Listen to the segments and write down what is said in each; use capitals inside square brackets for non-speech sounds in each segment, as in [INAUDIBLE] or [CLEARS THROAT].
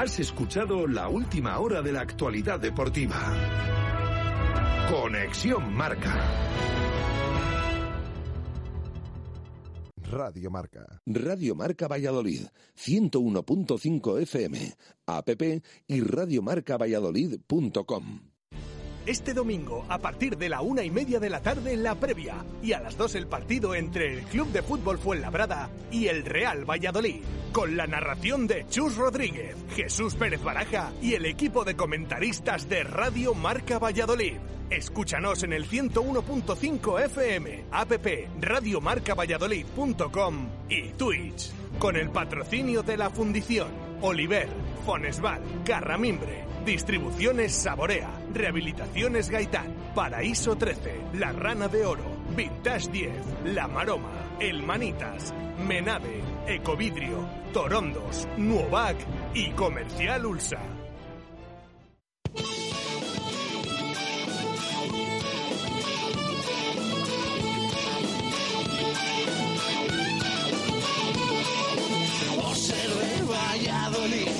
Has escuchado la última hora de la actualidad deportiva. Conexión Marca. Radio Marca. Radio Marca Valladolid, 101.5 FM, app y radiomarcavalladolid.com. Este domingo, a partir de la una y media de la tarde, la previa. Y a las dos el partido entre el Club de Fútbol Fuenlabrada y el Real Valladolid. Con la narración de Chus Rodríguez, Jesús Pérez Baraja y el equipo de comentaristas de Radio Marca Valladolid. Escúchanos en el 101.5 FM, app radiomarcavalladolid.com y Twitch. Con el patrocinio de la Fundición, Oliver, Fonesval, Carramimbre, Distribuciones Saborea, Rehabilitaciones Gaitán, Paraíso 13, La Rana de Oro, Vintage 10, La Maroma, El Manitas, Menave, Ecovidrio, Torondos, Nuovac. Y Comercial Ulsa. Valladolid,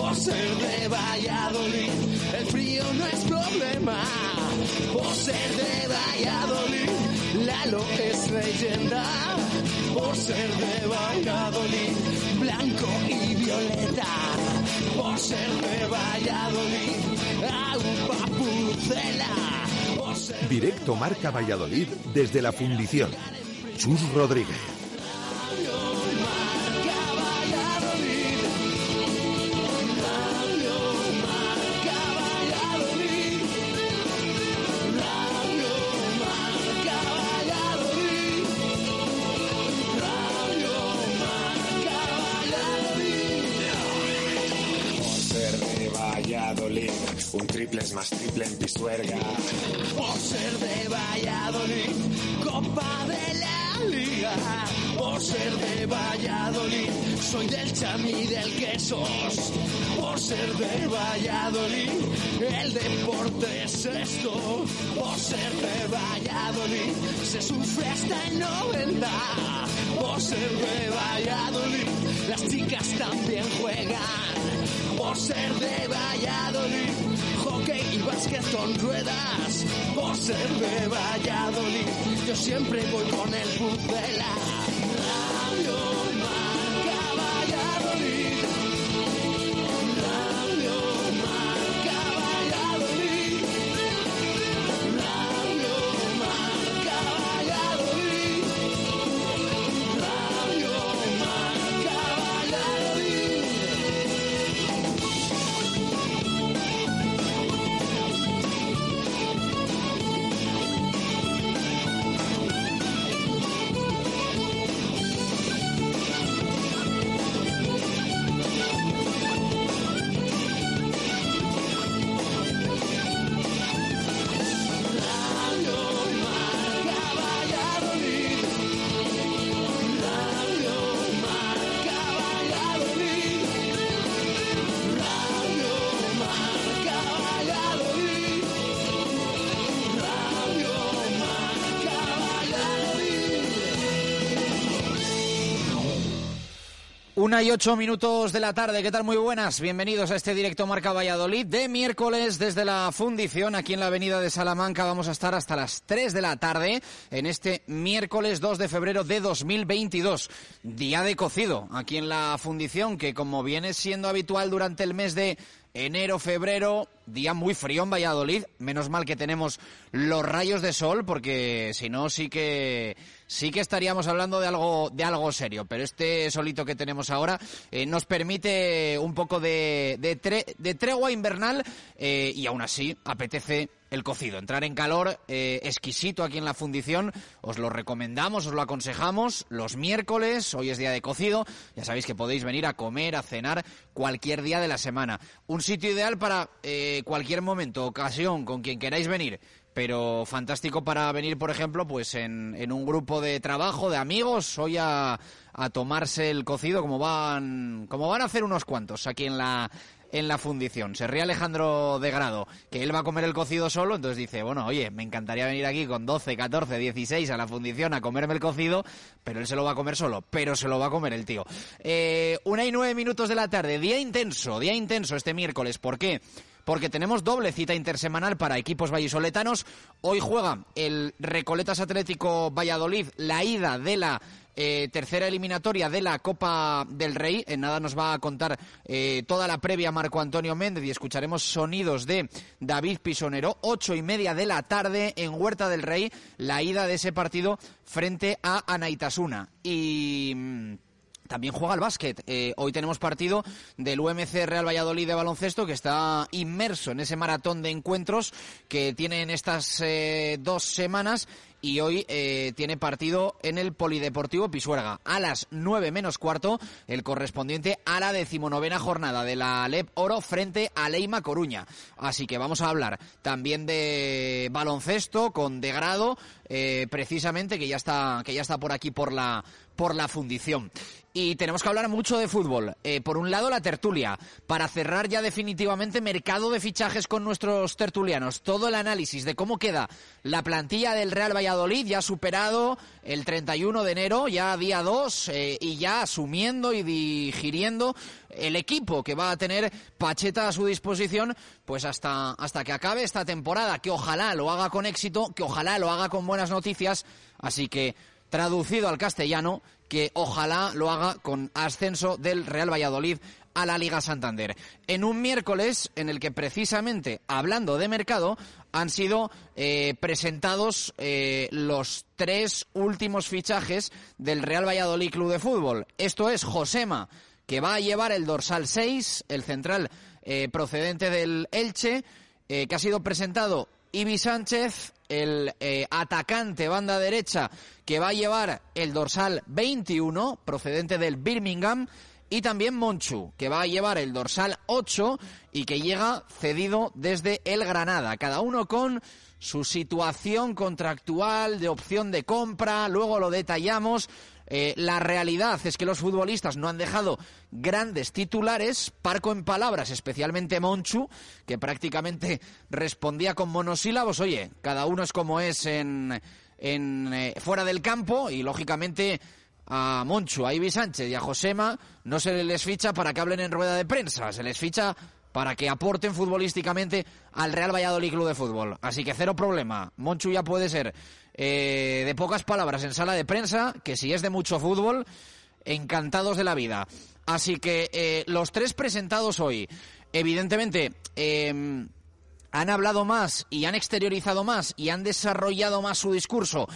Por ser de Valladolid, el frío no es problema. Por ser de Valladolid, Lalo es leyenda. Por ser de Valladolid, blanco y violeta. Por ser de Valladolid, agua pucela. Directo Marca Valladolid desde la Fundición. Chus Rodríguez. Soy del chami del quesos. Por ser de Valladolid, el deporte es esto. Por ser de Valladolid, se sufre hasta el 90. Por ser de Valladolid, las chicas también juegan. Por ser de Valladolid, hockey y básquet con ruedas. Por ser de Valladolid, yo siempre voy con el pucela. Una y ocho minutos de la tarde, ¿qué tal? Muy buenas, bienvenidos a este directo Marca Valladolid de miércoles desde la fundición aquí en la avenida de Salamanca. Vamos a estar hasta las 3 de la tarde en este miércoles 2 de febrero de 2022, día de cocido aquí en la fundición que como viene siendo habitual durante el mes de enero, febrero, día muy frío en Valladolid. Menos mal que tenemos los rayos de sol, porque si no sí que sí que estaríamos hablando de algo de algo serio. Pero este solito que tenemos ahora eh, nos permite un poco de, de, tre- de tregua invernal eh, y aún así apetece el cocido. Entrar en calor eh, exquisito aquí en la fundición. Os lo recomendamos, os lo aconsejamos. Los miércoles, hoy es día de cocido. Ya sabéis que podéis venir a comer, a cenar cualquier día de la semana. Un sitio ideal para cualquier momento, ocasión, con quien queráis venir pero fantástico para venir, por ejemplo, pues en, en un grupo de trabajo, de amigos, hoy a, a, tomarse el cocido, como van, como van a hacer unos cuantos aquí en la, en la fundición. Se ríe Alejandro de Grado, que él va a comer el cocido solo, entonces dice, bueno, oye, me encantaría venir aquí con 12, 14, 16 a la fundición a comerme el cocido, pero él se lo va a comer solo, pero se lo va a comer el tío. Eh, una y nueve minutos de la tarde, día intenso, día intenso este miércoles, ¿por qué? Porque tenemos doble cita intersemanal para equipos vallisoletanos. Hoy juega el Recoletas Atlético Valladolid, la ida de la eh, tercera eliminatoria de la Copa del Rey. En nada nos va a contar eh, toda la previa Marco Antonio Méndez y escucharemos sonidos de David Pisonero. Ocho y media de la tarde en Huerta del Rey, la ida de ese partido frente a Anaitasuna. Y. También juega el básquet. Eh, hoy tenemos partido del UMC Real Valladolid de baloncesto que está inmerso en ese maratón de encuentros que tiene en estas eh, dos semanas y hoy eh, tiene partido en el Polideportivo Pisuerga a las nueve menos cuarto, el correspondiente a la decimonovena jornada de la LEP Oro frente a Leima Coruña. Así que vamos a hablar también de baloncesto con Degrado, eh, precisamente que ya está que ya está por aquí por la por la fundición. Y tenemos que hablar mucho de fútbol. Eh, por un lado, la tertulia, para cerrar ya definitivamente mercado de fichajes con nuestros tertulianos. Todo el análisis de cómo queda la plantilla del Real Valladolid, ya superado el 31 de enero, ya día 2, eh, y ya asumiendo y digiriendo el equipo que va a tener Pacheta a su disposición, pues hasta, hasta que acabe esta temporada, que ojalá lo haga con éxito, que ojalá lo haga con buenas noticias. Así que traducido al castellano, que ojalá lo haga con ascenso del Real Valladolid a la Liga Santander. En un miércoles en el que precisamente, hablando de mercado, han sido eh, presentados eh, los tres últimos fichajes del Real Valladolid Club de Fútbol. Esto es Josema, que va a llevar el dorsal 6, el central eh, procedente del Elche, que ha sido presentado Ibi Sánchez, el eh, atacante banda derecha que va a llevar el dorsal 21 procedente del Birmingham y también Monchu que va a llevar el dorsal 8 y que llega cedido desde el Granada, cada uno con su situación contractual de opción de compra, luego lo detallamos, eh, la realidad es que los futbolistas no han dejado grandes titulares, parco en palabras, especialmente Monchu, que prácticamente respondía con monosílabos. Oye, cada uno es como es en, eh, fuera del campo y lógicamente a Monchu, a Ibi Sánchez y a Josema no se les ficha para que hablen en rueda de prensa, se les ficha para que aporten futbolísticamente al Real Valladolid Club de Fútbol. Así que cero problema. Monchu ya puede ser eh, de pocas palabras en sala de prensa, que si es de mucho fútbol, encantados de la vida. Así que eh, los tres presentados hoy, evidentemente, em, han hablado más y han exteriorizado más y han desarrollado más su discurso.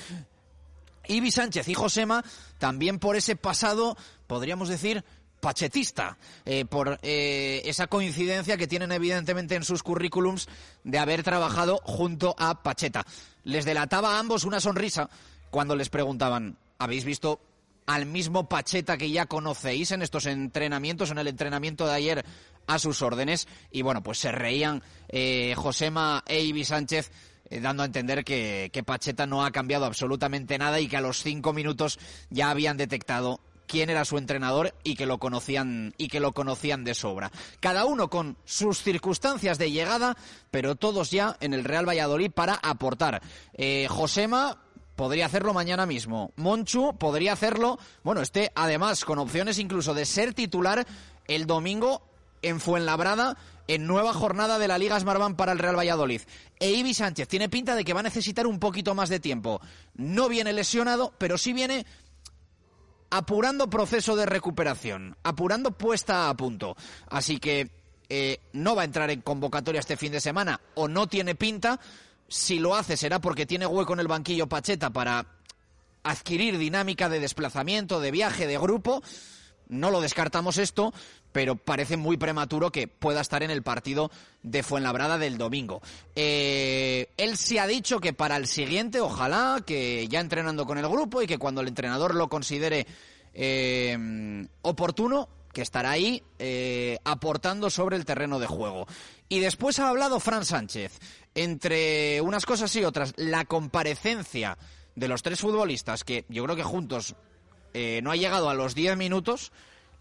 Ibi Sánchez y Josema, también por ese pasado, podríamos decir, pachetista, eh, por esa coincidencia que tienen evidentemente en sus currículums de haber trabajado junto a Pacheta les delataba a ambos una sonrisa cuando les preguntaban, ¿habéis visto al mismo Pacheta que ya conocéis en estos entrenamientos, en el entrenamiento de ayer a sus órdenes? Y bueno, pues se reían eh, Josema e Ibi Sánchez eh, dando a entender que Pacheta no ha cambiado absolutamente nada y que a los cinco minutos ya habían detectado quién era su entrenador y que lo conocían y que lo conocían de sobra. Cada uno con sus circunstancias de llegada, pero todos ya en el Real Valladolid para aportar. Eh, Josema podría hacerlo mañana mismo. Monchu podría hacerlo, bueno, este además con opciones incluso de ser titular el domingo en Fuenlabrada en nueva jornada de la Liga Smartbank para el Real Valladolid. E Ibi Sánchez tiene pinta de que va a necesitar un poquito más de tiempo. No viene lesionado, pero sí viene apurando proceso de recuperación, apurando puesta a punto. Así que eh, no va a entrar en convocatoria este fin de semana o no tiene pinta. Si lo hace será porque tiene hueco en el banquillo Pacheta para adquirir dinámica de desplazamiento, de viaje, de grupo. no lo descartamos esto, pero parece muy prematuro que pueda estar en el partido de Fuenlabrada del domingo. Eh, él se ha dicho que para el siguiente, ojalá, que ya entrenando con el grupo y que cuando el entrenador lo considere eh, oportuno, que estará ahí eh, aportando sobre el terreno de juego. Y después ha hablado Fran Sánchez. Entre unas cosas y otras, la comparecencia de los tres futbolistas, que yo creo que juntos no ha llegado a los 10 minutos,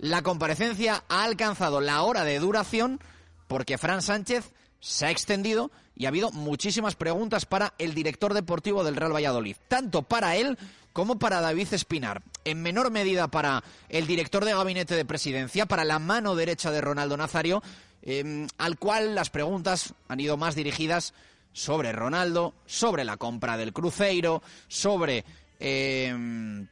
la comparecencia ha alcanzado la hora de duración porque Fran Sánchez se ha extendido y ha habido muchísimas preguntas para el director deportivo del Real Valladolid, tanto para él como para David Espinar, en menor medida para el director de gabinete de presidencia, para la mano derecha de Ronaldo Nazario, em, al cual las preguntas han ido más dirigidas sobre Ronaldo, sobre la compra del Cruzeiro, sobre em,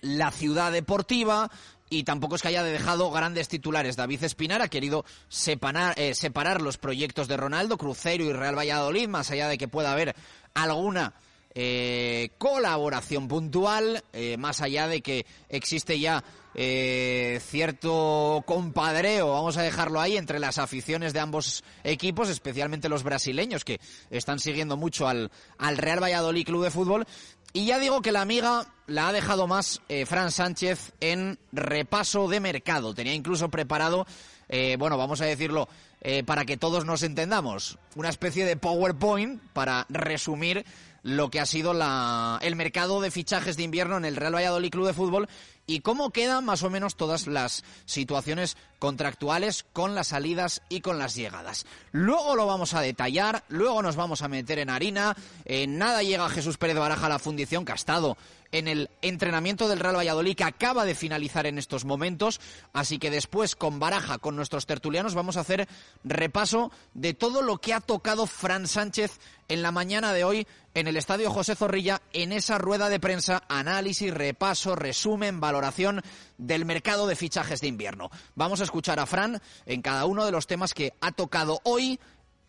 la ciudad deportiva y tampoco es que haya dejado grandes titulares. David Espinar ha querido separar, eh, separar los proyectos de Ronaldo, Cruzeiro y Real Valladolid, más allá de que pueda haber alguna eh, colaboración puntual, eh, más allá de que existe ya cierto compadreo, vamos a dejarlo ahí, entre las aficiones de ambos equipos, especialmente los brasileños que están siguiendo mucho al, al Real Valladolid Club de Fútbol. Y ya digo que la amiga la ha dejado más eh, Fran Sánchez en repaso de mercado. Tenía incluso preparado, eh, bueno, vamos a decirlo, eh, para que todos nos entendamos, una especie de PowerPoint para resumir lo que ha sido la, el mercado de fichajes de invierno en el Real Valladolid Club de Fútbol y cómo quedan más o menos todas las situaciones contractuales con las salidas y con las llegadas. Luego lo vamos a detallar, luego nos vamos a meter en harina. En nada llega Jesús Pérez Baraja a la fundición que ha estado en el entrenamiento del Real Valladolid que acaba de finalizar en estos momentos. Así que después con Baraja, con nuestros tertulianos, vamos a hacer repaso de todo lo que ha tocado Fran Sánchez en la mañana de hoy en el Estadio José Zorrilla en esa rueda de prensa, análisis, repaso, resumen, valoración del mercado de fichajes de invierno. Vamos a escuchar a Fran en cada uno de los temas que ha tocado hoy,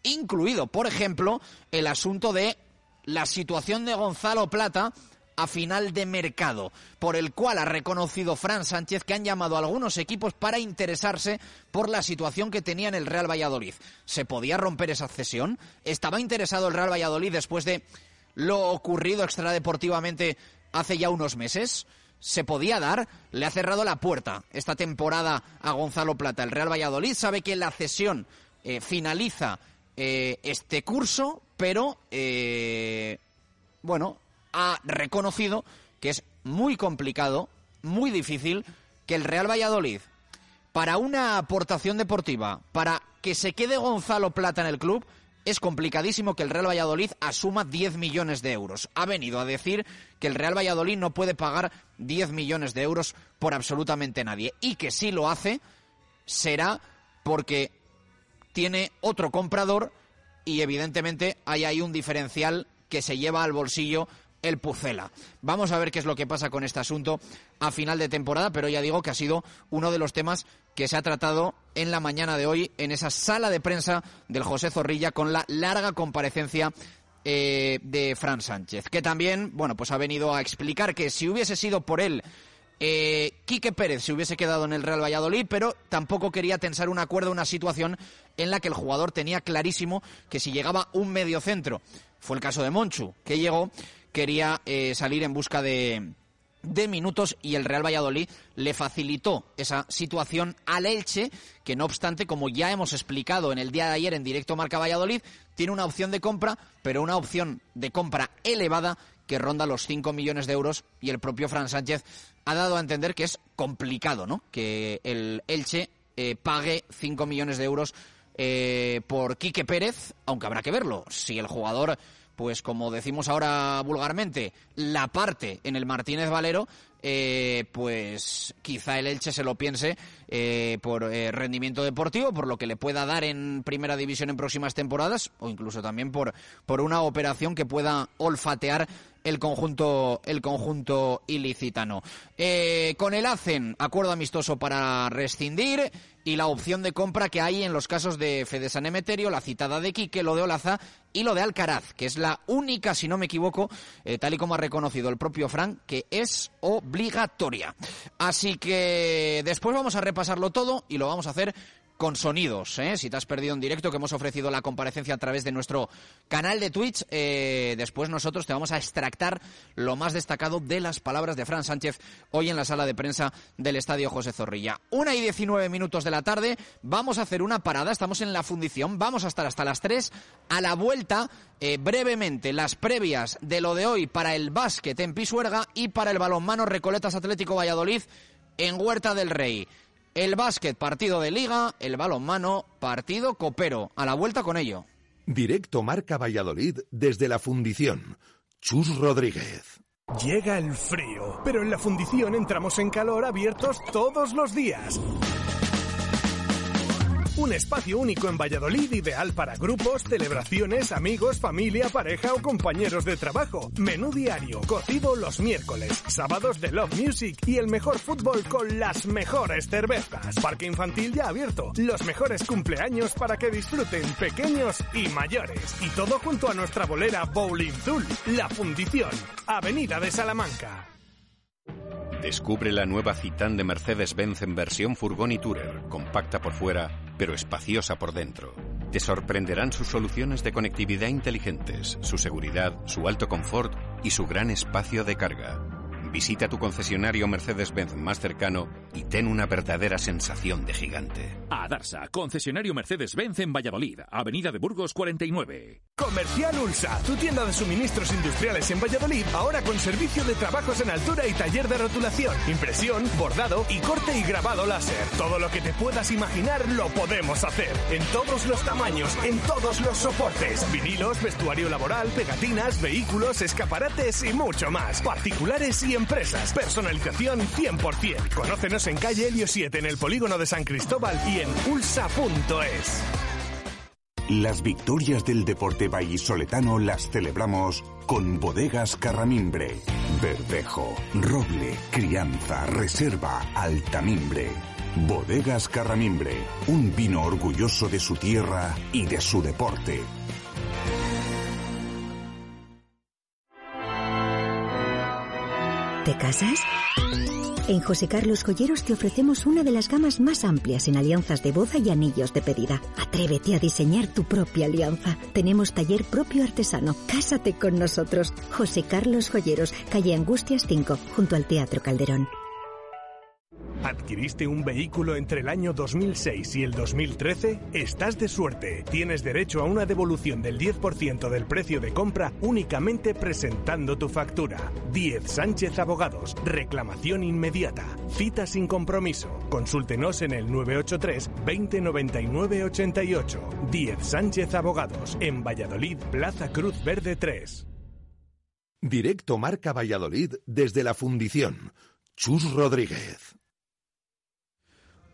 incluido, por ejemplo, el asunto de la situación de Gonzalo Plata a final de mercado, por el cual ha reconocido Fran Sánchez que han llamado a algunos equipos para interesarse por la situación que tenía en el Real Valladolid. ¿Se podía romper esa cesión? ¿Estaba interesado el Real Valladolid después de lo ocurrido extradeportivamente hace ya unos meses? ¿Se podía dar? Le ha cerrado la puerta esta temporada a Gonzalo Plata. El Real Valladolid sabe que la cesión eh, finaliza eh, este curso, pero eh, bueno, ha reconocido que es muy complicado, muy difícil, que el Real Valladolid, para una aportación deportiva, para que se quede Gonzalo Plata en el club, es complicadísimo que el Real Valladolid asuma 10 millones de euros. Ha venido a decir que el Real Valladolid no puede pagar 10 millones de euros por absolutamente nadie y que si lo hace será porque tiene otro comprador y evidentemente hay ahí un diferencial que se lleva al bolsillo el Pucela. Vamos a ver qué es lo que pasa con este asunto a final de temporada, pero ya digo que ha sido uno de los temas que se ha tratado en la mañana de hoy en esa sala de prensa del José Zorrilla con la larga comparecencia eh, de Fran Sánchez, que también, bueno, pues ha venido a explicar que si hubiese sido por él eh, Quique Pérez se hubiese quedado en el Real Valladolid, pero tampoco quería tensar un acuerdo, una situación en la que el jugador tenía clarísimo que si llegaba un mediocentro, fue el caso de Monchu, que llegó, quería eh, salir en busca de, de minutos y el Real Valladolid le facilitó esa situación al Elche, que no obstante, como ya hemos explicado en el día de ayer en directo Marca Valladolid, tiene una opción de compra, pero una opción de compra elevada que ronda los 5 millones de euros y el propio Fran Sánchez ha dado a entender que es complicado, ¿no? Que el Elche eh, pague 5 millones de euros eh, por Quique Pérez, aunque habrá que verlo. Si el jugador pues como decimos ahora vulgarmente, la parte en el Martínez Valero, eh, pues quizá el Elche se lo piense eh, por eh, rendimiento deportivo, por lo que le pueda dar en primera división en próximas temporadas, o incluso también por, por una operación que pueda olfatear el conjunto, el conjunto ilicitano. con el ACEN, acuerdo amistoso para rescindir y la opción de compra que hay en los casos de Fede San Emeterio, la citada de Quique, lo de Olaza y lo de Alcaraz, que es la única, si no me equivoco, eh, tal y como ha reconocido el propio Frank, que es obligatoria. Así que después vamos a repasarlo todo y lo vamos a hacer con sonidos. ¿eh? Si te has perdido en directo, que hemos ofrecido la comparecencia a través de nuestro canal de Twitch, eh, después nosotros te vamos a extractar lo más destacado de las palabras de Fran Sánchez hoy en la sala de prensa del Estadio José Zorrilla. Una y diecinueve minutos de la tarde, vamos a hacer una parada, estamos en la fundición, vamos a estar hasta las tres. A la vuelta, eh, brevemente, las previas de lo de hoy para el básquet en Pisuerga y para el balonmano Recoletas Atlético Valladolid en Huerta del Rey. El básquet, partido de liga, el balonmano, partido copero. A la vuelta con ello. Directo Marca Valladolid desde la fundición. Chus Rodríguez. Llega el frío, pero en la fundición entramos en calor abiertos todos los días. Un espacio único en Valladolid ideal para grupos, celebraciones, amigos, familia, pareja o compañeros de trabajo. Menú diario, cocido los miércoles, sábados de Love Music y el mejor fútbol con las mejores cervezas. Parque infantil ya abierto, los mejores cumpleaños para que disfruten pequeños y mayores. Y todo junto a nuestra bolera Bowling Tool, La Fundición, Avenida de Salamanca. Descubre la nueva Citan de Mercedes-Benz en versión furgón y tourer, compacta por fuera, pero espaciosa por dentro. Te sorprenderán sus soluciones de conectividad inteligentes, su seguridad, su alto confort y su gran espacio de carga. Visita tu concesionario Mercedes-Benz más cercano y ten una verdadera sensación de gigante. A Darsa, concesionario Mercedes-Benz en Valladolid, Avenida de Burgos 49. Comercial Ulsa, tu tienda de suministros industriales en Valladolid, ahora con servicio de trabajos en altura y taller de rotulación, impresión, bordado y corte y grabado láser. Todo lo que te puedas imaginar lo podemos hacer. En todos los tamaños, en todos los soportes. Vinilos, vestuario laboral, pegatinas, vehículos, escaparates y mucho más. Particulares y empresas. Personalización 100%. Conócenos en calle Helio 7 en el polígono de San Cristóbal y en ulsa.es. Las victorias del deporte vallisoletano las celebramos con bodegas Carramimbre. Verdejo, roble, crianza, reserva, altamimbre. Bodegas Carramimbre, un vino orgulloso de su tierra y de su deporte. ¿Te casas? En José Carlos Joyeros te ofrecemos una de las gamas más amplias en alianzas de boda y anillos de pedida. Atrévete a diseñar tu propia alianza. Tenemos taller propio artesano. Cásate con nosotros. José Carlos Joyeros, calle Angustias 5, junto al Teatro Calderón. ¿Adquiriste un vehículo entre el año 2006 y el 2013? Estás de suerte. Tienes derecho a una devolución del 10% del precio de compra únicamente presentando tu factura. 10 Sánchez Abogados. Reclamación inmediata. Cita sin compromiso. Consúltenos en el 983 2099 88. 10 Sánchez Abogados. En Valladolid, Plaza Cruz Verde 3. Directo Marca Valladolid desde la fundición. Chus Rodríguez.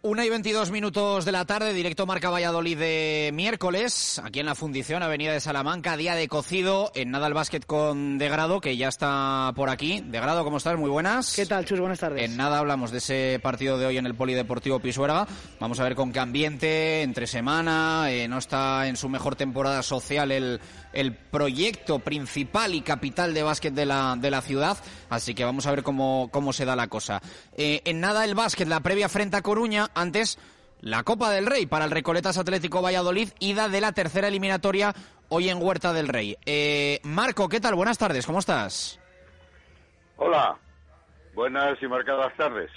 Una y 22 minutos de la tarde, directo Marca Valladolid de miércoles, aquí en la Fundición, Avenida de Salamanca, día de cocido, en nada el básquet con Degrado, que ya está por aquí. Degrado, ¿cómo estás? Muy buenas. ¿Qué tal, Chus? Buenas tardes. En nada hablamos de ese partido de hoy en el Polideportivo Pisuerga. Vamos a ver con qué ambiente, entre semana, eh, no está en su mejor temporada social el, el proyecto principal y capital de básquet de la, de la ciudad, así que vamos a ver cómo, cómo se da la cosa. Eh, en nada el básquet, la previa frente a Coruña, antes la Copa del Rey para el Recoletas Atlético Valladolid, ida de la tercera eliminatoria hoy en Huerta del Rey. Eh, Marco, ¿qué tal? Buenas tardes, ¿cómo estás? Hola, buenas y marcadas tardes.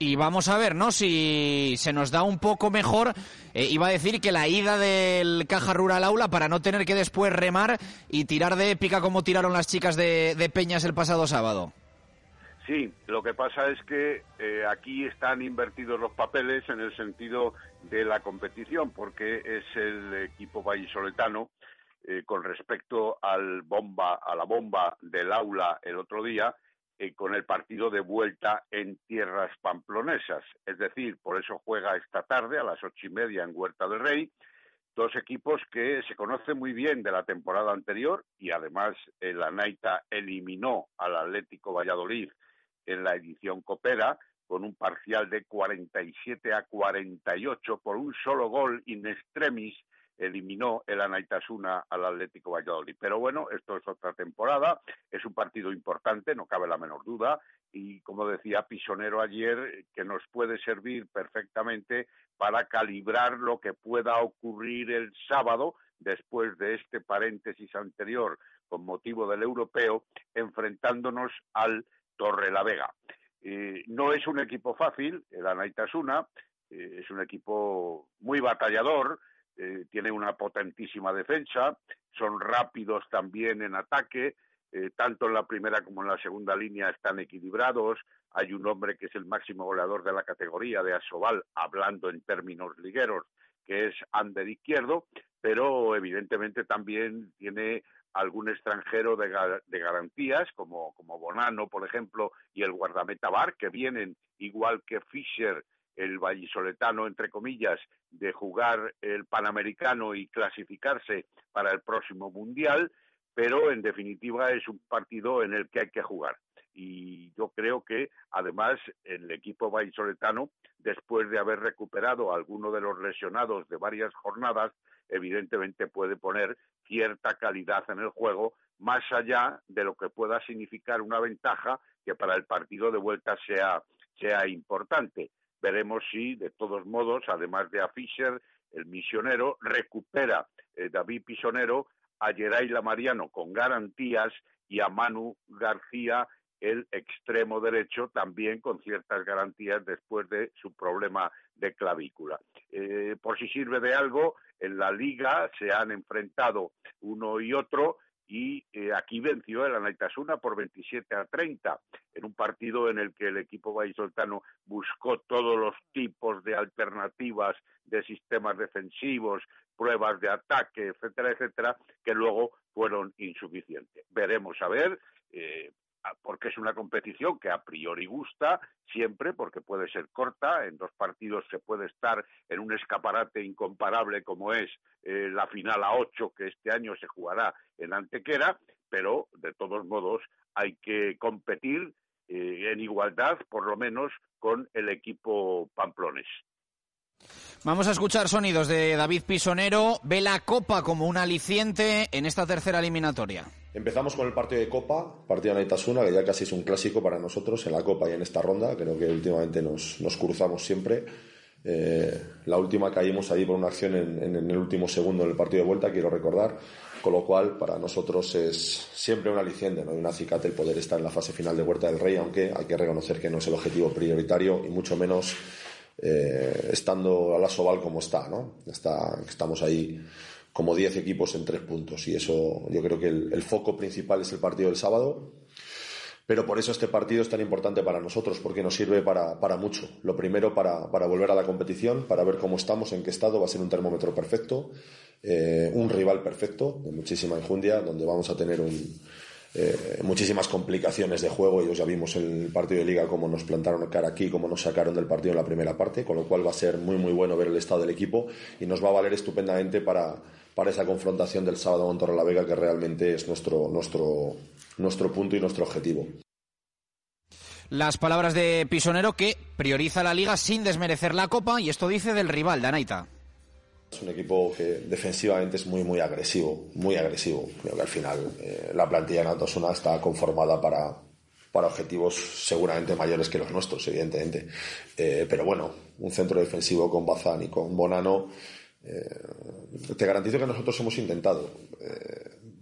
Y vamos a ver, ¿no? Si se nos da un poco mejor, eh, iba a decir que la ida del Caja Rural Aula para no tener que después remar y tirar de épica como tiraron las chicas de, de Peñas el pasado sábado. Sí, lo que pasa es que eh, aquí están invertidos los papeles en el sentido de la competición, porque es el equipo vallisoletano eh, con respecto al bomba, a la bomba del aula el otro día, eh, con el partido de vuelta en tierras pamplonesas. Es decir, por eso juega esta tarde a las ocho y media en Huerta del Rey. Dos equipos que se conocen muy bien de la temporada anterior y además la Naita eliminó al Atlético Valladolid en la edición Copera, con un parcial de 47 a 48 por un solo gol in extremis eliminó el Anaitasuna al Atlético Valladolid. Pero bueno, esto es otra temporada, es un partido importante, no cabe la menor duda, y como decía Pisonero ayer, que nos puede servir perfectamente para calibrar lo que pueda ocurrir el sábado, después de este paréntesis anterior con motivo del europeo, enfrentándonos al Torre la Vega. Eh, no es un equipo fácil, el Anaitasuna, eh, es un equipo muy batallador, eh, tiene una potentísima defensa, son rápidos también en ataque, tanto en la primera como en la segunda línea están equilibrados, hay un hombre que es el máximo goleador de la categoría de Asobal, hablando en términos ligueros, que es Ander Izquierdo, pero evidentemente también tiene algún extranjero de, garantías, como, como Bonano, por ejemplo, y el guardameta Bar, que vienen, igual que Fischer, el vallisoletano, entre comillas, de jugar el Panamericano y clasificarse para el próximo Mundial, pero en definitiva es un partido en el que hay que jugar. Y yo creo que, además, el equipo vallisoletano, después de haber recuperado a alguno de los lesionados de varias jornadas, evidentemente puede poner cierta calidad en el juego, más allá de lo que pueda significar una ventaja que para el partido de vuelta sea, sea importante. Veremos si, de todos modos, además de a Fischer, el misionero recupera eh, David Pisonero a Geraila Mariano con garantías y a Manu García el extremo derecho también con ciertas garantías después de su problema de clavícula. Eh, por si sirve de algo, en la liga se han enfrentado uno y otro y eh, aquí venció el Anaitasuna por 27 a 30 en un partido en el que el equipo vallisoltano buscó todos los tipos de alternativas de sistemas defensivos, pruebas de ataque, etcétera, etcétera, que luego fueron insuficientes. Veremos a ver, eh, porque es una competición que a priori gusta siempre, porque puede ser corta, en dos partidos se puede estar en un escaparate incomparable como es eh, la final a ocho que este año se jugará en Antequera, pero de todos modos hay que competir eh, en igualdad, por lo menos, con el equipo Pamplones. Vamos a escuchar sonidos de David Pisonero. Ve la Copa como un aliciente en esta tercera eliminatoria. Empezamos con el partido de Copa, partido de Naitasuna, que ya casi es un clásico para nosotros en la Copa y en esta ronda. Creo que últimamente nos, cruzamos siempre. Eh, la última caímos ahí por una acción en, el último segundo del partido de vuelta, quiero recordar. Con lo cual, para nosotros es siempre un aliciente, ¿no? Y un acicate el poder estar en la fase final de Huerta del Rey, aunque hay que reconocer que no es el objetivo prioritario y mucho menos eh, estando a la Soval como está, ¿no? Está, estamos ahí como 10 equipos en tres puntos y eso yo creo que el, foco principal es el partido del sábado. Pero por eso este partido es tan importante para nosotros, porque nos sirve para, para mucho. Lo primero, para, para, volver a la competición, para ver cómo estamos, en qué estado, va a ser un termómetro perfecto, eh, un rival perfecto, de muchísima enjundia, donde vamos a tener un, eh, muchísimas complicaciones de juego. Ellos ya vimos el partido de liga cómo nos plantaron cara aquí, cómo nos sacaron del partido en la primera parte, con lo cual va a ser muy muy bueno ver el estado del equipo y nos va a valer estupendamente para, para esa confrontación del sábado con la Vega que realmente es nuestro, nuestro, nuestro punto y nuestro objetivo. Las palabras de Pisonero que prioriza la liga sin desmerecer la copa y esto dice del rival, Danaita. Es un equipo que defensivamente es muy, muy agresivo, muy agresivo. Creo que al final eh, la plantilla de Natosuna está conformada para, para objetivos seguramente mayores que los nuestros, evidentemente. Eh, pero bueno, un centro defensivo con Bazán y con Bonano, eh, te garantizo que nosotros hemos intentado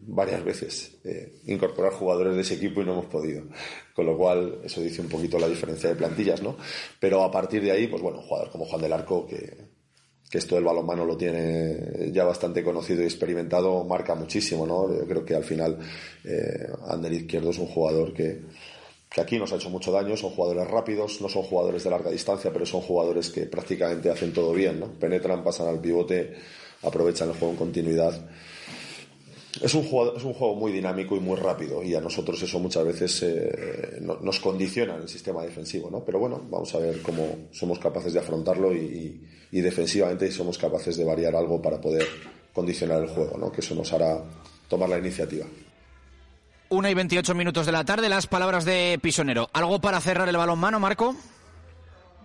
varias veces incorporar jugadores de ese equipo y no hemos podido. Con lo cual, eso dice un poquito la diferencia de plantillas, ¿no? Pero a partir de ahí, pues bueno, jugadores como Juan del Arco, que que esto del balonmano lo tiene ya bastante conocido y experimentado, marca muchísimo, ¿no? Yo creo que al final eh, Ander Izquierdo es un jugador que, que aquí nos ha hecho mucho daño, son jugadores rápidos, no son jugadores de larga distancia, pero son jugadores que prácticamente hacen todo bien, ¿no? Penetran, pasan al pivote, aprovechan el juego en continuidad es un, juego, es un juego muy dinámico y muy rápido y a nosotros eso muchas veces eh, nos condiciona en el sistema defensivo, ¿no? Pero bueno, vamos a ver cómo somos capaces de afrontarlo y, defensivamente somos capaces de variar algo para poder condicionar el juego, ¿no? Que eso nos hará tomar la iniciativa. Una y 28 minutos de la tarde, las palabras de Pisonero. ¿Algo para cerrar el balonmano, Marco?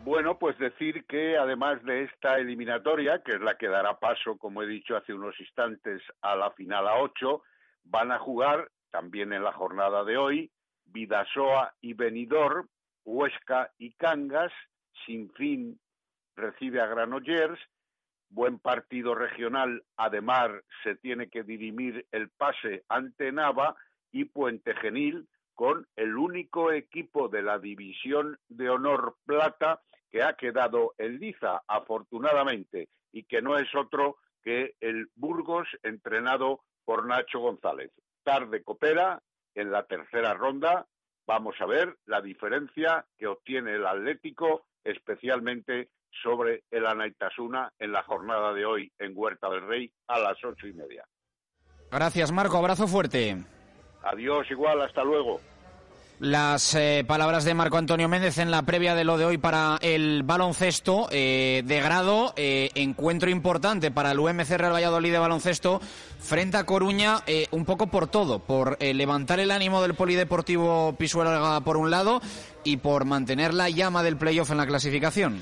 Bueno, pues decir que además de esta eliminatoria, que es la que dará paso, como he dicho hace unos instantes, a la final a ocho, van a jugar también en la jornada de hoy Vidasoa y Benidorm, Huesca y Cangas, Sinfín recibe a Granollers, buen partido regional, además se tiene que dirimir el pase ante Nava y Puente Genil con el único equipo de la división de honor plata que ha quedado en liza, afortunadamente, y que no es otro que el Burgos entrenado por Nacho González. Tarde coopera en la tercera ronda. Vamos a ver la diferencia que obtiene el Atlético, especialmente sobre el Anaitasuna en la jornada de hoy en Huerta del Rey a las ocho y media. Gracias, Marco. Abrazo fuerte. Adiós, igual, hasta luego. Las eh, palabras de Marco Antonio Méndez en la previa de lo de hoy para el baloncesto eh, de grado, eh, encuentro importante para el UMC Real Valladolid de baloncesto frente a Coruña, un poco por todo, por levantar el ánimo del polideportivo Pisuerga por un lado y por mantener la llama del playoff en la clasificación.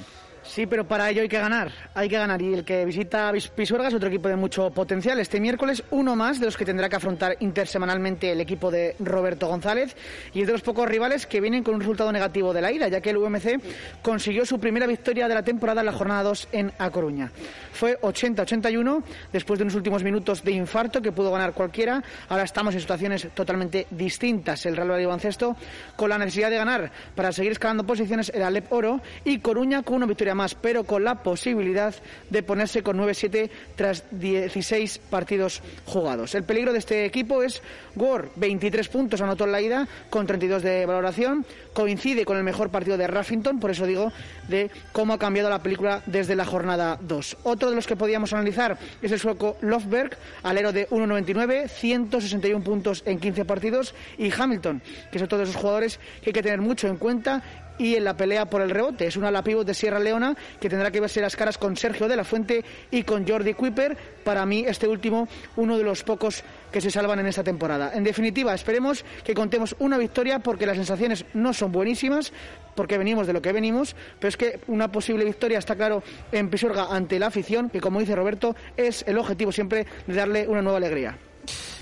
Sí, pero para ello hay que ganar, hay que ganar. Y el que visita Pisuerga es otro equipo de mucho potencial. Este miércoles uno más de los que tendrá que afrontar intersemanalmente el equipo de Roberto González y es de los pocos rivales que vienen con un resultado negativo de la ida, ya que el UMC consiguió su primera victoria de la temporada en la jornada 2 en A Coruña. Fue 80-81 después de unos últimos minutos de infarto que pudo ganar cualquiera. Ahora estamos en situaciones totalmente distintas. El Real Valladolid Baloncesto con la necesidad de ganar para seguir escalando posiciones el Alep Oro y Coruña con una victoria más, pero con la posibilidad de ponerse con 9-7 tras 16 partidos jugados. El peligro de este equipo es Gore, 23 puntos anotó en la ida con 32 de valoración, coincide con el mejor partido de Raffington, por eso digo de cómo ha cambiado la película desde la jornada 2. Otro de los que podíamos analizar es el sueco Lofberg, alero de 1.99, 161 puntos en 15 partidos, y Hamilton, que otro de esos jugadores que hay que tener mucho en cuenta y en la pelea por el rebote. Es una ala de Sierra Leona que tendrá que verse las caras con Sergio de la Fuente y con Jordi Kuiper. Para mí, este último, uno de los pocos que se salvan en esta temporada. En definitiva, esperemos que contemos una victoria porque las sensaciones no son buenísimas, porque venimos de lo que venimos, pero es que una posible victoria está claro en Pisuerga ante la afición, que como dice Roberto, es el objetivo siempre de darle una nueva alegría.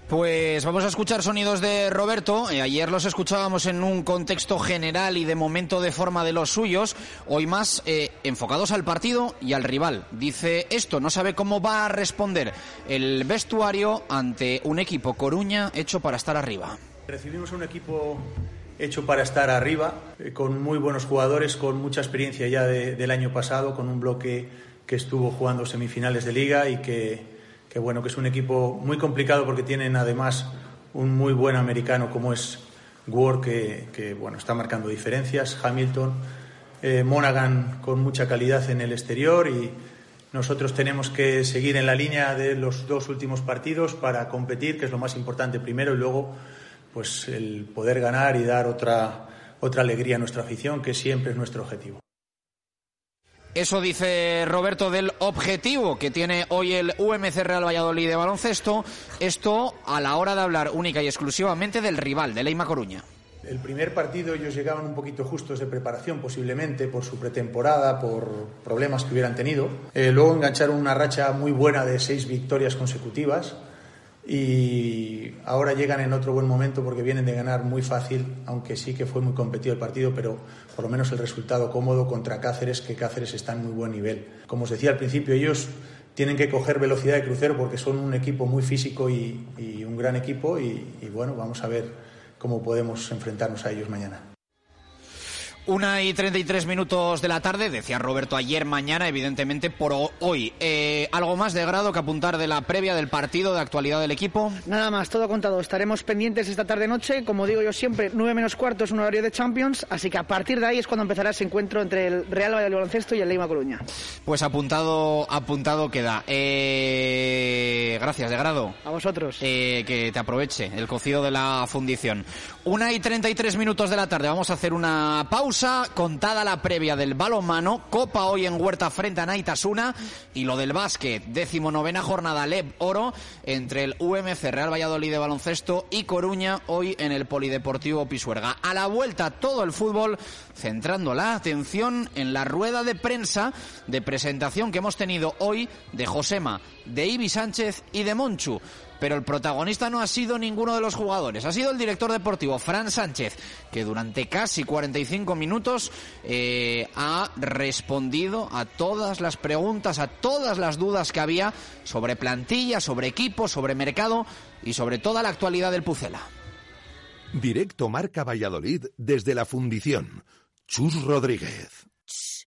Pues vamos a escuchar sonidos de Roberto. Eh, ayer los escuchábamos en un contexto general y de momento de forma de los suyos. Hoy más eh, enfocados al partido y al rival. Dice esto, no sabe cómo va a responder el vestuario ante un equipo Coruña hecho para estar arriba. Recibimos un equipo hecho para estar arriba, eh, con muy buenos jugadores, con mucha experiencia ya del año pasado, con un bloque que estuvo jugando semifinales de liga y que que bueno, que es un equipo muy complicado porque tienen además un muy buen americano como es Ward, que, bueno, está marcando diferencias, Hamilton, eh, Monaghan con mucha calidad en el exterior y nosotros tenemos que seguir en la línea de los dos últimos partidos para competir, que es lo más importante primero, y luego pues el poder ganar y dar otra, otra alegría a nuestra afición, que siempre es nuestro objetivo. Eso dice Roberto del objetivo que tiene hoy el UMC Real Valladolid de baloncesto. Esto a la hora de hablar única y exclusivamente del rival, de Leima Coruña. El primer partido ellos llegaban un poquito justos de preparación, posiblemente por su pretemporada, por problemas que hubieran tenido. Eh, luego engancharon una racha muy buena de seis victorias consecutivas y ahora llegan en otro buen momento porque vienen de ganar muy fácil, aunque sí que fue muy competido el partido, pero por lo menos el resultado cómodo contra Cáceres, que Cáceres está en muy buen nivel. Como os decía al principio, ellos tienen que coger velocidad de crucero porque son un equipo muy físico y, un gran equipo y bueno, vamos a ver cómo podemos enfrentarnos a ellos mañana. Una y 33 minutos de la tarde, decía Roberto ayer, mañana, evidentemente por hoy. Eh, ¿Algo más de grado que apuntar de la previa del partido, de actualidad del equipo? Nada más, todo contado. Estaremos pendientes esta tarde-noche. Como digo yo siempre, 9 menos cuarto es un horario de Champions, así que a partir de ahí es cuando empezará ese encuentro entre el Real Valladolid Baloncesto y el Leima Coruña. Pues apuntado, apuntado queda. Eh, gracias, de grado. A vosotros. Eh, que te aproveche el cocido de la fundición. Una y 33 minutos de la tarde, vamos a hacer una pausa contada la previa del balonmano, Copa hoy en Huerta frente a Naitasuna y lo del básquet, décimo novena jornada LEB Oro entre el UMC Real Valladolid de baloncesto y Coruña hoy en el Polideportivo Pisuerga. A la vuelta todo el fútbol centrando la atención en la rueda de prensa de presentación que hemos tenido hoy de Josema, de Ibi Sánchez y de Monchu pero el protagonista no ha sido ninguno de los jugadores, ha sido el director deportivo, Fran Sánchez, que durante casi 45 minutos eh, ha respondido a todas las preguntas, a todas las dudas que había sobre plantilla, sobre equipo, sobre mercado y sobre toda la actualidad del Pucela. Directo Marca Valladolid desde la Fundición. Chus Rodríguez.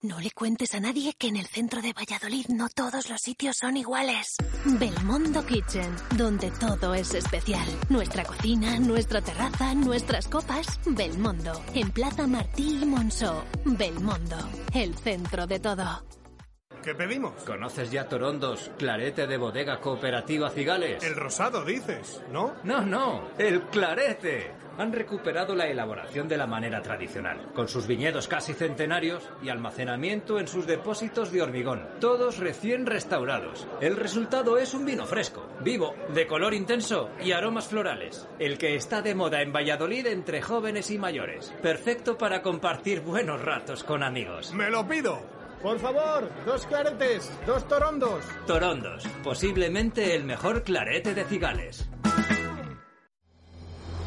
No le cuentes a nadie que en el centro de Valladolid no todos los sitios son iguales. Belmondo Kitchen, donde todo es especial. Nuestra cocina, nuestra terraza, nuestras copas. Belmondo, en Plaza Martí y Monceau. Belmondo, el centro de todo. ¿Qué pedimos? ¿Conoces ya Torondos, clarete de bodega cooperativa Cigales? El rosado, dices, ¿no? No, no, el clarete. Han recuperado la elaboración de la manera tradicional, con sus viñedos casi centenarios y almacenamiento en sus depósitos de hormigón, todos recién restaurados. El resultado es un vino fresco, vivo, de color intenso y aromas florales. El que está de moda en Valladolid entre jóvenes y mayores. Perfecto para compartir buenos ratos con amigos. ¡Me lo pido! Por favor, dos claretes, dos torondos. Torondos, posiblemente el mejor clarete de cigales.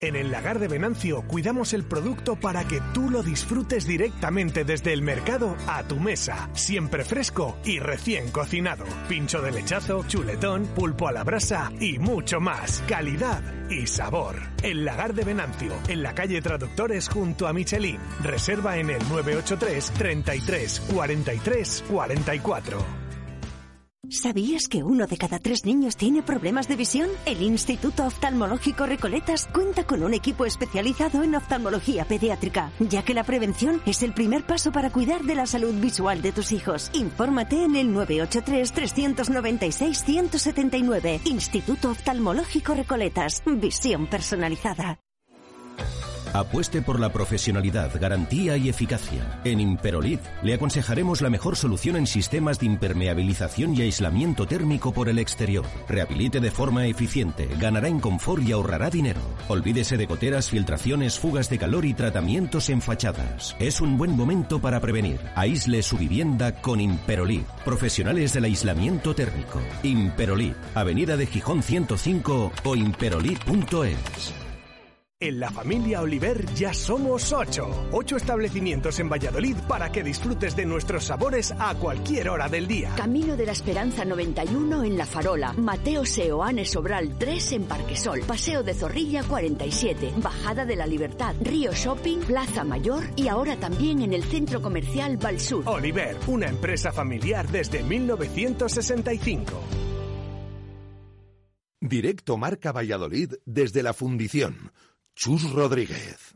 En el lagar de Venancio cuidamos el producto para que tú lo disfrutes directamente desde el mercado a tu mesa, siempre fresco y recién cocinado. Pincho de lechazo, chuletón, pulpo a la brasa y mucho más. Calidad y sabor. El lagar de Venancio, en la calle Traductores junto a Michelin. Reserva en el 983 33 43 44. ¿Sabías que uno de cada tres niños tiene problemas de visión? El Instituto Oftalmológico Recoletas cuenta con un equipo especializado en oftalmología pediátrica, ya que la prevención es el primer paso para cuidar de la salud visual de tus hijos. Infórmate en el 983-396-179. Instituto Oftalmológico Recoletas. Visión personalizada. Apueste por la profesionalidad, garantía y eficacia. En Imperolid le aconsejaremos la mejor solución en sistemas de impermeabilización y aislamiento térmico por el exterior. Rehabilite de forma eficiente, ganará en confort y ahorrará dinero. Olvídese de goteras, filtraciones, fugas de calor y tratamientos en fachadas. Es un buen momento para prevenir. Aísle su vivienda con Imperolid. Profesionales del aislamiento térmico. Imperolid, Avenida de Gijón 105 o imperolid.es. En la familia Oliver ya somos ocho. Ocho establecimientos en Valladolid para que disfrutes de nuestros sabores a cualquier hora del día. Camino de la Esperanza 91 en La Farola. Mateo Seoane Sobral 3 en Parquesol. Paseo de Zorrilla 47. Bajada de la Libertad. Río Shopping, Plaza Mayor y ahora también en el Centro Comercial Valsur. Oliver, una empresa familiar desde 1965. Directo Marca Valladolid desde la Fundición. Chus Rodríguez.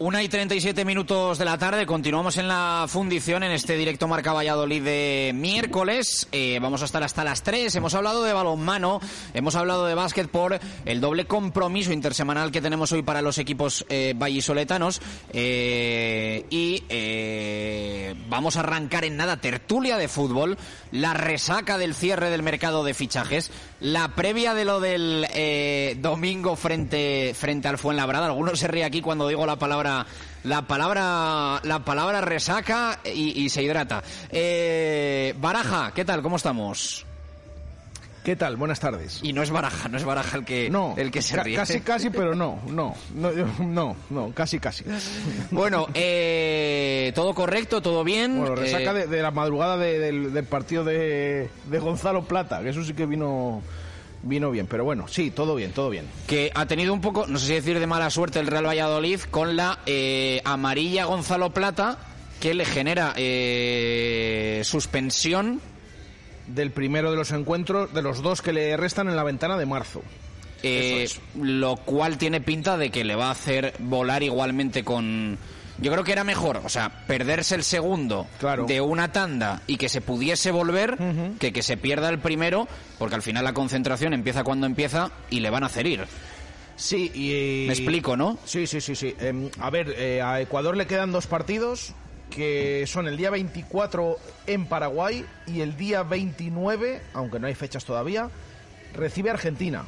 Una y 37 minutos de la tarde, continuamos en la fundición en este directo Marca Valladolid de miércoles. Eh, vamos a estar hasta las 3. Hemos hablado de balonmano, hemos hablado de básquet por el doble compromiso intersemanal que tenemos hoy para los equipos eh, vallisoletanos. Eh, y eh, vamos a arrancar en nada tertulia de fútbol, la resaca del cierre del mercado de fichajes, la previa de lo del eh, domingo frente, frente al Fuenlabrada. Algunos se ríe aquí cuando digo la palabra la palabra la palabra resaca y, y se hidrata. Eh, Baraja, ¿qué tal? ¿Cómo estamos? ¿Qué tal? Buenas tardes. Y no es Baraja, no es Baraja el que, No, el que se ríe. casi, casi, pero no, no, no, no, no, casi, casi. Bueno, eh, todo correcto, todo bien. Bueno, resaca Eh, de, de la madrugada de- del, del partido de, de Gonzalo Plata, que eso sí que vino, vino bien, pero bueno, sí, todo bien, todo bien. que ha tenido un poco, no sé si decir de mala suerte el Real Valladolid con la eh, amarilla Gonzalo Plata que le genera eh, suspensión Del primero de los encuentros, de los dos que le restan en la ventana de marzo. Eh, lo cual tiene pinta de que le va a hacer volar igualmente con... Yo creo que era mejor, o sea, perderse el segundo de una tanda y que se pudiese volver que que se pierda el primero, porque al final la concentración empieza cuando empieza y le van a hacer ir. Sí, y... Me explico, ¿no? Sí, sí, sí, sí. Em, a ver, eh, a Ecuador le quedan dos partidos que son el día 24 en Paraguay y el día 29, aunque no hay fechas todavía, recibe Argentina.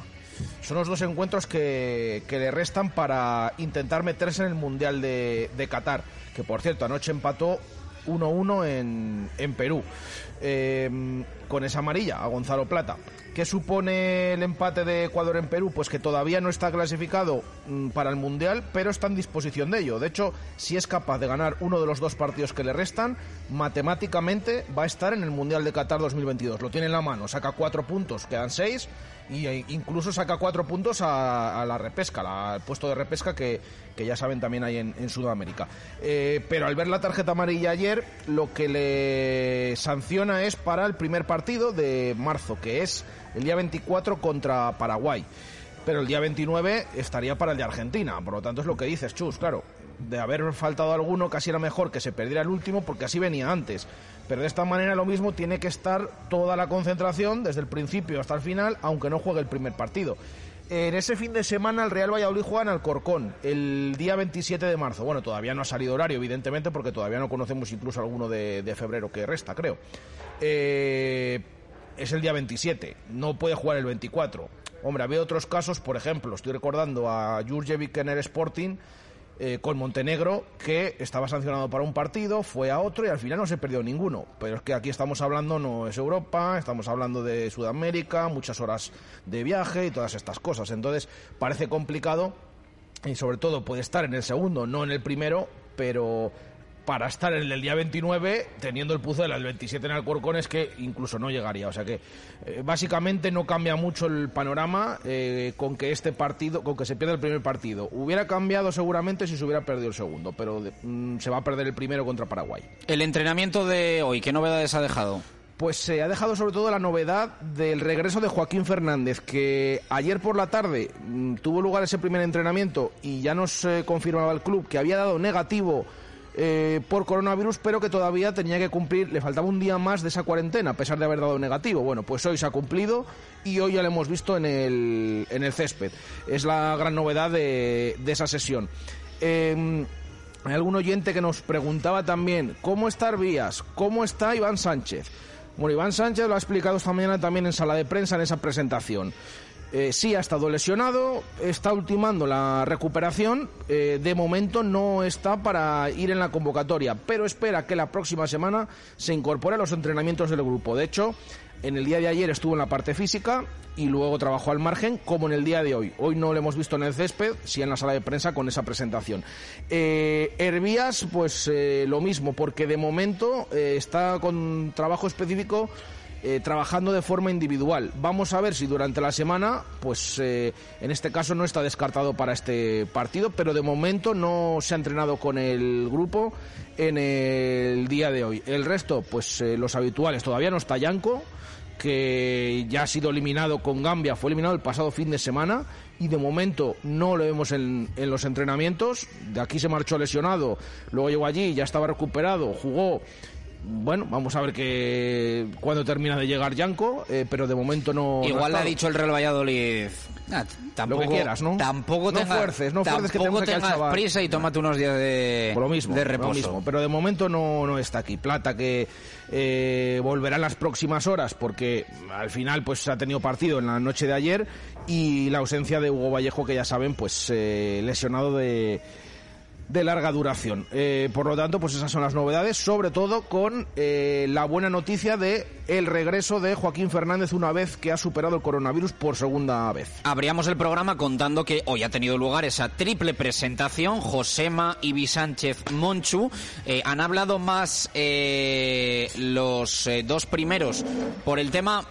Son los dos encuentros que, que le restan para intentar meterse en el Mundial de, Qatar, que por cierto anoche empató 1-1 en, en Perú. Em, con esa amarilla a Gonzalo Plata. ¿Qué supone el empate de Ecuador en Perú? Pues que todavía no está clasificado mm, para el Mundial, pero está en disposición de ello. De hecho, si es capaz de ganar uno de los dos partidos que le restan, matemáticamente va a estar en el Mundial de Qatar 2022. Lo tiene en la mano, saca cuatro puntos, quedan seis, e incluso saca cuatro puntos a, la repesca, al puesto de repesca que, ya saben también hay en, Sudamérica. Eh, pero al ver la tarjeta amarilla ayer, lo que le sanciona es para el primer partido de marzo, que es el día 24 contra Paraguay. Pero el día 29 estaría para el de Argentina. Por lo tanto, es lo que dices, Chus, claro. De haber faltado alguno, casi era mejor que se perdiera el último, porque así venía antes. Pero de esta manera lo mismo tiene que estar toda la concentración desde el principio hasta el final, aunque no juegue el primer partido. En ese fin de semana el Real Valladolid juega en Alcorcón, el día 27 de marzo. Bueno, todavía no ha salido horario, evidentemente, porque todavía no conocemos incluso alguno de, febrero que resta, creo. Eh, es el día 27, no puede jugar el 24. Hombre, había otros casos, por ejemplo, estoy recordando a Jurjevic en el Sporting eh, con Montenegro, que estaba sancionado para un partido, fue a otro y al final no se perdió ninguno. Pero es que aquí estamos hablando, no es Europa, estamos hablando de Sudamérica, muchas horas de viaje y todas estas cosas. Entonces parece complicado y sobre todo puede estar en el segundo, no en el primero, pero para estar en el día 29, teniendo el Pucela el 27 en Alcorcón, es que incluso no llegaría. O sea que eh, básicamente no cambia mucho el panorama eh, con que este partido, con que se pierda el primer partido. Hubiera cambiado seguramente si se hubiera perdido el segundo, pero mm, se va a perder el primero contra Paraguay. El entrenamiento de hoy, ¿qué novedades ha dejado? Pues se ha dejado sobre todo la novedad del regreso de Joaquín Fernández, que ayer por la tarde mm, tuvo lugar ese primer entrenamiento y ya nos eh, confirmaba el club que había dado negativo eh, por coronavirus, pero que todavía tenía que cumplir, le faltaba un día más de esa cuarentena, a pesar de haber dado negativo. Bueno, pues hoy se ha cumplido y hoy ya lo hemos visto en el, en el césped. Es la gran novedad de, de esa sesión. Em, hay algún oyente que nos preguntaba también, ¿cómo está Arbías? ¿Cómo está Iván Sánchez? Bueno, Iván Sánchez lo ha explicado esta mañana también en sala de prensa en esa presentación. Eh, sí ha estado lesionado, está ultimando la recuperación, eh, de momento no está para ir en la convocatoria, pero espera que la próxima semana se incorpore a los entrenamientos del grupo. De hecho, en el día de ayer estuvo en la parte física y luego trabajó al margen, como en el día de hoy. Hoy no lo hemos visto en el césped, sí en la sala de prensa con esa presentación. Eh, pues eh, lo mismo, porque de momento está con trabajo específico eh, trabajando de forma individual. Vamos a ver si durante la semana, pues eh, en este caso no está descartado para este partido, pero de momento no se ha entrenado con el grupo en el día de hoy. El resto, pues eh, los habituales, todavía no está Yanko, que ya ha sido eliminado con Gambia, fue eliminado el pasado fin de semana y de momento no lo vemos en, en los entrenamientos. De aquí se marchó lesionado, luego llegó allí, ya estaba recuperado, jugó bueno, vamos a ver que cuando termina de llegar Yanko, eh, pero de momento no. Igual le ha dicho el Real Valladolid. tampoco, lo que quieras, ¿no? Tampoco no fuerces, no fuerces que tengas prisa y tómate unos días de, lo mismo, de reposo. Lo mismo, pero de momento no, no está aquí. Plata que eh, volverá en las próximas horas porque al final pues ha tenido partido en la noche de ayer y la ausencia de Hugo Vallejo que ya saben pues eh, lesionado de de larga duración. Eh, por lo tanto, pues esas son las novedades, sobre todo con eh, la buena noticia de el regreso de Joaquín Fernández una vez que ha superado el coronavirus por segunda vez. Abríamos el programa contando que hoy ha tenido lugar esa triple presentación. Josema, Ibi Sánchez, Monchu eh, han hablado más los dos primeros por el tema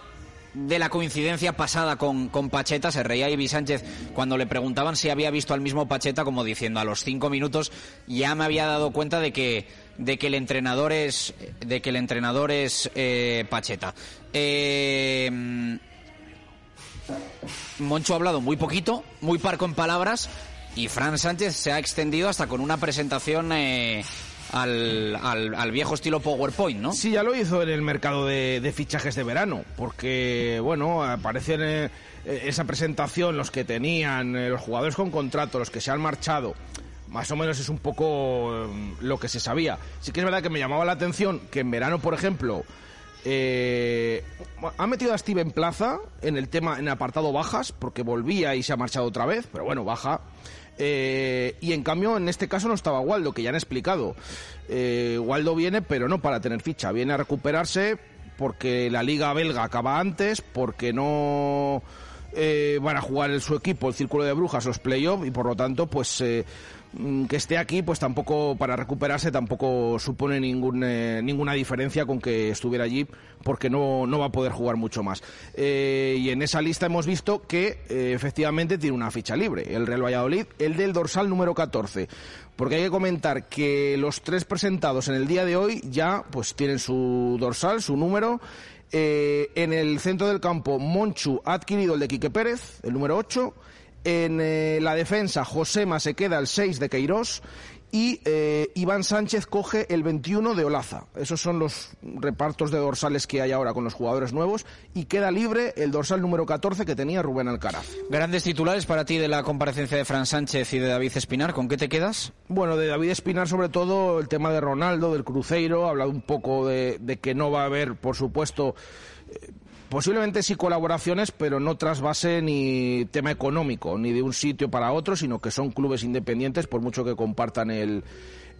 de la coincidencia pasada con, con Pacheta, se reía Ibi Sánchez cuando le preguntaban si había visto al mismo Pacheta, como diciendo a los cinco minutos ya me había dado cuenta de que de que el entrenador es de que el entrenador es eh, Pacheta. Eh, Moncho ha hablado muy poquito, muy parco en palabras, y Fran Sánchez se ha extendido hasta con una presentación eh, al, al, viejo estilo PowerPoint, ¿no? Sí, ya lo hizo en el mercado de, de fichajes de verano, porque, bueno, aparecen eh, esa presentación los que tenían, eh, los jugadores con contrato, los que se han marchado. Más o menos es un poco eh, lo que se sabía. Sí que es verdad que me llamaba la atención que en verano, por ejemplo, eh, ha metido a Steven Plaza en el tema, en el apartado bajas, porque volvía y se ha marchado otra vez, pero bueno, baja. Eh, y en cambio, en este caso no estaba Waldo, que ya han explicado. Eh, Waldo viene, pero no para tener ficha, viene a recuperarse porque la liga belga acaba antes, porque no eh, van a jugar en su equipo el Círculo de Brujas, los playoffs, y por lo tanto, pues eh, que esté aquí, pues tampoco, para recuperarse, tampoco supone ningún, eh, ninguna diferencia con que estuviera allí, porque no, no va a poder jugar mucho más. Eh, y en esa lista hemos visto que eh, efectivamente tiene una ficha libre, el Real Valladolid, el del dorsal número 14. Porque hay que comentar que los tres presentados en el día de hoy ya pues tienen su dorsal, su número. Eh, en el centro del campo, Monchu ha adquirido el de Quique Pérez, el número 8. En eh, la defensa, Josema se queda el 6 de Queirós. Y eh, Iván Sánchez coge el 21 de Olaza. Esos son los repartos de dorsales que hay ahora con los jugadores nuevos. Y queda libre el dorsal número 14 que tenía Rubén Alcaraz. Grandes titulares para ti de la comparecencia de Fran Sánchez y de David Espinar. ¿Con qué te quedas? Bueno, de David Espinar sobre todo el tema de Ronaldo, del Cruzeiro. Ha hablado un poco de, de que no va a haber, por supuesto, eh, posiblemente sí colaboraciones, pero no trasvase ni tema económico, ni de un sitio para otro, sino que son clubes independientes, por mucho que compartan el,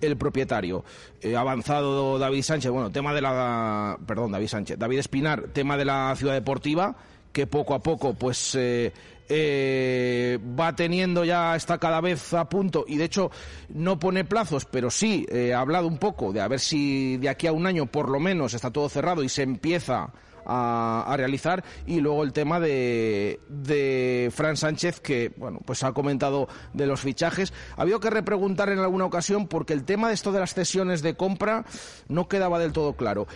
el propietario. Eh, avanzado David Sánchez, bueno, tema de la. Perdón, David Sánchez. David Espinar, tema de la ciudad deportiva, que poco a poco, pues. Eh, eh, va teniendo ya, está cada vez a punto y de hecho no pone plazos, pero sí eh, ha hablado un poco de a ver si de aquí a un año por lo menos está todo cerrado y se empieza a, realizar. Y luego el tema de, de Fran Sánchez que bueno pues ha comentado de los fichajes. Ha habido que repreguntar en alguna ocasión porque el tema de esto de las cesiones de compra no quedaba del todo claro.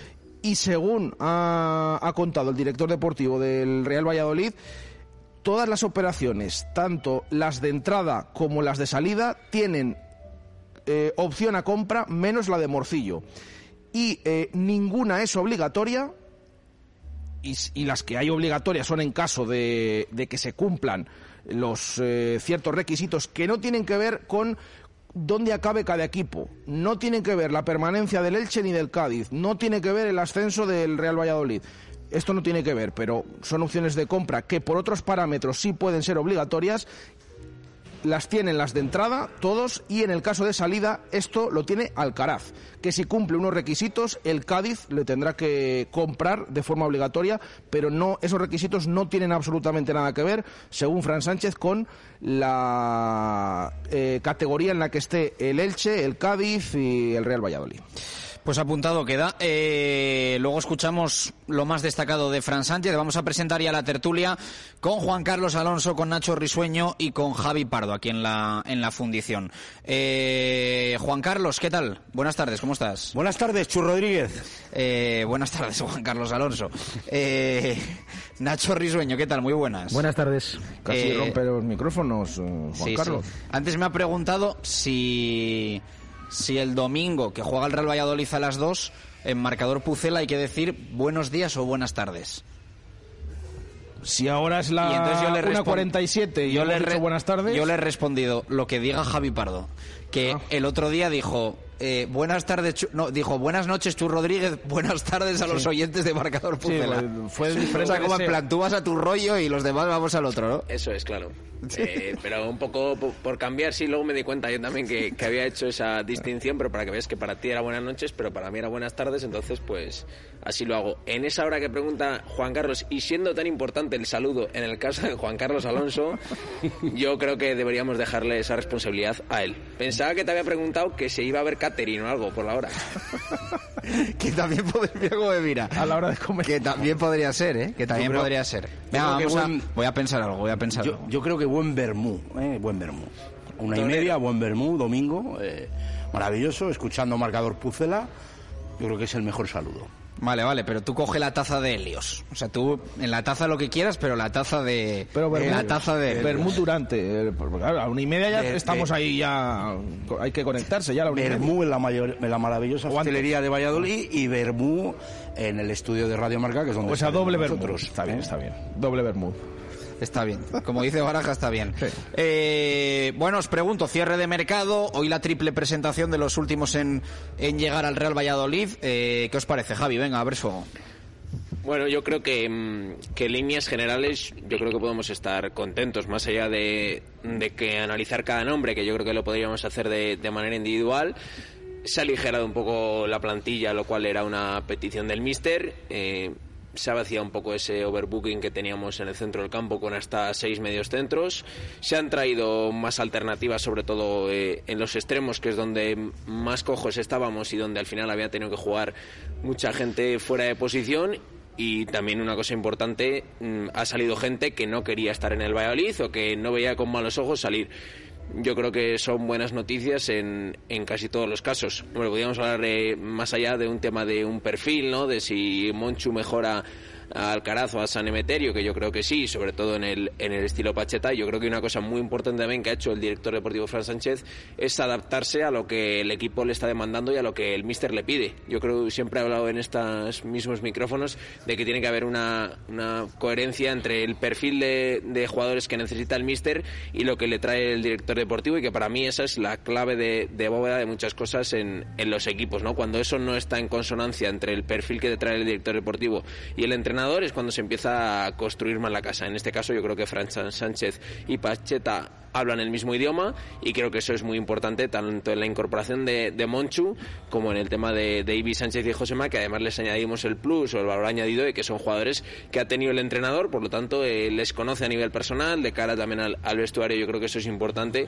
Y según ha, ha contado el director deportivo del Real Valladolid todas las operaciones tanto las de entrada como las de salida tienen eh, opción a compra menos la de morcillo. Y eh, ninguna es obligatoria y, las que hay obligatorias son en caso de, de que se cumplan los eh, ciertos requisitos que no tienen que ver con dónde acabe cada equipo. No tiene que ver la permanencia del Elche ni del Cádiz. No tiene que ver el ascenso del Real Valladolid. Esto no tiene que ver, pero son opciones de compra que por otros parámetros sí pueden ser obligatorias las tienen las de entrada, todos, y en el caso de salida, esto lo tiene Alcaraz, que si cumple unos requisitos, el Cádiz le tendrá que comprar de forma obligatoria, pero no, esos requisitos no tienen absolutamente nada que ver, según Fran Sánchez, con la eh, categoría en la que esté el Elche, el Cádiz y el Real Valladolid. Pues apuntado queda. Eh, luego escuchamos lo más destacado de Fran Sánchez. Vamos a presentar ya la tertulia con Juan Carlos Alonso, con Nacho Risueño y con Javi Pardo aquí en la, en la fundición. Eh, Juan Carlos, ¿qué tal? Buenas tardes, ¿cómo estás? Buenas tardes, Chu Rodríguez. Eh, buenas tardes, Juan Carlos Alonso. Eh, Nacho Risueño, ¿qué tal? Muy buenas. Buenas tardes. Casi rompe los micrófonos, Juan sí, Carlos. Sí. Antes me ha preguntado si si el domingo que juega el Real Valladolid a las 2, en marcador Pucela hay que decir buenos días o buenas tardes. Si ahora es la y entonces yo le 1.47 y yo le re... buenas tardes. Yo le he respondido lo que diga Javi Pardo, que ah. el otro día dijo eh, buenas tardes, Chu... no, dijo buenas noches, Chu Rodríguez, [LAUGHS] buenas tardes a los sí. oyentes de Marcador Pucela. Sí, fue, fue diferente. Como en plan, tú vas a tu rollo y los demás vamos al otro, ¿no? Eso es, claro. Eh, pero un poco por, por, cambiar, sí, luego me di cuenta yo también que, que, había hecho esa distinción, pero para que veas que para ti era buenas noches, pero para mí era buenas tardes, entonces pues así lo hago. En esa hora que pregunta Juan Carlos, y siendo tan importante el saludo en el caso de Juan Carlos Alonso, [LAUGHS] yo creo que deberíamos dejarle esa responsabilidad a él. Pensaba que te había preguntado que se iba a ver catering o algo por la hora. [LAUGHS] que también podría, mira, a la hora de comer. Que también podría ser, ¿eh? Que también creo, podría ser. Venga, vamos buen, a, voy a pensar algo, voy a pensar yo, algo. Yo creo que buen vermú, ¿eh? buen vermú. Una y media, buen vermú, domingo, eh, maravilloso, escuchando marcador Pucela, yo creo que es el mejor saludo. Vale, vale, pero tú coge la taza de Helios. O sea, tú en la taza lo que quieras, pero la taza de. Pero eh, la taza de. Vermut durante. eh, claro, a la una y media ya estamos ahí ya. Hay que conectarse ya a la una. Bermú en la, mayor, en la maravillosa hostelería de Valladolid y Bermú en el estudio de Radio Marca, que es donde O sea, doble Bermud. Está bien, está bien. Doble Bermud. Está bien. Como dice Baraja, está bien. Eh, bueno, os pregunto, cierre de mercado, hoy la triple presentación de los últimos en, en llegar al Real Valladolid. Eh, ¿Qué os parece, Javi? Venga, a ver fuego. Bueno, yo creo que, mm, que en líneas generales yo creo que podemos estar contentos, más allá de, de que analizar cada nombre, que yo creo que lo podríamos hacer de, de manera individual. Se ha aligerado un poco la plantilla, lo cual era una petición del míster. Eh, se ha vaciado un poco ese overbooking que teníamos en el centro del campo con hasta seis medios centros. Se han traído más alternativas, sobre todo eh, en los extremos, que es donde más cojos estábamos y donde al final había tenido que jugar mucha gente fuera de posición. Y también una cosa importante, mm, ha salido gente que no quería estar en el Valladolid o que no veía con malos ojos salir. Yo creo que son buenas noticias en, en casi todos los casos. Bueno, podríamos hablar eh, más allá de un tema de un perfil, ¿no? De si Monchu mejora a Alcaraz o a San Emeterio, que yo creo que sí, sobre todo en el, en el estilo Pacheta. Yo creo que una cosa muy importante también que ha hecho el director deportivo Fran Sánchez es adaptarse a lo que el equipo le está demandando y a lo que el míster le pide. Yo creo que siempre he hablado en estos mismos micrófonos de que tiene que haber una, una coherencia entre el perfil de, de jugadores que necesita el míster y lo que le trae el director deportivo y que para mí esa es la clave de, de bóveda de muchas cosas en, en los equipos, ¿no? Cuando eso no está en consonancia entre el perfil que te trae el director deportivo y el entrenador es cuando se empieza a construir mal la casa. En este caso yo creo que Fran Sánchez y Pacheta hablan el mismo idioma y creo que eso es muy importante tanto en la incorporación de, de Monchu como en el tema de, de Ibi Sánchez y Josema que además les añadimos el plus o el valor añadido de que son jugadores que ha tenido el entrenador por lo tanto eh, les conoce a nivel personal de cara también al, al vestuario yo creo que eso es importante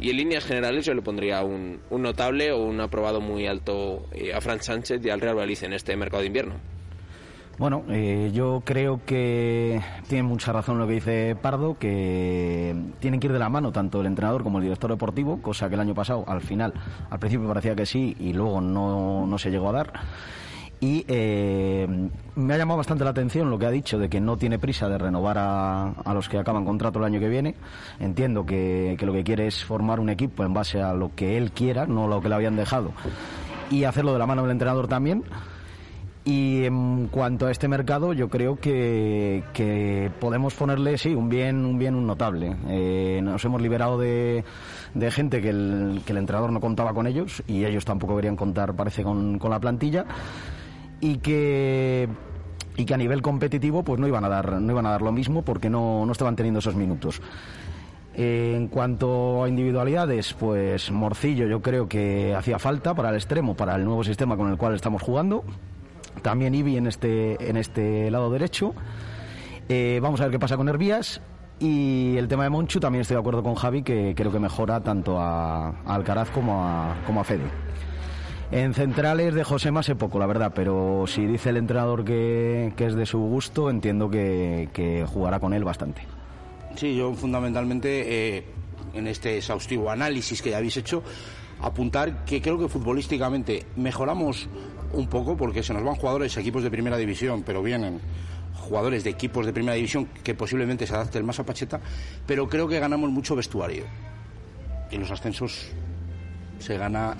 y en líneas generales yo le pondría un, un notable o un aprobado muy alto eh, a Fran Sánchez y al Real Valladolid en este mercado de invierno Bueno, eh, yo creo que tiene mucha razón lo que dice Pardo, que tienen que ir de la mano tanto el entrenador como el director deportivo, cosa que el año pasado, al final, al principio parecía que sí y luego no, no se llegó a dar. Y eh, me ha llamado bastante la atención lo que ha dicho de que no tiene prisa de renovar a, a los que acaban contrato el año que viene. Entiendo que, que lo que quiere es formar un equipo en base a lo que él quiera, no lo que le habían dejado, y hacerlo de la mano del entrenador también. Y en cuanto a este mercado, yo creo que, podemos ponerle, sí, un bien, un bien, un notable. Eh, nos hemos liberado de, gente que el, entrenador no contaba con ellos y ellos tampoco querían contar, parece, con, con la plantilla. Y que y que a nivel competitivo pues no iban a dar no iban a dar lo mismo porque no, no estaban teniendo esos minutos. Eh, en cuanto a individualidades, pues Morcillo yo creo que hacía falta para el extremo, para el nuevo sistema con el cual estamos jugando. También Ibi en este, en este lado derecho. Eh, vamos a ver qué pasa con Hervías. Y el tema de Monchu también estoy de acuerdo con Javi, que creo que mejora tanto a, a Alcaraz como a, como a Fede. En centrales de José más sé poco, la verdad, pero si dice el entrenador que, que es de su gusto, entiendo que, que jugará con él bastante. Sí, yo fundamentalmente eh, en este exhaustivo análisis que ya habéis hecho, apuntar que creo que futbolísticamente mejoramos un poco porque se nos van jugadores a equipos de primera división, pero vienen jugadores de equipos de primera división que posiblemente se adapten más a Pacheta, pero creo que ganamos mucho vestuario. Y los ascensos se gana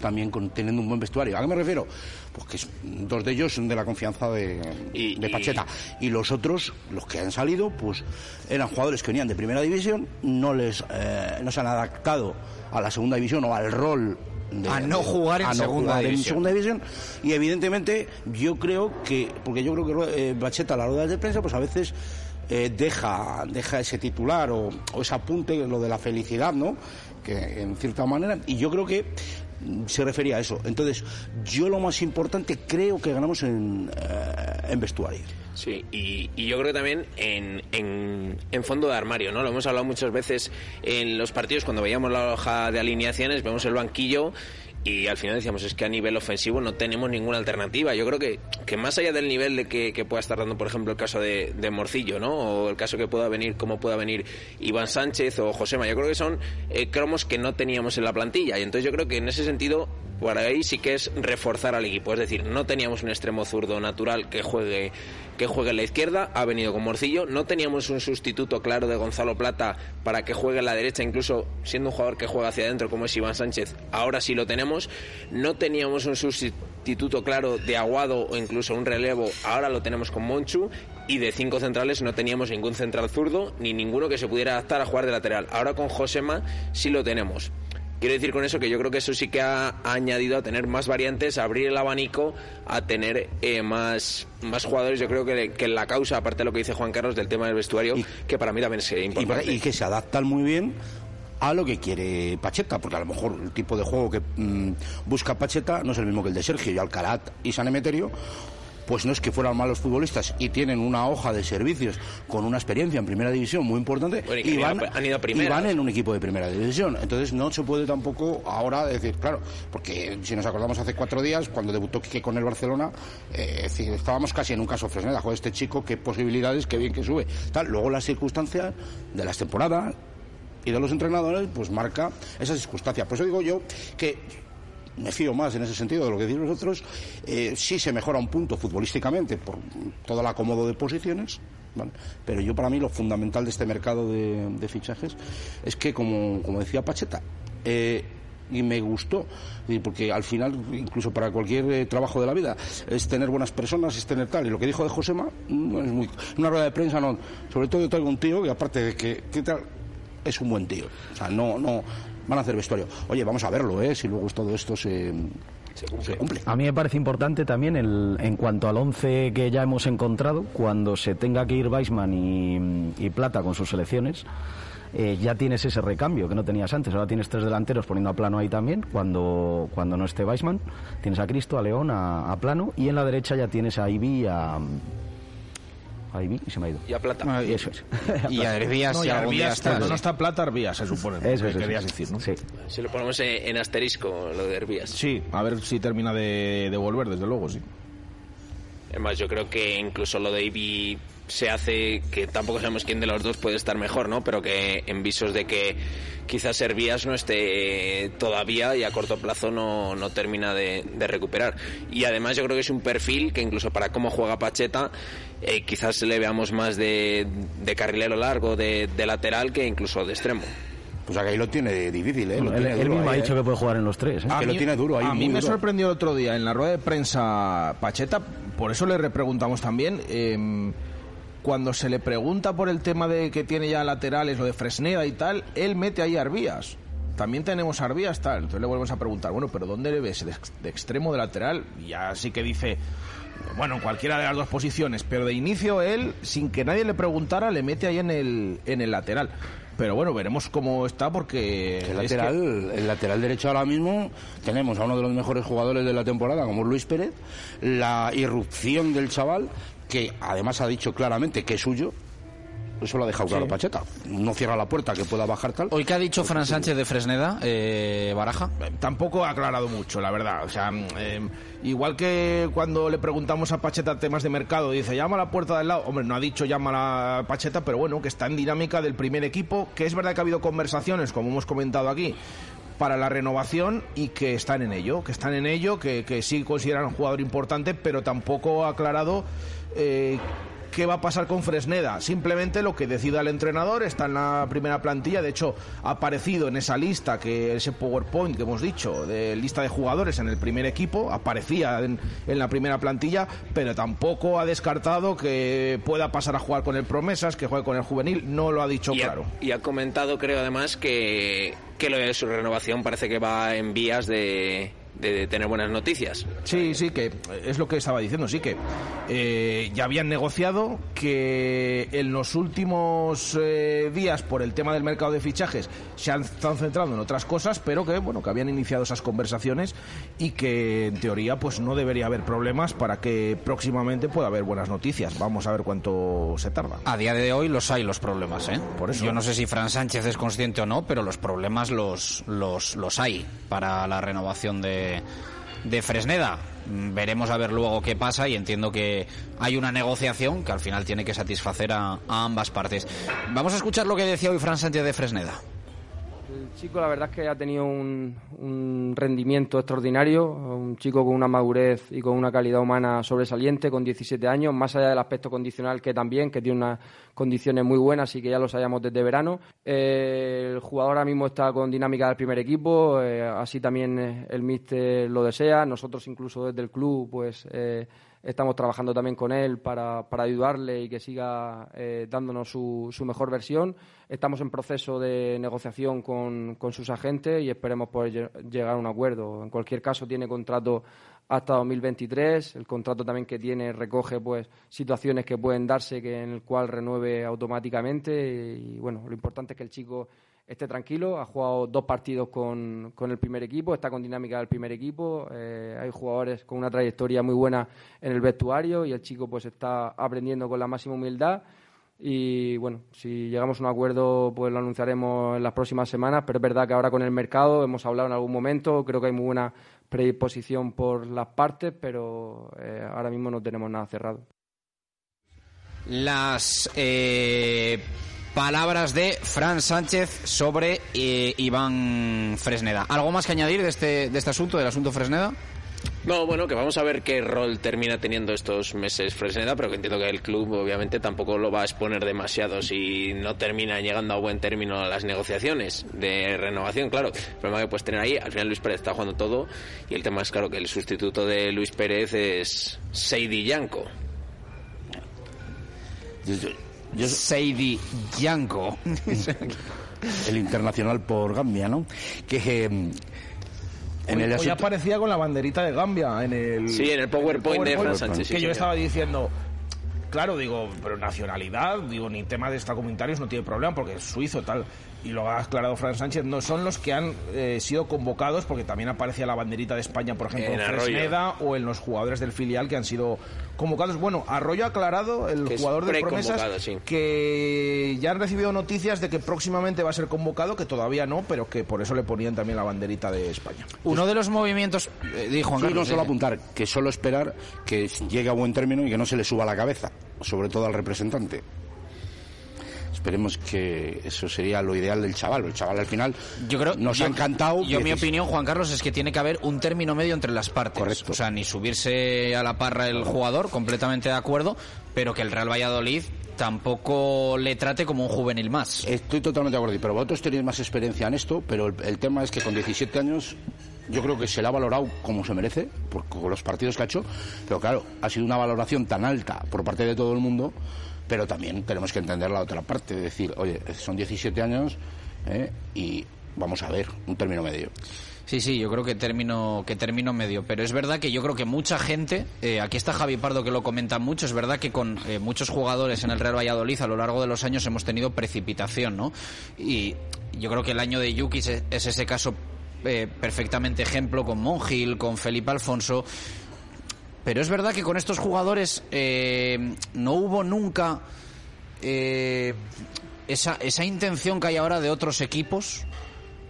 también con, teniendo un buen vestuario. ¿A qué me refiero? Pues que dos de ellos son de la confianza de, de Pacheta. Y los otros, los que han salido, pues eran jugadores que venían de primera división, no les eh, no se han adaptado a la segunda división o al rol de- A no jugar en a no segunda jugar en división. segunda división. Y evidentemente yo creo que, porque yo creo que eh, Pacheta a la rueda de prensa, pues a veces eh, deja, deja ese titular o, o ese apunte, lo de la felicidad, ¿no? Que en cierta manera, y yo creo que se refería a eso. Entonces, yo lo más importante creo que ganamos en, eh, en vestuario. Sí, y, y yo creo también en, en, en fondo de armario, ¿no? Lo hemos hablado muchas veces en los partidos cuando veíamos la hoja de alineaciones, vemos el banquillo y al final decíamos es que a nivel ofensivo no tenemos ninguna alternativa. Yo creo que, que más allá del nivel de que, pueda estar dando, por ejemplo, el caso de, de, Morcillo, ¿no? O el caso que pueda venir, como pueda venir Iván Sánchez o Josema, yo creo que son eh, cromos que no teníamos en la plantilla. Y entonces yo creo que en ese sentido, por ahí sí que es reforzar al equipo. Es decir, no teníamos un extremo zurdo natural que juegue que juegue en la izquierda, ha venido con Morcillo, no teníamos un sustituto claro de Gonzalo Plata para que juegue en la derecha, incluso siendo un jugador que juega hacia adentro como es Iván Sánchez, ahora sí lo tenemos, no teníamos un sustituto claro de Aguado o incluso un relevo, ahora lo tenemos con Monchu y de cinco centrales no teníamos ningún central zurdo ni ninguno que se pudiera adaptar a jugar de lateral. Ahora con Josema sí lo tenemos. Quiero decir con eso que yo creo que eso sí que ha, añadido a tener más variantes, a abrir el abanico, a tener eh, más, más jugadores. Yo creo que, que, la causa, aparte de lo que dice Juan Carlos del tema del vestuario, que para mí también es importante. Y, que se adaptan muy bien a lo que quiere Pacheta, porque a lo mejor el tipo de juego que mmm, busca Pacheta no es el mismo que el de Sergio y Alcarat y San Emeterio, pues no es que fueran malos futbolistas y tienen una hoja de servicios con una experiencia en primera división muy importante bueno, y, y, van, han ido y, van, en un equipo de primera división. Entonces no se puede tampoco ahora decir, claro, porque si nos acordamos hace cuatro días, cuando debutó Quique con el Barcelona, eh, decir, estábamos casi en un caso Fresneda, joder, este chico, qué posibilidades, qué bien que sube. Tal. Luego las circunstancias de las temporadas y de los entrenadores, pues marca esas circunstancias. Por eso digo yo que me fío más en ese sentido de lo que decís vosotros. Eh, sí se mejora un punto futbolísticamente por todo el acomodo de posiciones, pero yo para mí lo fundamental de este mercado de, fichajes es que, como, como decía Pacheta, eh, y me gustó, porque al final, incluso para cualquier eh, trabajo de la vida, es tener buenas personas, es tener tal. Y lo que dijo de Josema, no es muy. Una rueda de prensa, no. Sobre todo yo traigo un tío, y aparte de que, que tal, es un buen tío. O sea, no, no, van a hacer vestuario. Oye, vamos a verlo, ¿eh? Si luego todo esto se, cumple. A mí me parece importante también el, en cuanto al 11 que ya hemos encontrado, cuando se tenga que ir Weisman y, Plata con sus selecciones. Eh, ya tienes ese recambio que no tenías antes. Ahora tienes tres delanteros poniendo a plano ahí también, cuando, cuando no esté Weisman. Tienes a Cristo, a León, a, a plano. Y en la derecha ya tienes a Ibi y a, Vi y se me ha ido. Y a Plata. Ah, y eso es. [LAUGHS] y a Herbías, no, y día Herbías, está. cuando no está Plata, Herbías, se supone. Eso, que eso, querías eso. decir, ¿no? Sí. Si lo ponemos en, en asterisco, lo de Herbías. Sí, a ver si termina de, de volver, desde luego, sí. Además, yo creo que incluso lo de Ibi se hace que tampoco sabemos quién de los dos puede estar mejor, ¿no? Pero que en visos de que quizás Hervías no esté todavía y a corto plazo no, no termina de, de, recuperar. Y además yo creo que es un perfil que incluso para cómo juega Pacheta eh, quizás le veamos más de, de carrilero largo, de, de, lateral que incluso de extremo. Pues ahí lo tiene difícil, ¿eh? Lo él, tiene él mismo ahí, ha dicho ¿eh? que puede jugar en los tres. ¿eh? Ah, que lo tiene duro ahí, A mí me duro. sorprendió el otro día en la rueda de prensa Pacheta, por eso le repreguntamos también. Cuando se le pregunta por el tema de que tiene ya laterales, lo de Fresneda y tal, él mete ahí a Arbías. También tenemos a Arbías, tal. Entonces le volvemos a preguntar, bueno, pero ¿dónde le ves? ¿De, de extremo de lateral? Y ya sí que dice, bueno, en cualquiera de las dos posiciones, pero de inicio él, sin que nadie le preguntara, le mete ahí en el, en el lateral. Pero bueno, veremos cómo está porque... El lateral, que... el lateral derecho ahora mismo tenemos a uno de los mejores jugadores de la temporada, como Luis Pérez. La irrupción del chaval, que además ha dicho claramente que es suyo. Eso lo ha dejado claro Sí. Pacheta. No cierra la puerta que pueda bajar tal. Hoy que ha dicho Fran Sánchez de Fresneda, eh, Baraja. Tampoco ha aclarado mucho, la verdad. O sea, eh, igual que cuando le preguntamos a Pacheta temas de mercado, dice llama a la puerta del lado. Hombre, no ha dicho llama a la Pacheta, pero bueno, que está en dinámica del primer equipo. Que es verdad que ha habido conversaciones, como hemos comentado aquí, para la renovación y que están en ello, que están en ello, que, que sí consideran un jugador importante, pero tampoco ha aclarado eh, qué va a pasar con Fresneda. Simplemente lo que decida el entrenador está en la primera plantilla. De hecho, ha aparecido en esa lista, que ese PowerPoint que hemos dicho, de lista de jugadores en el primer equipo, aparecía en, en la primera plantilla, pero tampoco ha descartado que pueda pasar a jugar con el Promesas, que juegue con el juvenil. No lo ha dicho y ha, claro. Y ha comentado, creo además, que, que lo de su renovación parece que va en vías de de tener buenas noticias. Sí, sí, que es lo que estaba diciendo, sí que eh, ya habían negociado que en los últimos eh, días por el tema del mercado de fichajes se han estado centrando en otras cosas, pero que bueno que habían iniciado esas conversaciones y que en teoría pues no debería haber problemas para que próximamente pueda haber buenas noticias. Vamos a ver cuánto se tarda. A día de hoy los hay los problemas, ¿eh? Por eso. Yo no sé si Fran Sánchez es consciente o no, pero los problemas los los, los hay para la renovación de de Fresneda. Veremos a ver luego qué pasa y entiendo que hay una negociación que al final tiene que satisfacer a, ambas partes. Vamos a escuchar lo que decía hoy Fran Sánchez de Fresneda. El chico la verdad es que ha tenido un, un rendimiento extraordinario, un chico con una madurez y con una calidad humana sobresaliente, con 17 años, más allá del aspecto condicional que también, que tiene unas condiciones muy buenas y que ya lo sabíamos desde verano. Eh, el jugador ahora mismo está con dinámica del primer equipo, eh, así también eh, el míster lo desea. Nosotros incluso desde el club pues estamos trabajando también con él para, para ayudarle y que siga dándonos su, su mejor versión. Estamos en proceso de negociación con, con sus agentes y esperemos poder lle- llegar a un acuerdo. En cualquier caso, tiene contrato hasta 2023. El contrato también que tiene recoge pues situaciones que pueden darse que en el cual renueve automáticamente y bueno, lo importante es que el chico esté tranquilo. Ha jugado dos partidos con, con el primer equipo, está con dinámica del primer equipo. Eh, hay jugadores con una trayectoria muy buena en el vestuario y el chico pues está aprendiendo con la máxima humildad. Y bueno, si llegamos a un acuerdo, pues lo anunciaremos en las próximas semanas. Pero es verdad que ahora con el mercado hemos hablado en algún momento. Creo que hay muy buena predisposición por las partes, pero eh, ahora mismo no tenemos nada cerrado. Las eh, palabras de Fran Sánchez sobre eh, Iván Fresneda. ¿Algo más que añadir de este, de este asunto, del asunto Fresneda? No, bueno, que vamos a ver qué rol termina teniendo estos meses Fresneda, pero que entiendo que el club obviamente tampoco lo va a exponer demasiado si no termina llegando a buen término las negociaciones de renovación, claro. El problema que puedes tener ahí, al final Luis Pérez está jugando todo y el tema es claro que el sustituto de Luis Pérez es Seidi Yanko. Seidi Yanko. [LAUGHS] el internacional por Gambia, ¿no? Que eh, en el asunto- aparecía con la banderita de Gambia en el... Sí, en el PowerPoint de Fran Sánchez, sí, Que yo estaba diciendo... Claro, digo, pero nacionalidad, digo, ni tema de extracomunitarios no tiene problema porque es suizo tal. Y lo ha aclarado Fran Sánchez, no son los que han eh, sido convocados porque también aparecía la banderita de España, por ejemplo, En. Fresneda o en los jugadores del filial que han sido convocados. Bueno, Arroyo ha aclarado, el Que jugador de promesas, sí. que ya han recibido noticias de que próximamente va a ser convocado, que todavía no, pero que por eso le ponían también la banderita de España. Uno de los movimientos, eh, dijo Juan Sí, no solo eh, apuntar, que solo esperar que llegue a buen término y que no se le suba la cabeza, sobre todo al representante. Esperemos que eso sería lo ideal del chaval. El chaval al final Yo creo, nos yo- ha encantado. Yo, mi opinión, Juan Carlos, es que tiene que haber un término medio entre las partes. O sea, ni subirse a la parra el jugador, completamente de acuerdo, pero que el Real Valladolid tampoco le trate como un juvenil más. Estoy totalmente de acuerdo, pero vosotros tenéis más experiencia en esto, pero el, el tema es que con 17 años yo creo que se le ha valorado como se merece, por, con los partidos que ha hecho, pero claro, ha sido una valoración tan alta por parte de todo el mundo, pero también tenemos que entender la otra parte, decir, oye, son 17 años ¿eh? y vamos a ver, un término medio. Sí, sí, yo creo que término, que término medio. Pero es verdad que yo creo que mucha gente, eh, aquí está Javi Pardo que lo comenta mucho, es verdad que con eh, muchos jugadores en el Real Valladolid a lo largo de los años hemos tenido precipitación, ¿no? Y yo creo que el año de Yuki es, es ese caso eh, perfectamente ejemplo con Mongil, con Felipe Alfonso. Pero es verdad que con estos jugadores eh, no hubo nunca eh, esa, esa intención que hay ahora de otros equipos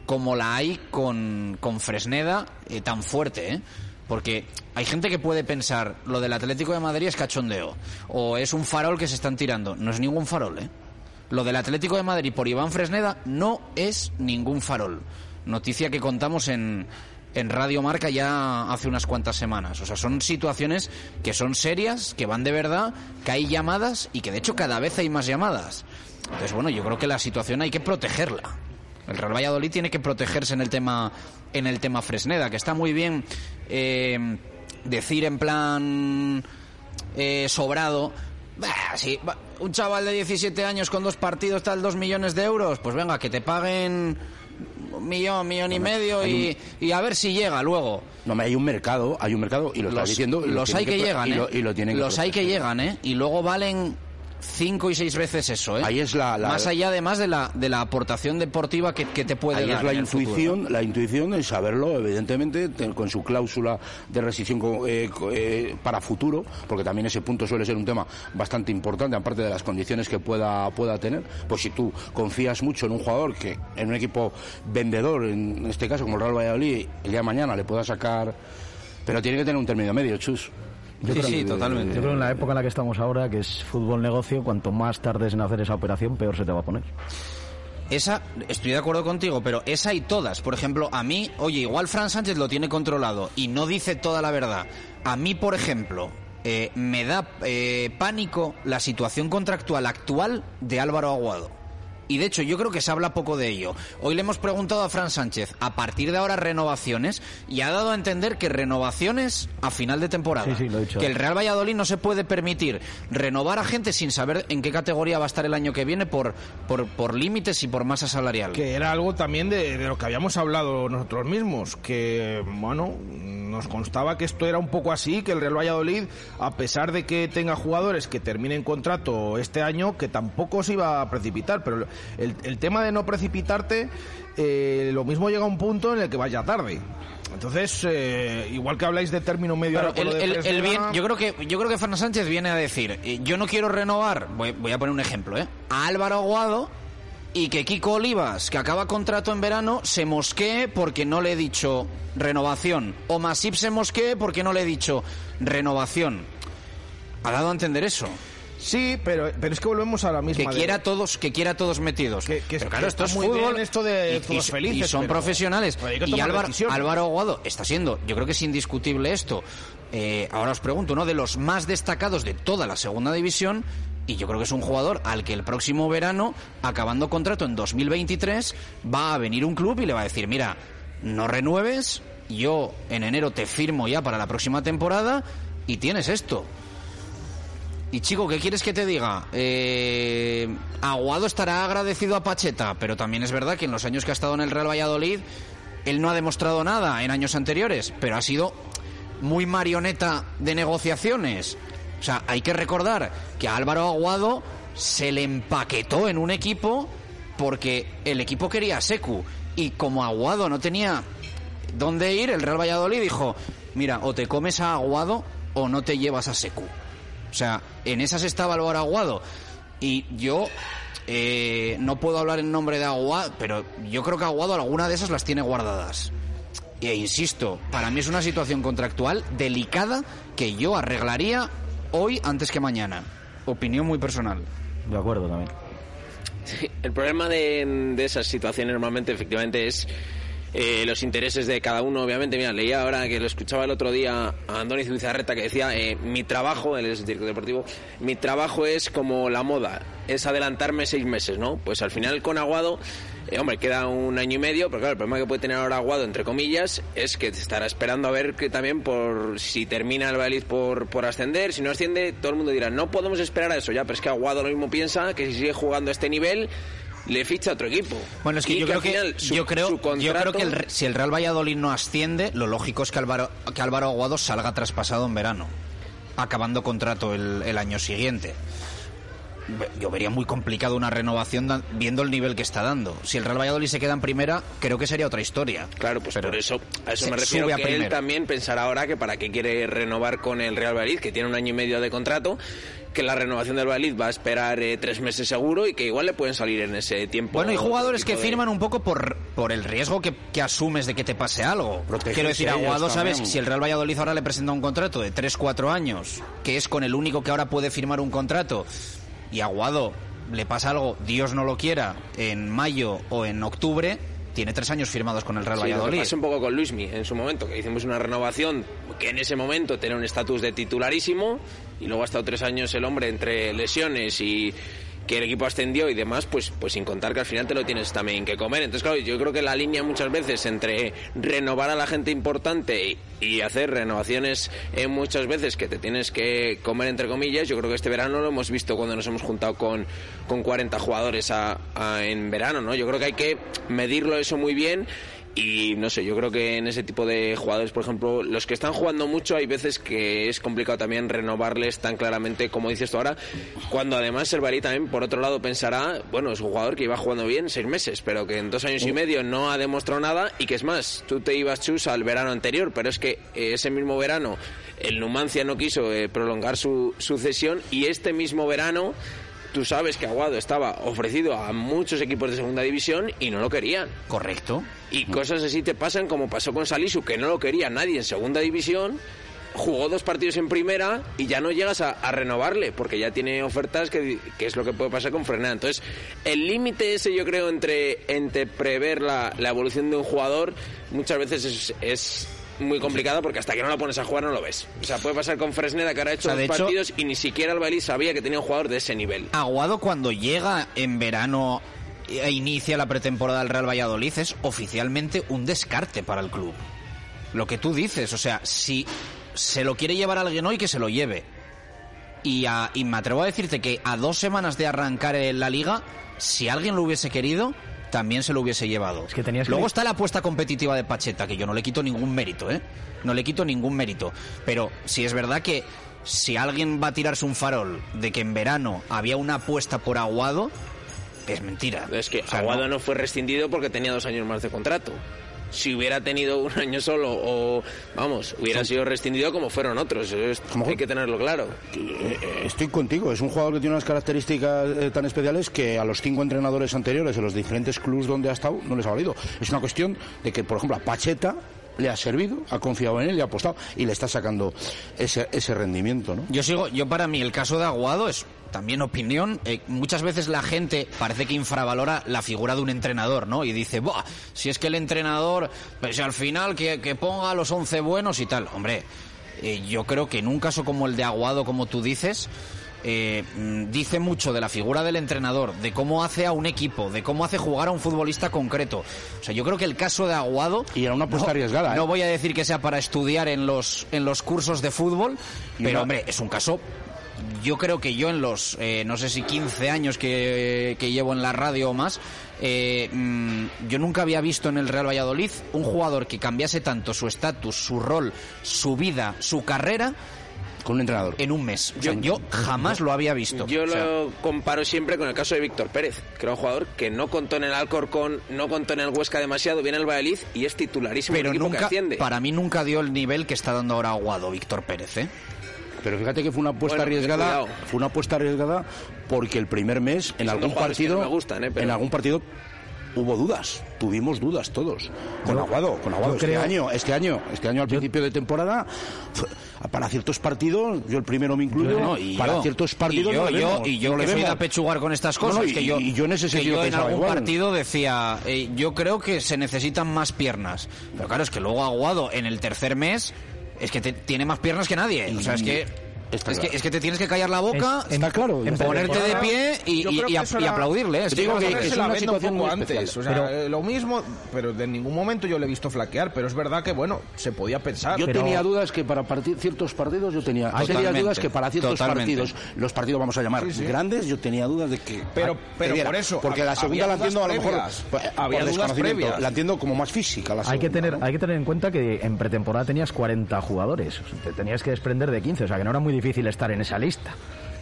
como la hay con, con Fresneda eh, tan fuerte. Porque hay gente que puede pensar, lo del Atlético de Madrid es cachondeo, o es un farol que se están tirando. No es ningún farol, ¿eh? Lo del Atlético de Madrid por Iván Fresneda no es ningún farol. Noticia que contamos en, en Radio Marca ya hace unas cuantas semanas. O sea, son situaciones que son serias, que van de verdad, que hay llamadas y que de hecho cada vez hay más llamadas. Entonces, bueno, yo creo que la situación hay que protegerla. El Real Valladolid tiene que protegerse en el tema en el tema Fresneda, que está muy bien eh, decir en plan eh, sobrado. "Bah, sí, un chaval de 17 años con dos partidos tal dos millones de euros, pues venga, que te paguen un millón, millón y medio y, y a ver si llega luego. No, hay un mercado, hay un mercado y lo estás diciendo. y los hay que, llegan, y ¿eh? lo- y lo tienen los hay que llegan, ¿eh? Y luego valen cinco y seis veces eso, ¿eh? Ahí es la- la- Más allá, además, de la, de la aportación deportiva que, que te puede Ahí dar es la futuro. intuición, la intuición de saberlo, evidentemente, te- con su cláusula de rescisión eh, eh, para futuro, porque también ese punto suele ser un tema bastante importante, aparte de las condiciones que pueda, pueda tener. Pues si tú confías mucho en un jugador que en un equipo vendedor, en este caso como el Real Valladolid, el día de mañana le pueda sacar. Pero tiene que tener un término medio, chus. Yo creo- Yo creo que en la época en la que estamos ahora, que es fútbol negocio, cuanto más tardes en hacer esa operación, peor se te va a poner. Esa, estoy de acuerdo contigo, pero esa y todas. Por ejemplo, a mí, oye, igual Fran Sánchez lo tiene controlado y no dice toda la verdad. A mí, por ejemplo, eh, me da eh, pánico la situación contractual actual de Álvaro Aguado. Y de hecho, yo creo que se habla poco de ello. Hoy le hemos preguntado a Fran Sánchez, a partir de ahora renovaciones, y ha dado a entender que renovaciones a final de temporada. Sí, sí, lo he dicho. Que el Real Valladolid no se puede permitir renovar a gente sin saber en qué categoría va a estar el año que viene por, por, por límites y por masa salarial. Que era algo también de, de lo que habíamos hablado nosotros mismos, que, bueno, nos constaba que esto era un poco así, que el Real Valladolid, a pesar de que tenga jugadores que terminen contrato este año, que tampoco se iba a precipitar, pero el, el tema de no precipitarte, eh, lo mismo llega a un punto en el que vaya tarde. Entonces, eh, igual que habláis de término medio Claro, acuerdo el- de el- Pérez el bien- Lorena, yo creo que yo creo que Sánchez viene a decir, eh, yo no quiero renovar, voy, voy a poner un ejemplo, ¿eh? a Álvaro Aguado y que Kiko Olivas, que acaba contrato en verano, se mosquee porque no le he dicho renovación. O Masip se mosquee porque no le he dicho renovación. Ha dado a entender eso. Sí, pero, pero es que volvemos a la misma. Que de- quiera todos, que quiera todos metidos. pero claro, que esto está es muy fútbol. bien esto de y- todos y, felices, y son pero- profesionales. pero que Y Álvaro. Álvaro Aguado está siendo, yo creo que es indiscutible esto. Eh, ahora os pregunto, uno de los más destacados de toda la segunda división. Y yo creo que es un jugador al que el próximo verano, acabando contrato en 2023, va a venir un club y le va a decir, mira, no renueves, yo en enero te firmo ya para la próxima temporada y tienes esto. Y chico, ¿qué quieres que te diga? Eh, Aguado estará agradecido a Pacheta, pero también es verdad que en los años que ha estado en el Real Valladolid, él no ha demostrado nada en años anteriores, pero ha sido muy marioneta de negociaciones. O sea, hay que recordar que a Álvaro Aguado se le empaquetó en un equipo porque el equipo quería a Secu. Y como Aguado no tenía dónde ir, el Real Valladolid dijo, mira, o te comes a Aguado o no te llevas a Secu. O sea, en esas estaba Álvaro Aguado. Y yo eh, no puedo hablar en nombre de Aguado, pero yo creo que Aguado alguna de esas las tiene guardadas. E insisto, para mí es una situación contractual delicada que yo arreglaría hoy antes que mañana. Opinión muy personal. De acuerdo también. Sí, el problema de, de esas situaciones normalmente efectivamente es eh, los intereses de cada uno. Obviamente, mira, leía ahora que lo escuchaba el otro día a Andoni Zubizarreta que decía, eh, mi trabajo, él es director deportivo, mi trabajo es como la moda, es adelantarme seis meses, ¿no? Pues al final con Aguado... eh, hombre, queda un año y medio, pero claro, el problema que puede tener ahora Aguado, entre comillas, es que estará esperando a ver que también por si termina el Valladolid por, por ascender, si no asciende, todo el mundo dirá, no podemos esperar a eso ya, pero es que Aguado lo mismo piensa que si sigue jugando a este nivel, le ficha a otro equipo. Bueno, es que yo creo al que final su- yo creo su yo creo que el si el Real Valladolid no asciende, lo lógico es que Álvaro que Álvaro Aguado salga traspasado en verano, acabando contrato el, el año siguiente. Yo vería muy complicado una renovación viendo el nivel que está dando. Si el Real Valladolid se queda en primera, creo que sería otra historia. Claro, pues por eso, a eso me refiero sube a que él primera. también pensará ahora que para qué quiere renovar con el Real Valladolid, que tiene un año y medio de contrato, que la renovación del Valladolid va a esperar eh, tres meses seguro y que igual le pueden salir en ese tiempo. Bueno, hay jugadores que de- firman un poco por, por el riesgo que, que asumes de que te pase algo. Protegerse Quiero decir, Aguado, ¿sabes? también. Si el Real Valladolid ahora le presenta un contrato de 3-4 años, que es con el único que ahora puede firmar un contrato, y Aguado le pasa algo, Dios no lo quiera, en mayo o en octubre, tiene tres años firmados con el Real Sí, Valladolid. pasó un poco con Luismi en su momento, que hicimos una renovación que en ese momento tenía un estatus de titularísimo y luego ha estado tres años el hombre entre lesiones y, que el equipo ascendió y demás, pues, pues sin contar que al final te lo tienes también que comer. Entonces, claro, yo creo que la línea muchas veces entre renovar a la gente importante y, hacer renovaciones eh, muchas veces que te tienes que comer entre comillas, yo creo que este verano lo hemos visto cuando nos hemos juntado con, con 40 jugadores a- a- en verano, ¿no? Yo creo que hay que medirlo eso muy bien y no sé, yo creo que en ese tipo de jugadores, por ejemplo, los que están jugando mucho, hay veces que es complicado también renovarles tan claramente como dices tú ahora, cuando además el Bali también, por otro lado, pensará, bueno, es un jugador que iba jugando bien seis meses, pero que en dos años y medio no ha demostrado nada y que es más, tú te ibas chus al verano anterior, pero es que eh, ese mismo verano el Numancia no quiso eh, prolongar su, su cesión y este mismo verano tú sabes que Aguado estaba ofrecido a muchos equipos de segunda división y no lo querían. Correcto. Y cosas así te pasan como pasó con Salisu, que no lo quería nadie en segunda división, jugó dos partidos en primera y ya no llegas a, a renovarle, porque ya tiene ofertas que, que es lo que puede pasar con Frenada. Entonces, el límite ese yo creo entre, entre prever la, la evolución de un jugador muchas veces es... es muy complicado porque hasta que no lo pones a jugar no lo ves. O sea, puede pasar con Fresneda que ahora ha hecho O sea, de dos hecho- partidos y ni siquiera el Bailey sabía que tenía un jugador de ese nivel. Aguado cuando llega en verano e inicia la pretemporada del Real Valladolid es oficialmente un descarte para el club. Lo que tú dices, o sea, si se lo quiere llevar alguien hoy, que se lo lleve. Y, a- y me atrevo a decirte que a dos semanas de arrancar en la liga, si alguien lo hubiese querido, también se lo hubiese llevado. que tenías que- Luego está la apuesta competitiva de Pacheta, que yo no le quito ningún mérito, ¿eh? No le quito ningún mérito. Pero si es verdad que si alguien va a tirarse un farol de que en verano había una apuesta por Aguado, es mentira. Es que O sea, Aguado no- no. fue rescindido porque tenía dos años más de contrato. Si hubiera tenido un año solo o, vamos, hubiera sido rescindido como fueron otros. Es- hay que tenerlo claro. Eh, Estoy contigo, es un jugador que tiene unas características eh, tan especiales que a los cinco entrenadores anteriores en los diferentes clubes donde ha estado no les ha valido. Es una cuestión de que, por ejemplo, a Pacheta le ha servido, ha confiado en él, le ha apostado y le está sacando ese, ese rendimiento, ¿no? Yo sigo, yo para mí el caso de Aguado es también opinión. eh, muchas veces la gente parece que infravalora la figura de un entrenador, ¿no? Y dice, Buah, si es que el entrenador, pues al final que, que ponga a los 11 buenos y tal. Hombre, eh, yo creo que en un caso como el de Aguado, como tú dices, eh, mm, dice mucho de la figura del entrenador, de cómo hace a un equipo, de cómo hace jugar a un futbolista concreto. O sea, yo creo que el caso de Aguado... Y era una apuesta no, arriesgada, ¿eh? No voy a decir que sea para estudiar en los, en los cursos de fútbol, Y pero una- hombre, es un caso yo creo que yo en los, eh, no sé si 15 años que, que llevo en la radio o más, eh, mm, yo nunca había visto en el Real Valladolid un jugador que cambiase tanto su estatus, su rol, su vida, su carrera. Con un entrenador. En un mes. O sea, yo, jamás lo había visto. Yo O sea, lo comparo siempre con el caso de Víctor Pérez, que era un jugador que no contó en el Alcorcón, no contó en el Huesca demasiado, viene el Valladolid y es titularísimo pero del equipo que nunca, asciende. para mí nunca dio el nivel que está dando ahora Aguado, Víctor Pérez, ¿eh? Pero fíjate que fue una apuesta Bueno, arriesgada, cuidado. fue una apuesta arriesgada porque el primer mes en algún partido, no me gustan, ¿eh? Pero- en algún partido hubo dudas, tuvimos dudas todos. Con Aguado, con Aguado. Este creo- año, este año, este año al principio de temporada, para ciertos partidos, yo el primero me incluyo, No, y para yo, ciertos partidos y yo, no le yo- vemos, y yo no le que soy de apechugar con estas cosas, no, y- que yo, y yo en ese que sentido yo en algún igual. partido decía, eh, yo creo que se necesitan más piernas. Pero claro, es que luego Aguado en el tercer mes es que te- tiene más piernas que nadie. O sea, es que... Está Es que, es que te tienes que callar la boca, Es- está claro, en ponerte de pie y, aplaudirle. Es Yo que- es se la una situación muy antes. especial. O sea, Pero- eh, lo mismo, pero de ningún momento yo le he visto flaquear. Pero es verdad que, bueno, se podía pensar. Yo Pero- tenía dudas que para parti- ciertos partidos yo tenía, yo tenía dudas que para ciertos totalmente. partidos, los partidos vamos a llamar Sí, sí. grandes, yo tenía dudas de que Pero- ah, pero por eso, porque la segunda la entiendo a lo mejor Había por dudas desconocimiento, previas. la entiendo como más física la Hay que, tener, ¿no? hay que tener en cuenta que en pretemporada tenías 40 jugadores. O sea, te tenías que desprender de 15, o sea que no era muy difícil estar en esa lista.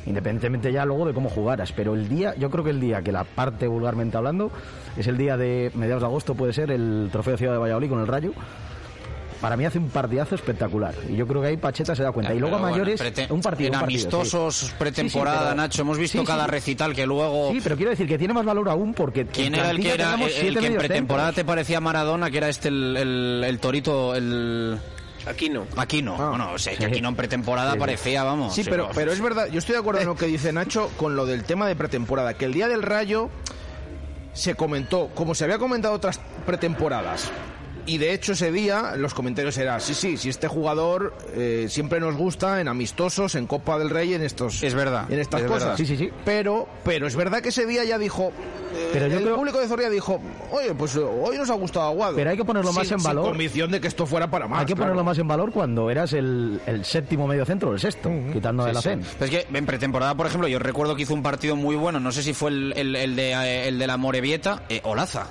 Independientemente ya luego de cómo jugaras. Pero el día, yo creo que el día que la parte vulgarmente hablando, es el día de mediados de agosto, puede ser el Trofeo Ciudad de Valladolid con el Rayo. Para mí hace un partidazo espectacular. Y yo creo que ahí Pacheta se da cuenta. y luego a bueno, mayores, prete- un partido. En un partido, sí. amistosos, Sí, sí, pretemporada, pero- Nacho, hemos visto cada recital que luego... Sí, pero quiero decir que tiene más valor aún porque. ¿Quién era el que era el, que en pretemporada te parecía Maradona, que era este el, el, el torito, el... Aquí no. Aquí no, bueno, o sea, que aquí no en pretemporada Sí, parecía, vamos. Sí, pero, pero es verdad, yo estoy de acuerdo en lo que dice Nacho con lo del tema de pretemporada, que el día del Rayo se comentó, como se había comentado otras pretemporadas, Y de hecho ese día los comentarios eran, sí, sí, si este jugador eh, siempre nos gusta en amistosos, en Copa del Rey, en estos... Es verdad. En estas es cosas. verdad. Sí, sí, sí. Pero, pero es verdad que ese día ya dijo... eh, Pero yo el creo- público de Zorrilla dijo, oye, pues eh, hoy nos ha gustado Aguado. Pero hay que ponerlo más Sin- en sin valor. convicción de que esto fuera para más. Hay que claro. ponerlo más en valor cuando eras el, el séptimo medio centro o el sexto, quitando de la sí. CEN. Es que en pretemporada, por ejemplo, yo recuerdo que hizo un partido muy bueno, no sé si fue el, el- el de, eh, el de la Morevieta, eh, Olaza.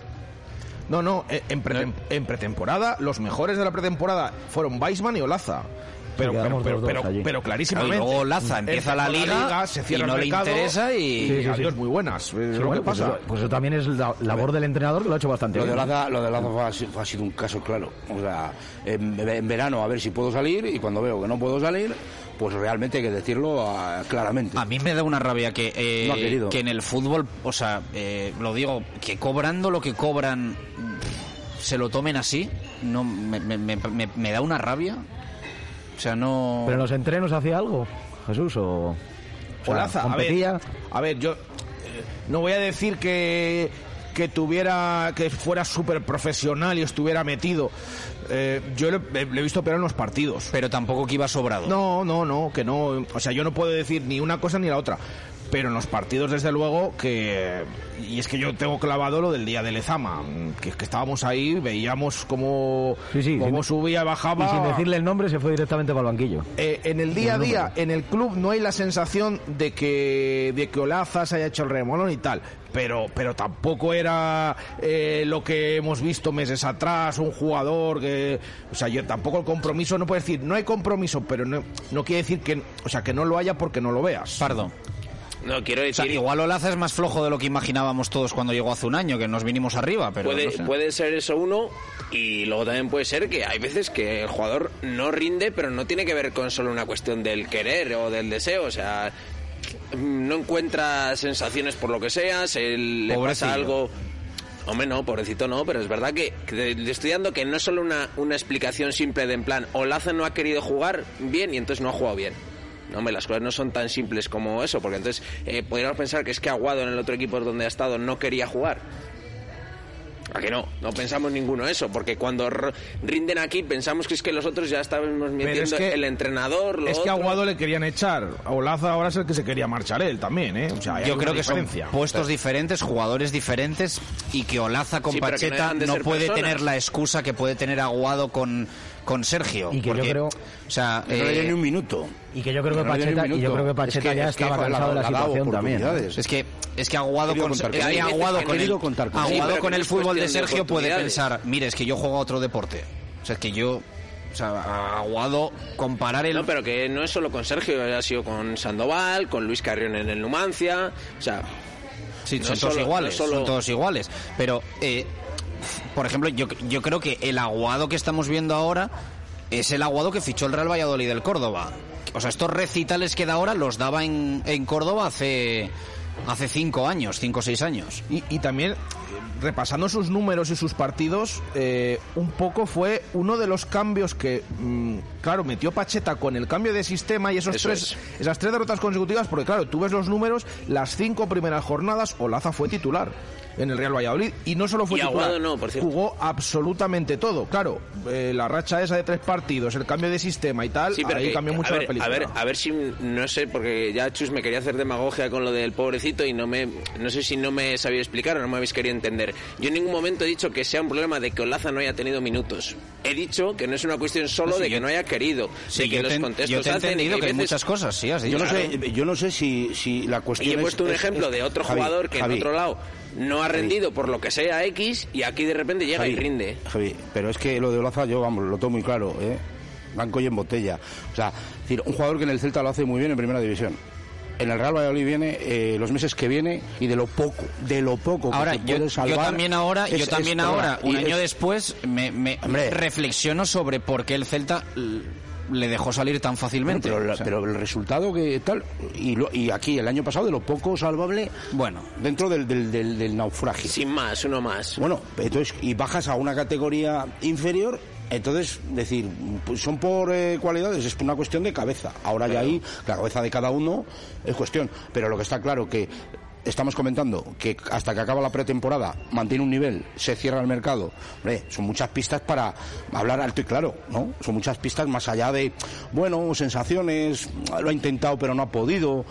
No, no, eh, en, pretem- en pretemporada, los mejores de la pretemporada fueron Weisman y Olaza. Pero, pero, pero, pero, clarísimamente. Y luego Olaza empieza la liga se y cierra no el le mercado, interesa y- Sí, sí, muy buenas. Es Sí, lo bueno, que pues, pasa. eso, pues eso también es la labor del entrenador que lo ha hecho bastante Lo de bien. Olaza, lo de Olaza fue- ha sido- ha sido un caso claro. O sea, en, en verano a ver si puedo salir y cuando veo que no puedo salir, pues realmente hay que decirlo ah, claramente. A mí me da una rabia que, eh, No ha querido. que en el fútbol, o sea, eh, lo digo, que cobrando lo que cobran se lo tomen así, no me, me- me- me- me da una rabia. O sea, no... Pero en los entrenos hacía algo, Jesús, o... o sea, Olaza, a ver, a ver, yo eh, no voy a decir que que tuviera que fuera súper profesional y estuviera metido. Eh, yo le, le he visto peor en los partidos. Pero tampoco que iba sobrado. No, no, no, que no. O sea, yo no puedo decir ni una cosa ni la otra. Pero en los partidos, desde luego, que... Y es que yo tengo clavado lo del día de Lezama, que, que estábamos ahí, veíamos cómo, cómo subía, bajaba... Y sin decirle el nombre se fue directamente para el banquillo. Eh, en el día a día, en el club, no hay la sensación de que, de que Olaza se haya hecho el remolón y tal. Pero, pero tampoco era eh, lo que hemos visto meses atrás, un jugador que. O sea, yo tampoco el compromiso, no puedo decir, no hay compromiso, pero no, no quiere decir que, o sea, que no lo haya porque no lo veas. Pardo. No, quiero O sea, decir... igual Olaza es más flojo de lo que imaginábamos todos cuando llegó hace un año, que nos vinimos arriba, pero puede, no sé. puede ser eso uno y luego también puede ser que hay veces que el jugador no rinde, pero no tiene que ver con solo una cuestión del querer o del deseo, o sea, no encuentra sensaciones por lo que sea, se le Pobrecillo. pasa algo... Hombre, no, pobrecito no, pero es verdad que, que le estoy dando que no es solo una, una explicación simple de en plan, Olaza no ha querido jugar bien y entonces no ha jugado bien. No, hombre, las cosas no son tan simples como eso, porque entonces eh, podríamos pensar que es que Aguado en el otro equipo donde ha estado no quería jugar. ¿A que no? No pensamos ninguno eso, porque cuando rinden aquí pensamos que es que los otros ya estábamos metiendo es que- el entrenador, lo Es que a. Aguado le querían echar. A Olaza ahora es el que se quería marchar él también, ¿eh? O sea, Yo creo que diferencia. son puestos diferentes, jugadores diferentes y que Olaza con Sí, no Pacheta no, puede personas. tener la excusa que puede tener Aguado con, con Sergio. Y que yo porque, creo- O sea, No le dio eh, ni un minuto. Y que yo creo que No Pacheta, y yo creo que Es Pacheta que- ya es estaba la- cansado de la la ha dado situación también. ¿eh? es que es que Aguado con, eh, Aguado con el, contar con- Aguado con el fútbol de de Sergio puede pensar, mire, es que yo juego a otro deporte. O sea, es que yo o sea, Aguado comparar el No, pero que no es solo con Sergio, ha sido con Sandoval, con Luis Carrión en el Numancia, o sea... Sí, no son solo- todos iguales, no solo- son todos iguales. Pero, eh, por ejemplo, yo, yo creo que el aguado que estamos viendo ahora es el aguado que fichó el Real Valladolid del Córdoba. O sea, estos recitales que da ahora los daba en, Córdoba hace, hace cinco años, cinco o seis años. Y, también, repasando sus números y sus partidos, eh, un poco fue uno de los cambios que, mm, claro, metió Pacheta con el cambio de sistema y esos Eso tres, esas tres derrotas consecutivas, porque claro, tú ves los números, las cinco primeras jornadas, Olaza fue titular en el Real Valladolid y no solo fue Y titular, no, por jugó absolutamente todo. Claro, eh, la racha esa de tres partidos, el cambio de sistema y tal, Sí, pero ahí que- cambió mucho a ver, la película. A ver, a ver si, no sé, porque ya Chus me quería hacer demagogia con lo del pobrecito y no me, no sé si no me sabía explicar o no me habéis querido entender. Yo en ningún momento he dicho que sea un problema de que Olaza no haya tenido minutos. He dicho que no es una cuestión solo No, sí, de que yo- no haya querido, Sí, de que los te, contextos yo te he hacen que hay veces- muchas cosas, sí, has dicho. Yo no, Claro. sé, yo no sé si, si la cuestión Y he es- puesto un es- ejemplo es- de otro Javi, jugador que Javi, en otro lado no ha rendido por lo que sea X y aquí de repente llega y rinde. Javi, pero es que lo de Olaza yo, vamos, lo tengo muy claro, ¿eh? Blanco y en botella. O sea, es decir, un jugador que en el Celta lo hace muy bien en primera división. En el Real Valladolid viene eh, los meses que viene y de lo poco, de lo poco que Ahora, te yo, puede yo salvar. también ahora, es- yo también ahora, un año es- después, me, me- Hombre. reflexiono sobre por qué el Celta le dejó salir tan fácilmente. Pero, la- O sea, pero el resultado que tal y, lo- y aquí el año pasado de lo poco salvable bueno dentro del, del, del- del naufragio Sin más, uno más. bueno entonces y bajas a una categoría inferior entonces decir pues son por eh, cualidades es una cuestión de cabeza ahora ya ahí la cabeza de cada uno es cuestión pero lo que está claro que estamos comentando que hasta que acaba la pretemporada mantiene un nivel, se cierra el mercado. Hombre, son muchas pistas para hablar alto y claro, ¿no? Son muchas pistas más allá de, bueno, sensaciones, lo ha intentado pero no ha podido.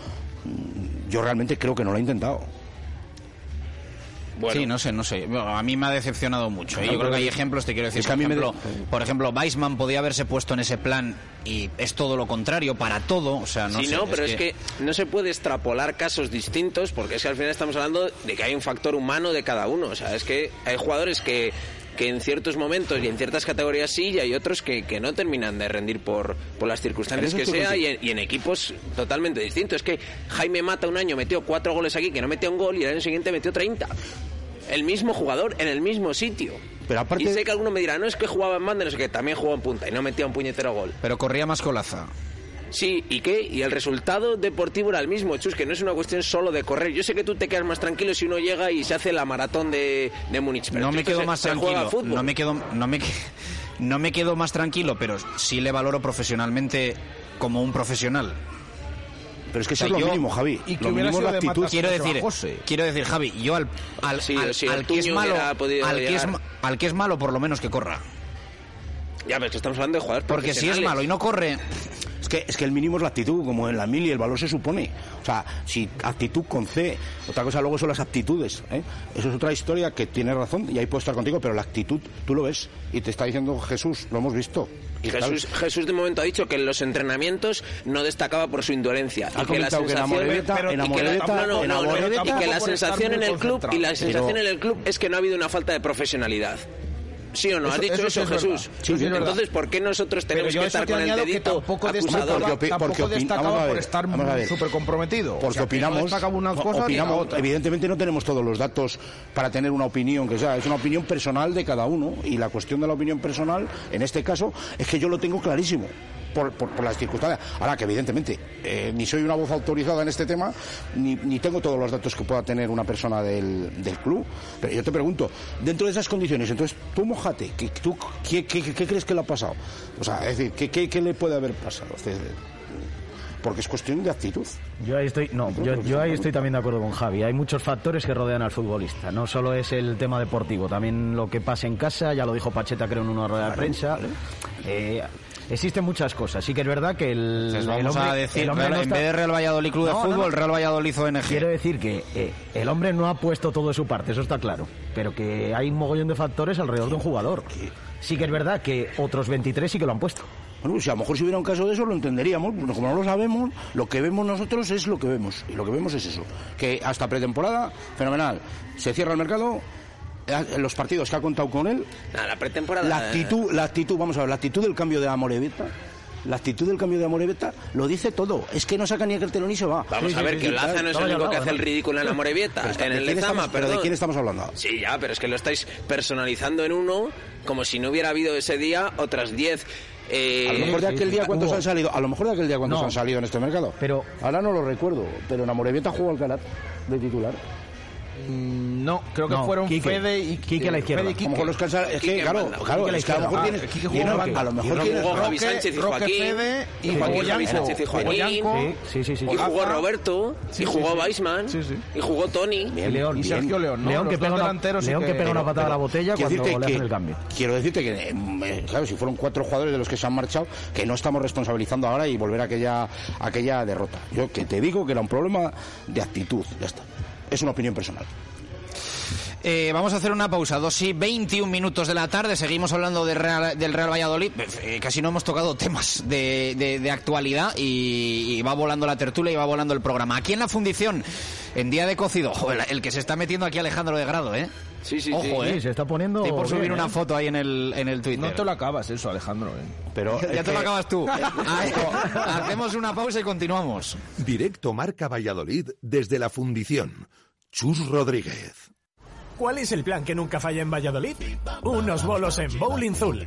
Yo realmente creo que no lo ha intentado. Sí, no sé, no sé. Bueno, a mí me ha decepcionado mucho. ¿eh? Yo creo que hay ejemplos, te quiero decir. Es que por, a mí me ejemplo, por ejemplo, Weissman podía haberse puesto en ese plan y es todo lo contrario para todo. O sea, no sí, sé, no, pero es que... no se puede extrapolar casos distintos porque es que al final estamos hablando de que hay un factor humano de cada uno. O sea, es que hay jugadores que que en ciertos momentos y en ciertas categorías sí y hay otros que, que no terminan de rendir por, por las circunstancias que sea y en, y en equipos totalmente distintos. Es que Jaime Mata un año metió cuatro goles aquí que no metió un gol y el año siguiente metió 30. El mismo jugador en el mismo sitio. Pero aparte... Y sé que alguno me dirá, no es que jugaba en banda, no sé qué, también jugó en punta y no metía un puñetero gol. Pero corría más colaza. Sí, ¿y qué? Y el resultado deportivo era el mismo, Chus, que no es una cuestión solo de correr. Yo sé que tú te quedas más tranquilo si uno llega y se hace la maratón de, de Múnich. pero no me quedo se- más se tranquilo. fútbol. No me quedo, no me, no me quedo más tranquilo, pero sí le valoro profesionalmente como un profesional. Pero es que O sea, eso es lo yo- mínimo, Javi. y que lo mínimo la de actitud. Quiero decir, quiero decir, Javi, yo al, al, Sí, al- sí, al que es malo, al que es, llegar. ma- al que es malo, por lo menos que corra. Ya, pero es que estamos hablando de jugadores Porque si es malo y no corre, Es que, es que el mínimo es la actitud, como en la mili el valor se supone. O sea, si actitud con C, otra cosa luego son las aptitudes. ¿eh? Eso es otra historia que tiene razón y ahí puedo estar contigo, pero la actitud tú lo ves y te está diciendo Jesús, lo hemos visto. Y Jesús. Jesús de momento ha dicho que en los entrenamientos no destacaba por su indolencia Ha y que la sensación en el club y la sensación Pero- en el club es que no ha habido una falta de profesionalidad. ¿Sí o no? ¿Has Eso- dicho eso. Jesús? Sí. Entonces, ¿por qué nosotros tenemos que estar te con el dedito tampoco acusador? Porque porque destacaba vamos a ver, por estar vamos a ver. súper comprometido. Porque O sea, que no opinamos, opinamos, otra. evidentemente no tenemos todos los datos para tener una opinión que sea, es una opinión personal de cada uno y la cuestión de la opinión personal, en este caso, es que yo lo tengo clarísimo. Por, por- por las circunstancias. Ahora que evidentemente eh, ni soy una voz autorizada en este tema, ni, ni tengo todos los datos que pueda tener una persona del, del club. Pero yo te pregunto, dentro de esas condiciones, entonces tú mojate, ¿qué, tú, ¿qué, qué, qué crees que le ha pasado? O sea, es decir, ¿qué, qué, qué le puede haber pasado? Es decir, Porque es cuestión de actitud. Yo ahí estoy, no, yo, yo ahí estoy también de acuerdo con Javi. Hay muchos factores que rodean al futbolista. No solo es el tema deportivo, también lo que pasa en casa. Ya lo dijo Pacheta, creo, en una rueda de prensa. Eh, existen muchas cosas. Sí que es verdad que el, Entonces el vamos hombre- a decir, el hombre Real- no en vez de Real Valladolid Club de No, Fútbol, no. Real Valladolid ONG. Quiero decir que eh, el hombre no ha puesto todo de su parte, eso está claro. Pero que hay un mogollón de factores alrededor de un jugador. Sí que es verdad que otros 23 sí que lo han puesto. Bueno, si a lo mejor si hubiera un caso de eso lo entenderíamos, pero como no lo sabemos, lo que vemos nosotros es lo que vemos. Y lo que vemos es eso. Que hasta pretemporada, fenomenal. Se cierra el mercado, los partidos que ha contado con él, Nada, la pretemporada... la actitud, la actitud, vamos a ver, la actitud del cambio de Amoreveta, la actitud del cambio de Amoreveta lo dice todo. Es que no saca ni el telón y se va. Vamos a ver, que Olaza no es el único que hace el ridículo en la Morevieta, Pero está- en ¿de el quién Lezama, estamos- pero. ¿de quién estamos hablando? Sí, ya, pero es que lo estáis personalizando en uno como si no hubiera habido ese día otras 10. eh, A lo mejor de aquel día cuántos han salido, a lo mejor de aquel día cuántos No. han salido en este mercado. Pero ahora no lo recuerdo, pero en Amorebieta jugó Alcaraz de titular. Mm, No, creo que No, fueron Quique. Fede y Quique a la izquierda. Fede y A lo mejor los cansa- es que, Quique claro, manda. claro, Quique a la es que a lo mejor tienes- Ah, Quique y jugó no, banda. a lo mejor Y tienes- jugó Javi Roque- Sánchez y Roque. Fede y Joaquín. Sí, sí, sí. Y jugó. Roberto, Sí, y jugó sí. Weissman, Sí, sí. y jugó Tony. Y León, Y Sergio León, ¿no? León que Los pega una, delanteros sí León que que- pega una pero- patada a la botella quiero cuando decirte le que- hacen el cambio. Quiero decirte que, eh, claro, si fueron cuatro jugadores de los que se han marchado, que no estamos responsabilizando ahora y volver a aquella, a aquella derrota. Yo que te digo que era un problema de actitud, ya está. Es una opinión personal. Eh, vamos a hacer una pausa, 2 y 21 minutos de la tarde, seguimos hablando del Real, del Real Valladolid, Eh, casi no hemos tocado temas de, actualidad y, va volando la tertulia y va volando el programa. Aquí en la fundición, en día de cocido, el, el que se está metiendo aquí Alejandro de Grado, ¿eh? Sí, sí, Ojo, Sí, ¿eh? se está poniendo. Estoy por subir bien, una ¿eh? foto ahí en el, en el Twitter. No te lo acabas eso, Alejandro. ¿eh? Pero ya te lo acabas tú. [LAUGHS] Hacemos una pausa y continuamos. Directo Marca Valladolid desde la fundición. Chus Rodríguez. ¿Cuál es el plan que nunca falla en Valladolid? Unos bolos en Bowling Zul.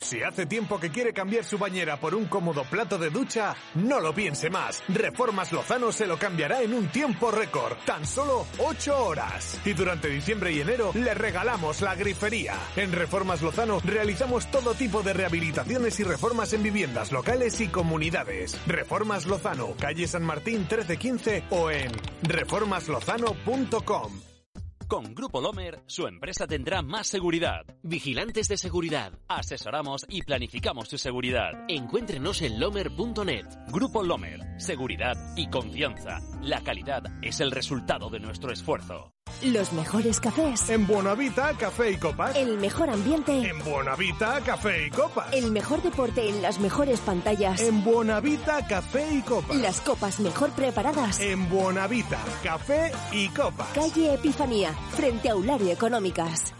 Si hace tiempo que quiere cambiar su bañera por un cómodo plato de ducha, no lo piense más. Reformas Lozano se lo cambiará en un tiempo récord, tan solo 8 horas. Y durante diciembre y enero le regalamos la grifería. En Reformas Lozano realizamos todo tipo de rehabilitaciones y reformas en viviendas locales y comunidades. Reformas Lozano, calle San Martín 1315 o en reformaslozano.com. Con Grupo Lomer, su empresa tendrá más seguridad. Vigilantes de seguridad. Asesoramos y planificamos su seguridad. Encuéntrenos en lomer.net. Grupo Lomer. Seguridad y confianza. La calidad es el resultado de nuestro esfuerzo. Los mejores cafés. En Buenavita, café y copas. El mejor ambiente. En Buenavita, café y copas. El mejor deporte en las mejores pantallas. En Buenavita, café y copas. Las copas mejor preparadas. En Buenavita, café y copas. Calle Epifanía, frente a Económicas.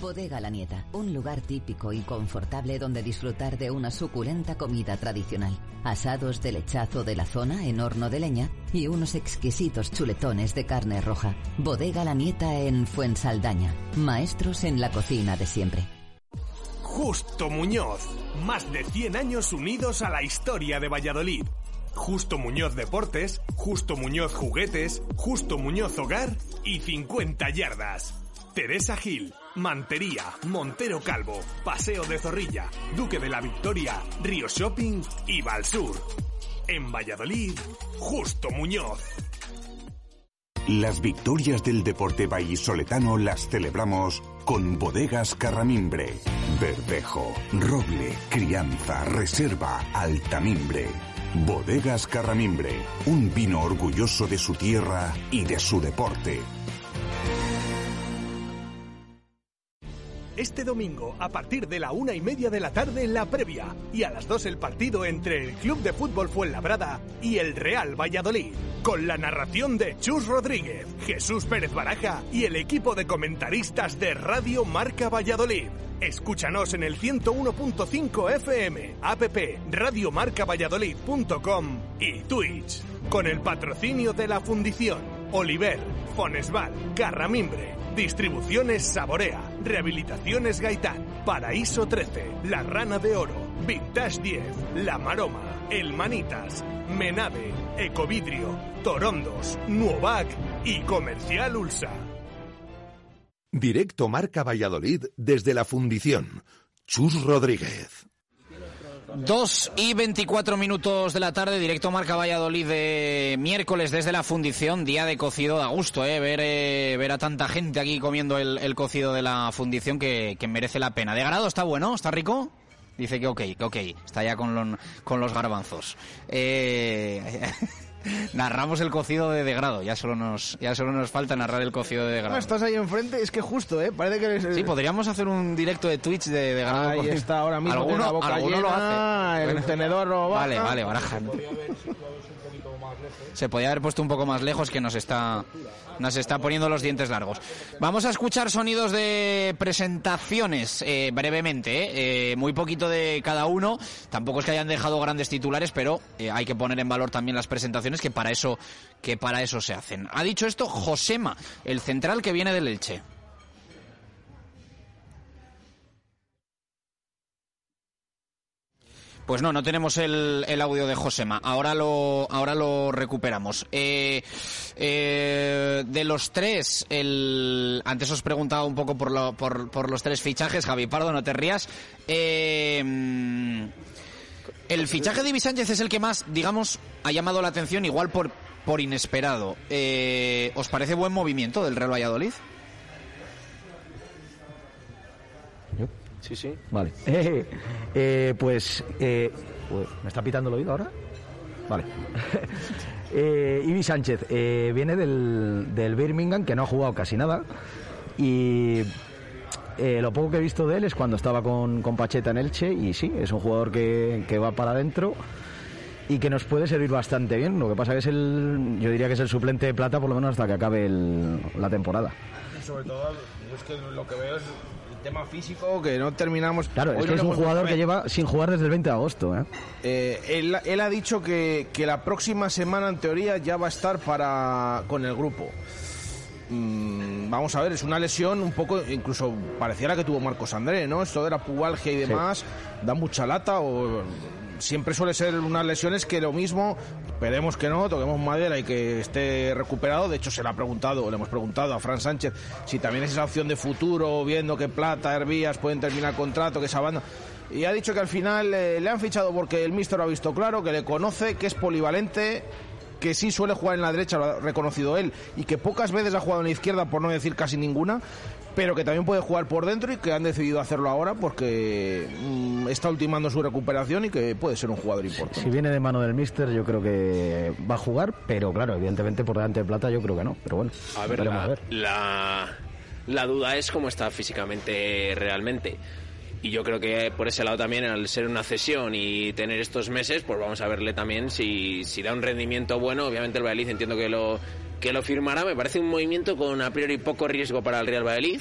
Bodega La Nieta, un lugar típico y confortable donde disfrutar de una suculenta comida tradicional. Asados de lechazo de la zona en horno de leña y unos exquisitos chuletones de carne roja. Bodega La Nieta en Fuensaldaña. Maestros en la cocina de siempre. Justo Muñoz. Más de 100 años unidos a la historia de Valladolid. Justo Muñoz Deportes, Justo Muñoz Juguetes, Justo Muñoz Hogar y 50 Yardas. Teresa Gil, Mantería, Montero Calvo, Paseo de Zorrilla, Duque de la Victoria, Río Shopping y Valsur. En Valladolid, Justo Muñoz. Las victorias del deporte vallisoletano las celebramos con bodegas Carramimbre, Verdejo, Roble, Crianza, Reserva, Altamimbre. Bodegas Carramimbre, un vino orgulloso de su tierra y de su deporte. Este domingo, a partir de la una y media de la tarde, la previa. Y a las dos el partido entre el Club de Fútbol Fuenlabrada y el Real Valladolid. Con la narración de Chus Rodríguez, Jesús Pérez Baraja y el equipo de comentaristas de Radio Marca Valladolid. Escúchanos en el 101.5 FM, app radiomarcavalladolid.com y Twitch. Con el patrocinio de la Fundición, Oliver, Fonesval, Carramimbre, Distribuciones Saborea, Rehabilitaciones Gaitán, Paraíso 13, La Rana de Oro, Vintage 10, La Maroma, El Manitas, Menave, Ecovidrio, Torondos, Nuovac y Comercial Ulsa. Directo Marca Valladolid desde la Fundición. Chus Rodríguez. 2 y 24 minutos de la tarde, directo Marca Valladolid de miércoles desde la fundición, día de cocido, da gusto, ¿eh? Ver, eh, ver a tanta gente aquí comiendo el, el cocido de la fundición que, que, merece la pena. ¿De grado está bueno? ¿Está rico? Dice que ok, que ok, está ya con, con los garbanzos. Eh... [LAUGHS] [LAUGHS] Narramos el cocido de degrado, ya solo nos ya solo nos falta narrar el cocido de degrado. No, estás ahí enfrente, es que justo, ¿eh? Parece que eres... Sí, podríamos hacer un directo de Twitch de degrado. Ahí está ahora mismo, alguno, la boca alguno llena, lo hace. el Bueno, tenedor lo baja. Vale, vale, baraja. Se podía haber puesto un poco más lejos que nos está nos está poniendo los dientes largos. Vamos a escuchar sonidos de presentaciones eh, brevemente, eh, Eh, muy poquito de cada uno. Tampoco es que hayan dejado grandes titulares, pero eh, hay que poner en valor también las presentaciones que para eso que para eso se hacen. Ha dicho esto Josema, el central que viene del Elche. Pues no, no tenemos el, el audio de Josema. Ahora lo, ahora lo recuperamos. Eh, eh, de los tres, el, antes os preguntaba un poco por, por los tres fichajes. Javi Pardo, no te rías. Eh, el fichaje de Ibi Sánchez es el que más, digamos, ha llamado la atención, igual por, por inesperado. Eh, ¿Os parece buen movimiento del Real Valladolid? Sí, sí. Vale. [LAUGHS] Eh, eh, pues, eh, ¿me está pitando el oído ahora? Vale. [LAUGHS] eh, Ibi Sánchez eh, viene del, del Birmingham, que no ha jugado casi nada. Y eh, lo poco que he visto de él es cuando estaba con, con Pacheta en Elche. Y sí, es un jugador que, que va para adentro y que nos puede servir bastante bien. Lo que pasa que es el, yo diría que es el suplente de plata por lo menos hasta que acabe el- la temporada. Y sobre todo, es que lo que veo es el tema físico, que no terminamos... Claro, Hoy es no que es un jugador que lleva sin jugar desde el 20 de agosto. ¿eh? Eh, él, él ha dicho que, que la próxima semana, en teoría, ya va a estar para con el grupo. Mm, vamos a ver, es una lesión un poco, incluso pareciera que tuvo Marcos André, ¿no? Esto de la pubalgia y demás, da mucha lata o siempre suele ser unas lesiones que lo mismo, esperemos que no, toquemos madera y que esté recuperado. De hecho, se le ha preguntado, le hemos preguntado a Fran Sánchez si también es esa opción de futuro, viendo que Plata, Hervías pueden terminar contrato, que esa banda. Y ha dicho que al final eh, le han fichado porque el míster lo ha visto claro, que le conoce, que es polivalente, que sí suele jugar en la derecha, lo ha reconocido él, y que pocas veces ha jugado en la izquierda, por no decir casi ninguna, pero que también puede jugar por dentro y que han decidido hacerlo ahora porque mm, está ultimando su recuperación y que puede ser un jugador importante. Si viene de mano del míster, yo creo que va a jugar, pero claro, evidentemente por delante de Plata yo creo que no, pero bueno, A ver, la, a ver. La, la duda es cómo está físicamente realmente. Y yo creo que por ese lado también, al ser una cesión y tener estos meses, pues vamos a verle también si, si da un rendimiento bueno. Obviamente el Valladolid entiendo que lo, que lo firmará. Me parece un movimiento con a priori poco riesgo para el Real Valladolid.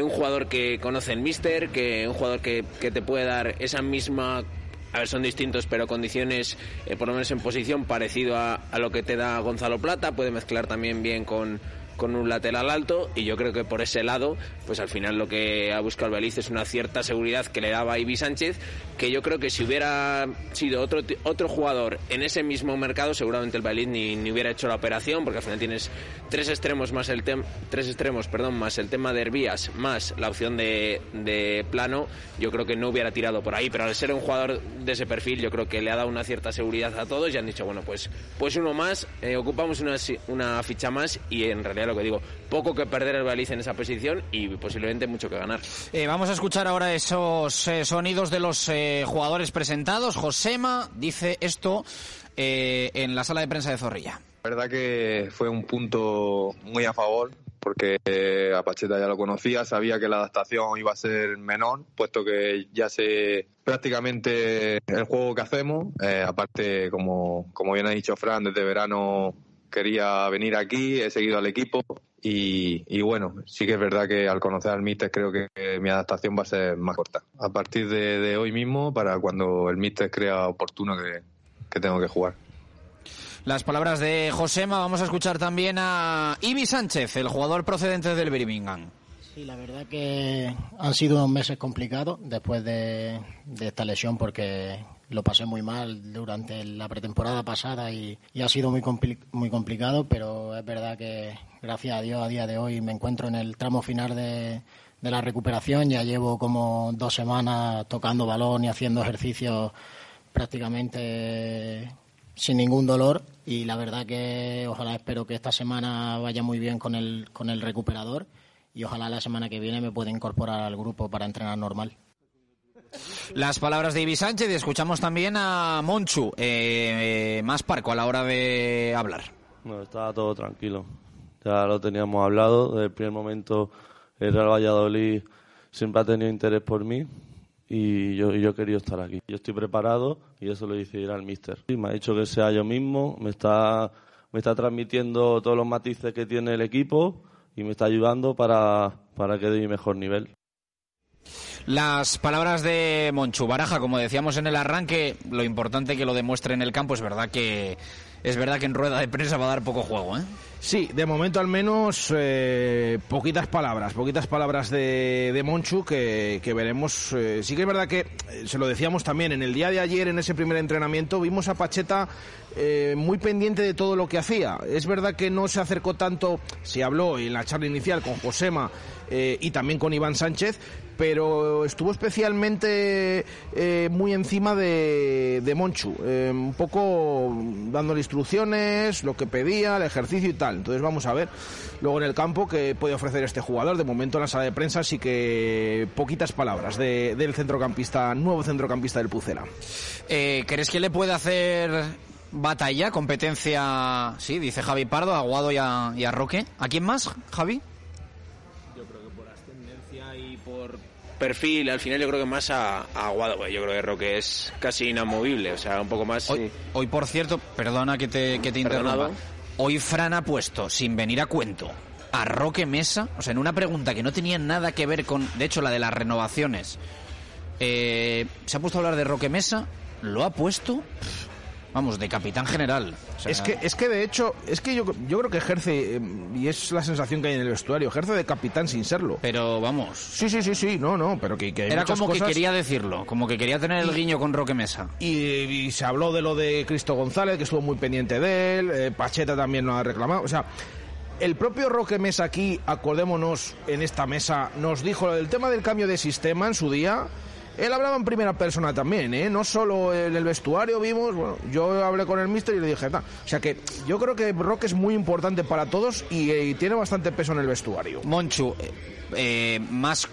Un jugador que conoce el míster, que un jugador que, que te puede dar esa misma a ver, son distintos, pero condiciones, eh, por lo menos en posición, parecido a, a lo que te da Gonzalo Plata. Puede mezclar también bien con, con un lateral alto y yo creo que por ese lado, pues al final lo que ha buscado el Beliz es una cierta seguridad que le daba Ibi Sánchez, que yo creo que si hubiera sido otro, otro jugador en ese mismo mercado, seguramente el Beliz ni, ni hubiera hecho la operación, porque al final tienes tres extremos más el tem- tres extremos, perdón, más el tema de Hervías, más la opción de, de plano, yo creo que no hubiera tirado por ahí, pero al ser un jugador de ese perfil, yo creo que le ha dado una cierta seguridad a todos y han dicho, bueno, pues, pues uno más, eh, ocupamos una, una ficha más y en realidad lo que digo, poco que perder el en esa posición y posiblemente mucho que ganar. Eh, vamos a escuchar ahora esos eh, sonidos de los eh, jugadores presentados. Josema dice esto eh, en la sala de prensa de Zorrilla. La verdad que fue un punto muy a favor porque eh, a Pacheta ya lo conocía, sabía que la adaptación iba a ser menor, puesto que ya sé prácticamente el juego que hacemos. Eh, aparte, como, como bien ha dicho Fran, desde verano quería venir aquí, he seguido al equipo y, y bueno, sí que es verdad que al conocer al míster creo que mi adaptación va a ser más corta. A partir de, de hoy mismo, para cuando el míster crea oportuno que, que tengo que jugar. Las palabras de Josema. Vamos a escuchar también a Ibi Sánchez, el jugador procedente del Birmingham. Sí, la verdad que han sido unos meses complicados después de, de esta lesión porque lo pasé muy mal durante la pretemporada pasada y, y ha sido muy, compli- muy complicado, pero es verdad que gracias a Dios a día de hoy me encuentro en el tramo final de, de la recuperación. Ya llevo como dos semanas tocando balón y haciendo ejercicios prácticamente sin ningún dolor y la verdad que ojalá espero que esta semana vaya muy bien con el, con el recuperador y ojalá la semana que viene me pueda incorporar al grupo para entrenar normal. Las palabras de Ibi Sánchez y escuchamos también a Monchu, eh, eh, más parco a la hora de hablar. No, estaba todo tranquilo. Ya lo teníamos hablado. Desde el primer momento, el Real Valladolid siempre ha tenido interés por mí y yo, y estar aquí. Yo estoy preparado y eso lo decidirá el míster. Y me ha dicho que sea yo mismo, me está, me está transmitiendo todos los matices que tiene el equipo y me está ayudando para, para que dé mi mejor nivel. Las palabras de Monchu Baraja, como decíamos en el arranque, lo importante que lo demuestre en el campo es verdad que es verdad que en rueda de prensa va a dar poco juego, ¿eh? Sí, de momento al menos eh, poquitas palabras, poquitas palabras de, de Monchu que, que veremos. eh, sí que es verdad que, eh, se lo decíamos también, en el día de ayer, en ese primer entrenamiento, vimos a Pacheta muy pendiente de todo lo que hacía. Es verdad que no se acercó tanto, se habló en la charla inicial con Josema eh, y también con Iván Sánchez, pero estuvo especialmente eh, muy encima de, de Monchu, eh, un poco dándole instrucciones, lo que pedía, el ejercicio y tal. Entonces vamos a ver luego en el campo qué puede ofrecer este jugador. De momento en la sala de prensa sí que poquitas palabras de- del centrocampista, nuevo centrocampista del Pucela. Eh, ¿Crees que le puede hacer batalla, competencia, sí, dice Javi Pardo, a Aguado y a, y a Roque? ¿A quién más, Javi? Perfil, al final yo creo que más a, a yo creo que Roque es casi inamovible, o sea, un poco más... Hoy, hoy, por cierto, perdona que te, que te interrumpa. Hoy Fran ha puesto, sin venir a cuento, a Roque Mesa, o sea, en una pregunta que no tenía nada que ver con, de hecho, la de las renovaciones. eh, se ha puesto a hablar de Roque Mesa, lo ha puesto. pff, vamos, de capitán general. O sea, Es que, es que de hecho, es que yo, yo creo que ejerce, eh, y es la sensación que hay en el vestuario, ejerce de capitán sin serlo. Pero vamos. Sí, sí, sí, sí, no, no, pero que, que hay Era como que quería decirlo, como que quería tener el guiño con Roque Mesa. Y, y se habló de lo de Cristo González, que estuvo muy pendiente de él, eh, Pacheta también lo ha reclamado, o sea... El propio Roque Mesa aquí, acordémonos, en esta mesa, nos dijo el tema del cambio de sistema en su día. Él hablaba en primera persona también, ¿eh? No solo en el vestuario vimos, bueno, yo hablé con el mister y le dije, "Ta". o sea que yo creo que Roque es muy importante para todos y, eh, y tiene bastante peso en el vestuario. Monchu, eh, eh, más,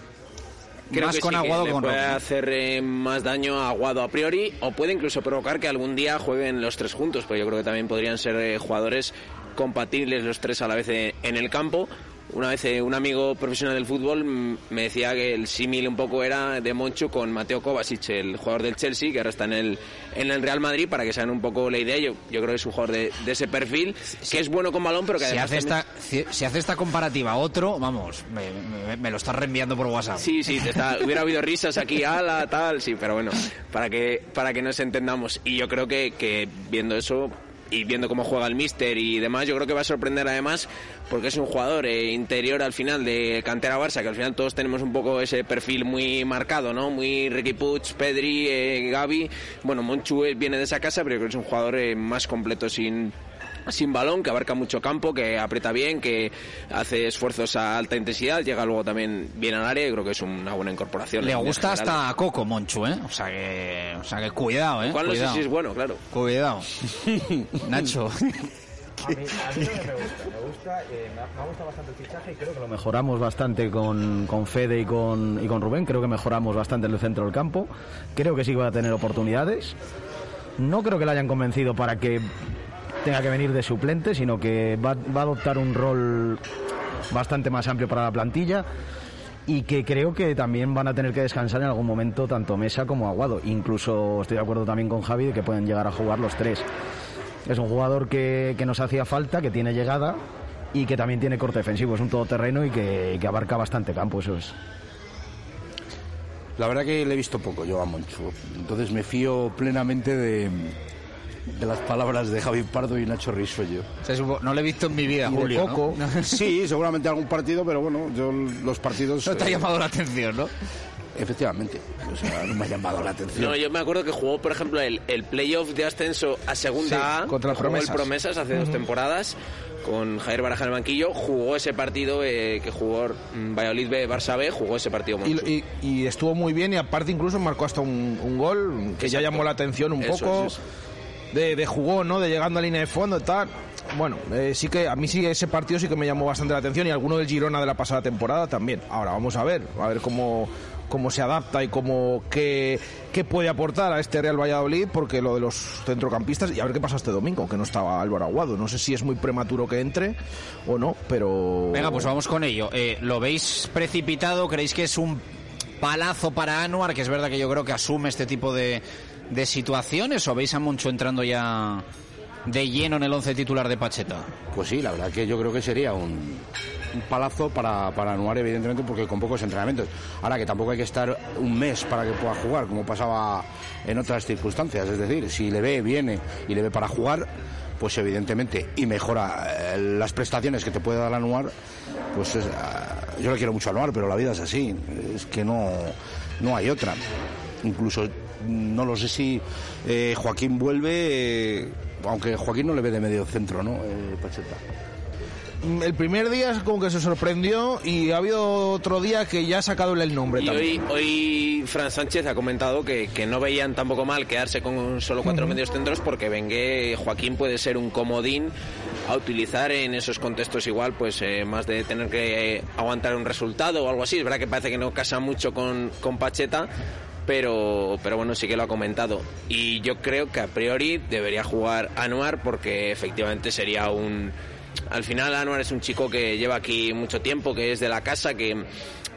Creo más que con sí, que Aguado le que con puede Roque. hacer eh, más daño a Aguado a priori o puede incluso provocar que algún día jueguen los tres juntos, pero yo creo que también podrían ser eh, jugadores compatibles los tres a la vez en el campo. Una vez eh, un amigo profesional del fútbol mm, me decía que el símil un poco era de Monchu con Mateo Kovacic, el jugador del Chelsea, que ahora está en el, en el Real Madrid, para que se hagan un poco la idea. Yo, yo creo que es un jugador de, de ese perfil, que es bueno con balón, pero que Si además hace, también- esta, si, si hace esta comparativa otro, vamos, me, me- me lo estás reenviando por WhatsApp. Sí, sí, te está- hubiera habido risas aquí, [LAUGHS] ala, tal, sí, pero bueno, para que, para que nos entendamos. Y yo creo que, que viendo eso y viendo cómo juega el Mister y demás, yo creo que va a sorprender además porque es un jugador eh, interior al final de cantera Barça, que al final todos tenemos un poco ese perfil muy marcado, ¿no? Muy Ricky Puig, Pedri, eh, Gaby. Bueno, Monchu eh, viene de esa casa, pero yo creo que es un jugador eh, más completo sin sin balón, que abarca mucho campo, que aprieta bien, que hace esfuerzos a alta intensidad, llega luego también bien al área y creo que es una buena incorporación. Le gusta hasta a Coco Monchu, ¿eh? O sea que, o sea que cuidado, ¿eh? Igual no sé Cuidado. si es bueno, claro. Cuidado. [LAUGHS] Nacho. A mí, a mí también me [LAUGHS] gusta, me gusta, eh, me, ha, me ha gustado bastante el fichaje y creo que lo mejoramos bastante con, con Fede y con, y con Rubén, creo que mejoramos bastante en el centro del campo, creo que sí va a tener oportunidades, no creo que le hayan convencido para que tenga que venir de suplente, sino que va, a adoptar un rol bastante más amplio para la plantilla y que creo que también van a tener que descansar en algún momento tanto Mesa como Aguado. Incluso estoy de acuerdo también con Javi de que pueden llegar a jugar los tres. Es un jugador que, que nos hacía falta, que tiene llegada y que también tiene corte defensivo. Es un todoterreno y que, que abarca bastante campo, eso es. La verdad que le he visto poco yo a Monchu. Entonces me fío plenamente de, de las palabras de Javi Pardo y Nacho Risuello. No le he visto en mi vida, Y Julio. Coco. ¿no? [LAUGHS] Sí, seguramente algún partido, pero bueno, yo los partidos... No te ha eh, llamado la atención, ¿no? Efectivamente. O sea, no me ha llamado la atención. No, yo me acuerdo que jugó, por ejemplo, el, el playoff de ascenso a segunda Sí, A. contra el jugó Promesas. el Promesas hace dos Ujú. temporadas con Javier Baraja en el banquillo. Jugó ese partido eh, que jugó mm, Valladolid B, Barça B, jugó ese partido. Y, y- y estuvo muy bien y aparte incluso marcó hasta un, un gol que ya Exacto. llamó la atención un Eso poco. eso. De, de jugó, ¿no? De llegando a línea de fondo y tal. Bueno, eh, sí que a mí sí ese partido sí que me llamó bastante la atención y alguno del Girona de la pasada temporada también. Ahora vamos a ver, a ver cómo cómo se adapta y cómo qué, qué puede aportar a este Real Valladolid porque lo de los centrocampistas y a ver qué pasa este domingo que no estaba Álvaro Aguado no sé si es muy prematuro que entre o no pero Venga, pues vamos con ello. Eh, ¿Lo veis precipitado? ¿Creéis que es un palazo para Anuar? Que es verdad que yo creo que asume este tipo de, de situaciones. ¿O veis a Moncho entrando ya de lleno en el once titular de Pacheta? Pues sí, la verdad que yo creo que sería un, palazo para, para Anuar, evidentemente, porque con pocos entrenamientos. Ahora que tampoco hay que estar un mes para que pueda jugar, como pasaba en otras circunstancias. Es decir, si le ve, viene y le ve para jugar, pues evidentemente, y mejora eh, las prestaciones que te puede dar Anuar, pues es, ah, yo le quiero mucho Anuar, pero la vida es así. Es que no, no hay otra. Incluso no lo sé si eh, Joaquín vuelve, eh, aunque Joaquín no le ve de medio centro, ¿no? Eh, Pacheta. el primer día es como que se sorprendió y ha habido otro día que ya ha sacado el nombre Y también. hoy, hoy Fran Sánchez ha comentado que, que no veían tampoco mal quedarse con solo cuatro medios centros porque Bengue Joaquín puede ser un comodín a utilizar en esos contextos igual pues eh, más de tener que eh, aguantar un resultado o algo así. Es verdad que parece que no casa mucho con, con Pacheta, pero, pero bueno, sí que lo ha comentado. Y yo creo que a priori debería jugar Anuar porque efectivamente sería un... Al final Anuar es un chico que lleva aquí mucho tiempo, que es de la casa, que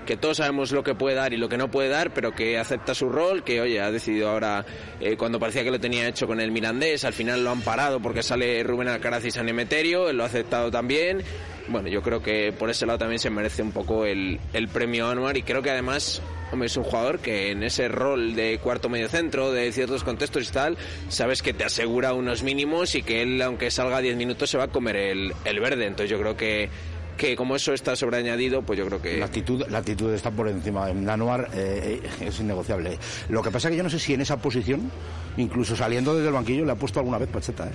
que todos sabemos lo que puede dar y lo que no puede dar, pero que acepta su rol, que oye, ha decidido ahora, eh, cuando parecía que lo tenía hecho con el Mirandés, al final lo han parado porque sale Rubén Alcaraz y San Emeterio, él lo ha aceptado también. Bueno, yo creo que por ese lado también se merece un poco el, el premio Anuar y creo que además hombre, es un jugador que en ese rol de cuarto medio centro, de ciertos contextos y tal, sabes que te asegura unos mínimos y que él, aunque salga 10 minutos, se va a comer el, el verde. Entonces yo creo que que como eso está sobreañadido, pues yo creo que... La actitud, la actitud está por encima. En Anuar eh, es innegociable. Lo que pasa es que yo no sé si en esa posición, incluso saliendo desde el banquillo, le ha puesto alguna vez Pacheta. ¿eh?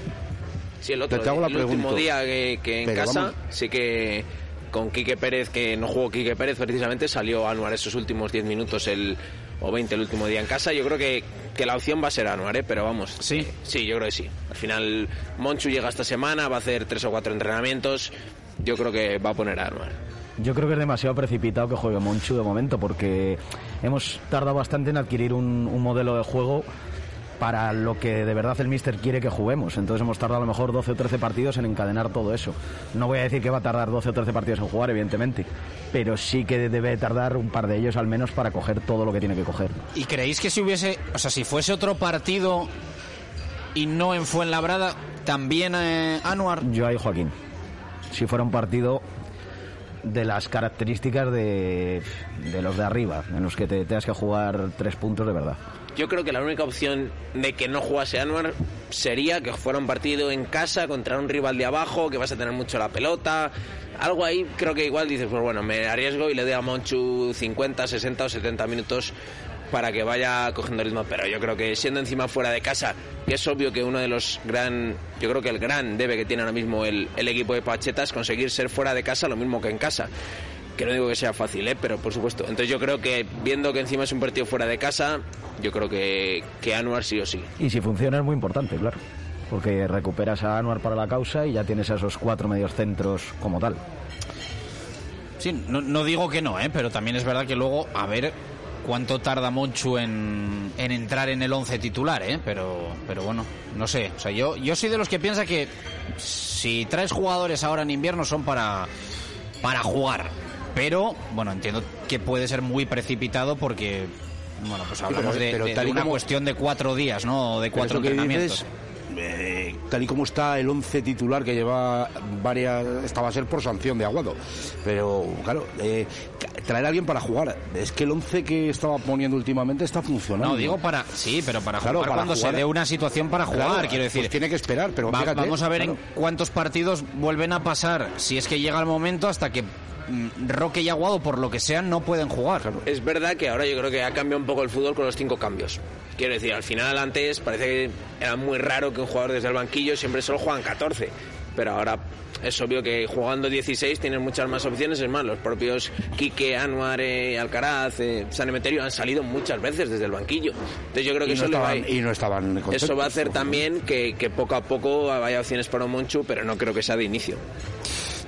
Sí, el otro Te hago la el último día que, que en Pero casa, vamos. sí que con Quique Pérez, que no jugó Quique Pérez precisamente, salió Anuar esos últimos 10 minutos el, o 20 el último día en casa. Yo creo que, que la opción va a ser Anuar, ¿eh? pero vamos. Sí. Sí, yo creo que sí. Al final, Monchu llega esta semana, va a hacer tres o cuatro entrenamientos. Yo creo que va a poner a Anuar. Yo creo que es demasiado precipitado que juegue Monchu de momento porque hemos tardado bastante en adquirir un, un modelo de juego para lo que de verdad el Mister quiere que juguemos. Entonces hemos tardado a lo mejor 12 o 13 partidos en encadenar todo eso. No voy a decir que va a tardar 12 o 13 partidos en jugar, evidentemente, pero sí que debe tardar un par de ellos al menos para coger todo lo que tiene que coger. ¿Y creéis que si hubiese, o sea, si fuese otro partido y no en Fuenlabrada, también eh, Anuar? Yo ahí, Joaquín. Si fuera un partido de las características de, de los de arriba, en los que te tengas que jugar tres puntos de verdad. Yo creo que la única opción de que no jugase Anuar sería que fuera un partido en casa contra un rival de abajo, que vas a tener mucho la pelota. Algo ahí creo que igual dices, pues bueno, me arriesgo y le doy a Monchu 50, 60 o 70 minutos para que vaya cogiendo ritmo. Pero yo creo que siendo encima fuera de casa, que es obvio que uno de los gran, yo creo que el gran debe que tiene ahora mismo el, el equipo de Pacheta es conseguir ser fuera de casa lo mismo que en casa. Que no digo que sea fácil, ¿eh? pero por supuesto. Entonces yo creo que viendo que encima es un partido fuera de casa, yo creo que, que Anuar sí o sí. Y si funciona es muy importante, claro. Porque recuperas a Anuar para la causa y ya tienes a esos cuatro medios centros como tal. Sí, no, no digo que no, ¿eh? pero también es verdad que luego, a ver cuánto tarda Monchu en, en entrar en el 11 titular, ¿eh? pero, pero bueno, no sé. O sea, yo, yo soy de los que piensa que si traes jugadores ahora en invierno son para, para jugar. Pero, bueno, entiendo que puede ser muy precipitado porque, bueno, pues hablamos pero- de, pero de- tal de y una como- cuestión de cuatro días, ¿no? O de cuatro entrenamientos. dices, eh, tal y como está el 11 titular que lleva varias esta va a ser por sanción de Aguado pero claro eh, traer a alguien para jugar es que el 11 que estaba poniendo últimamente está funcionando No, digo para. Sí, pero para Claro, jugar para cuando jugar- se dé una situación para jugar, Claro, quiero decir. pues tiene que esperar, pero Va- fíjate, vamos a ver claro. en cuántos partidos vuelven a pasar, si es que llega el momento, hasta que Roque y Aguado, por lo que sea, no pueden jugar. Es verdad que ahora yo creo que ha cambiado un poco el fútbol con los cinco cambios. Quiero decir, al final antes parece que era muy raro que un jugador desde el banquillo siempre solo juegan 14. Pero ahora es obvio que jugando 16 tienes muchas más opciones. Es más, los propios Quique, Anuar, eh, Alcaraz, eh, San Emeterio han salido muchas veces desde el banquillo. Entonces yo creo que y no, eso va y no estaban eso va a hacer también que, que poco a poco haya opciones para un Monchu, pero no creo que sea de inicio.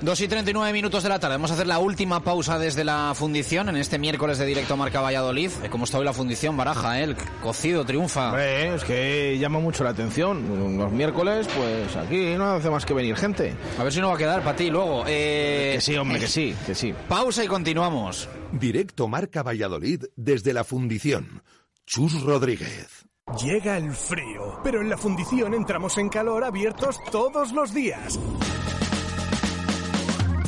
2 y 39 minutos de la tarde. Vamos a hacer la última pausa desde la fundición en este miércoles de directo Marca Valladolid. Eh, ¿Cómo está hoy la fundición, Baraja? eh? El cocido triunfa. Hombre, es que llama mucho la atención. Los miércoles, pues aquí no hace más que venir gente. A ver si no va a quedar para ti luego. Eh, Que sí, hombre, que sí, que sí. Pausa y continuamos. Directo Marca Valladolid desde la fundición. Chus Rodríguez. Llega el frío, pero en la fundición entramos en calor abiertos todos los días.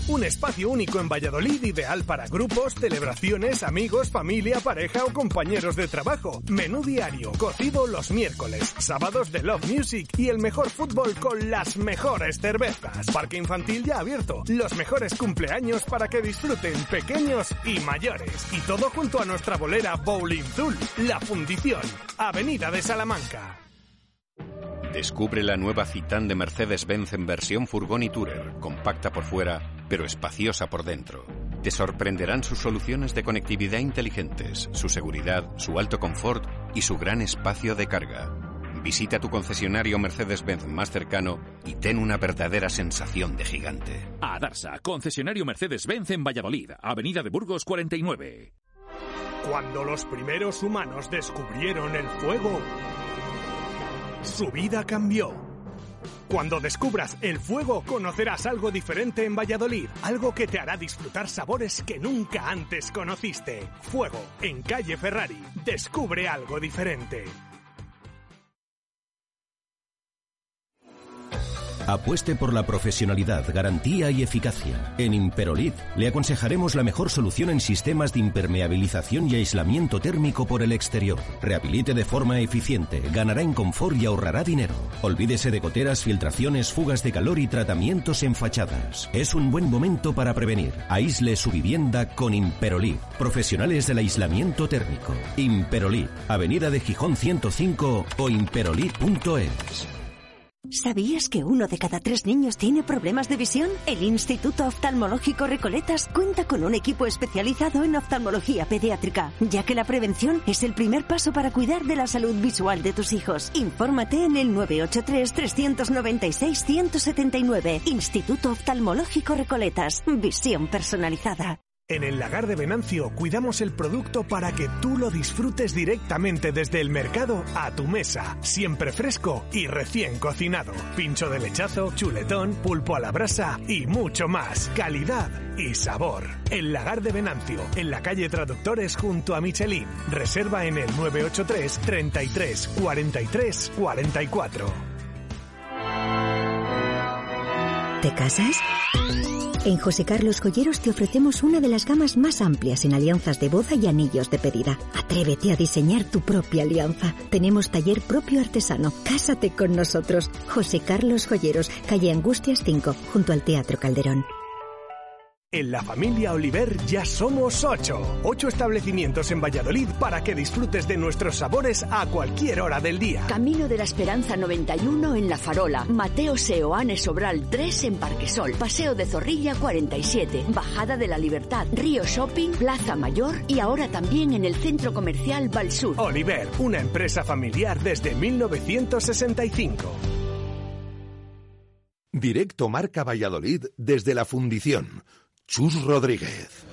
Un espacio único en Valladolid ideal para grupos, celebraciones, amigos, familia, pareja o compañeros de trabajo. Menú diario, cocido los miércoles, sábados de Love Music y el mejor fútbol con las mejores cervezas. Parque infantil ya abierto, los mejores cumpleaños para que disfruten pequeños y mayores. Y todo junto a nuestra bolera Bowling Tool, La Fundición, Avenida de Salamanca. Descubre la nueva Citán de Mercedes-Benz en versión furgón y tourer, compacta por fuera, pero espaciosa por dentro. Te sorprenderán sus soluciones de conectividad inteligentes, su seguridad, su alto confort y su gran espacio de carga. Visita tu concesionario Mercedes-Benz más cercano y ten una verdadera sensación de gigante. A Darsa, concesionario Mercedes-Benz en Valladolid, Avenida de Burgos 49. Cuando los primeros humanos descubrieron el fuego, su vida cambió. Cuando descubras el fuego, conocerás algo diferente en Valladolid, algo que te hará disfrutar sabores que nunca antes conociste. Fuego, en calle Ferrari. Descubre algo diferente. Apueste por la profesionalidad, garantía y eficacia. En Imperolid le aconsejaremos la mejor solución en sistemas de impermeabilización y aislamiento térmico por el exterior. Rehabilite de forma eficiente, ganará en confort y ahorrará dinero. Olvídese de goteras, filtraciones, fugas de calor y tratamientos en fachadas. Es un buen momento para prevenir. Aísle su vivienda con Imperolid. Profesionales del aislamiento térmico. Imperolid, Avenida de Gijón 105 o imperolid.es. ¿Sabías que uno de cada tres niños tiene problemas de visión? El Instituto Oftalmológico Recoletas cuenta con un equipo especializado en oftalmología pediátrica, ya que la prevención es el primer paso para cuidar de la salud visual de tus hijos. Infórmate en el 983-396-179. Instituto Oftalmológico Recoletas. Visión personalizada. En el lagar de Venancio cuidamos el producto para que tú lo disfrutes directamente desde el mercado a tu mesa, siempre fresco y recién cocinado. Pincho de lechazo, chuletón, pulpo a la brasa y mucho más. Calidad y sabor. El lagar de Venancio, en la calle Traductores junto a Michelin. Reserva en el 983 33 43 44. ¿Te casas? En José Carlos Joyeros te ofrecemos una de las gamas más amplias en alianzas de boda y anillos de pedida. Atrévete a diseñar tu propia alianza. Tenemos taller propio artesano. Cásate con nosotros. José Carlos Joyeros, calle Angustias 5, junto al Teatro Calderón. En la familia Oliver ya somos ocho. Ocho establecimientos en Valladolid para que disfrutes de nuestros sabores a cualquier hora del día. Camino de la Esperanza 91 en La Farola. Mateo Seoane Sobral 3 en Parquesol. Paseo de Zorrilla 47. Bajada de la Libertad. Río Shopping, Plaza Mayor y ahora también en el Centro Comercial Valsur. Oliver, una empresa familiar desde 1965. Directo Marca Valladolid desde la Fundición. Chus Rodríguez.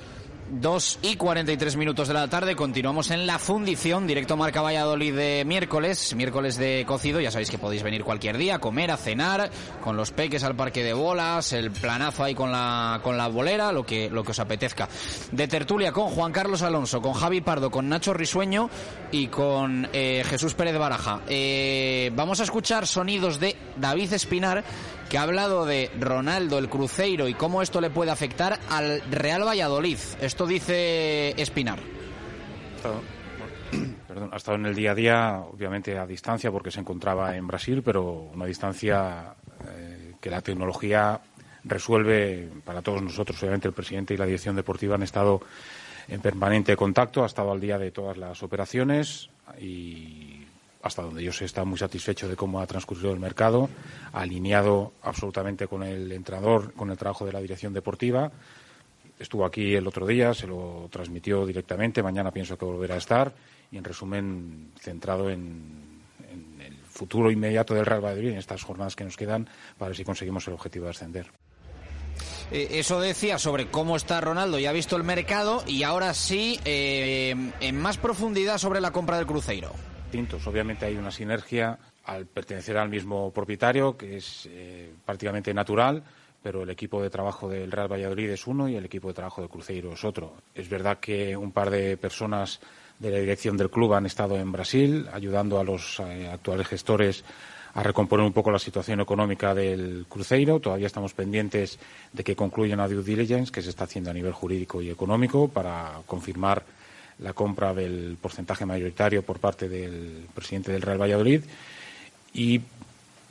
2 y 43 minutos de la tarde, continuamos en la fundición, directo Marca Valladolid de miércoles, miércoles de cocido, ya sabéis que podéis venir cualquier día a comer, a cenar, con los peques al parque de bolas, el planazo ahí con la, con la bolera, lo que, lo que os apetezca. De tertulia con Juan Carlos Alonso, con Javi Pardo, con Nacho Risueño y con eh, Jesús Pérez Baraja. Eh, vamos a escuchar sonidos de David Espinar, que ha hablado de Ronaldo, el Cruzeiro y cómo esto le puede afectar al Real Valladolid. Esto dice Espinar. [CLEARS THROAT] Perdón, ha estado en el día a día, obviamente a distancia, porque se encontraba en Brasil, pero una distancia eh, que la tecnología resuelve para todos nosotros. Obviamente el presidente y la dirección deportiva han estado en permanente contacto, ha estado al día de todas las operaciones y hasta donde yo sé, está muy satisfecho de cómo ha transcurrido el mercado, alineado absolutamente con el entrenador, con el trabajo de la dirección deportiva. Estuvo aquí el otro día, se lo transmitió directamente, mañana pienso que volverá a estar y, en resumen, centrado en, el futuro inmediato del Real Madrid, en estas jornadas que nos quedan, para ver si conseguimos el objetivo de ascender. Eh, eso decía sobre cómo está Ronaldo, ya ha visto el mercado y ahora sí, eh, en más profundidad sobre la compra del Cruzeiro. Obviamente hay una sinergia al pertenecer al mismo propietario, que es eh, prácticamente natural, pero el equipo de trabajo del Real Valladolid es uno y el equipo de trabajo de Cruzeiro es otro. Es verdad que un par de personas de la dirección del club han estado en Brasil ayudando a los eh, actuales gestores a recomponer un poco la situación económica del Cruzeiro. Todavía estamos pendientes de que concluya una due diligence que se está haciendo a nivel jurídico y económico para confirmar la compra del porcentaje mayoritario por parte del presidente del Real Valladolid y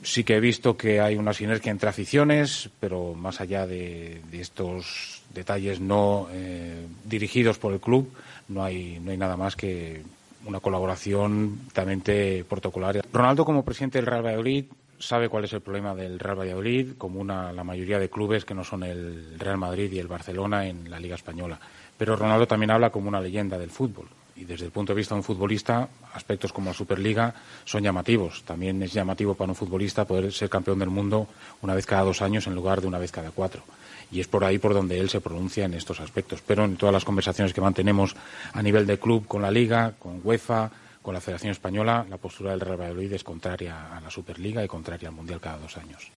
sí que he visto que hay una sinergia entre aficiones, pero más allá de, estos detalles no eh, dirigidos por el club, no hay, no hay nada más que una colaboración totalmente protocolar. Ronaldo, como presidente del Real Valladolid, sabe cuál es el problema del Real Valladolid, como una, la mayoría de clubes que no son el Real Madrid y el Barcelona en la Liga Española. Pero Ronaldo también habla como una leyenda del fútbol. Y desde el punto de vista de un futbolista, aspectos como la Superliga son llamativos. También es llamativo para un futbolista poder ser campeón del mundo una vez cada dos años en lugar de una vez cada cuatro. Y es por ahí por donde él se pronuncia en estos aspectos. Pero en todas las conversaciones que mantenemos a nivel de club con la Liga, con UEFA, con la Federación Española, la postura del Real Valladolid es contraria a la Superliga y contraria al Mundial cada dos años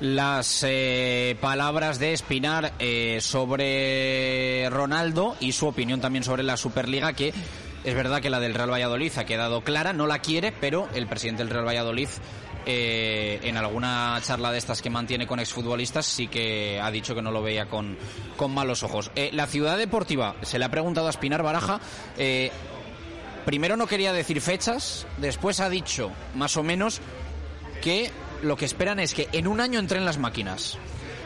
las eh, palabras de Espinar eh, sobre Ronaldo y su opinión también sobre la Superliga, que es verdad que la del Real Valladolid ha quedado clara, no la quiere, pero el presidente del Real Valladolid eh, en alguna charla de estas que mantiene con exfutbolistas sí que ha dicho que no lo veía con, con malos ojos. la ciudad deportiva, se le ha preguntado a Espinar Baraja, primero no quería decir fechas, después ha dicho más o menos que lo que esperan es que en un año entren las máquinas.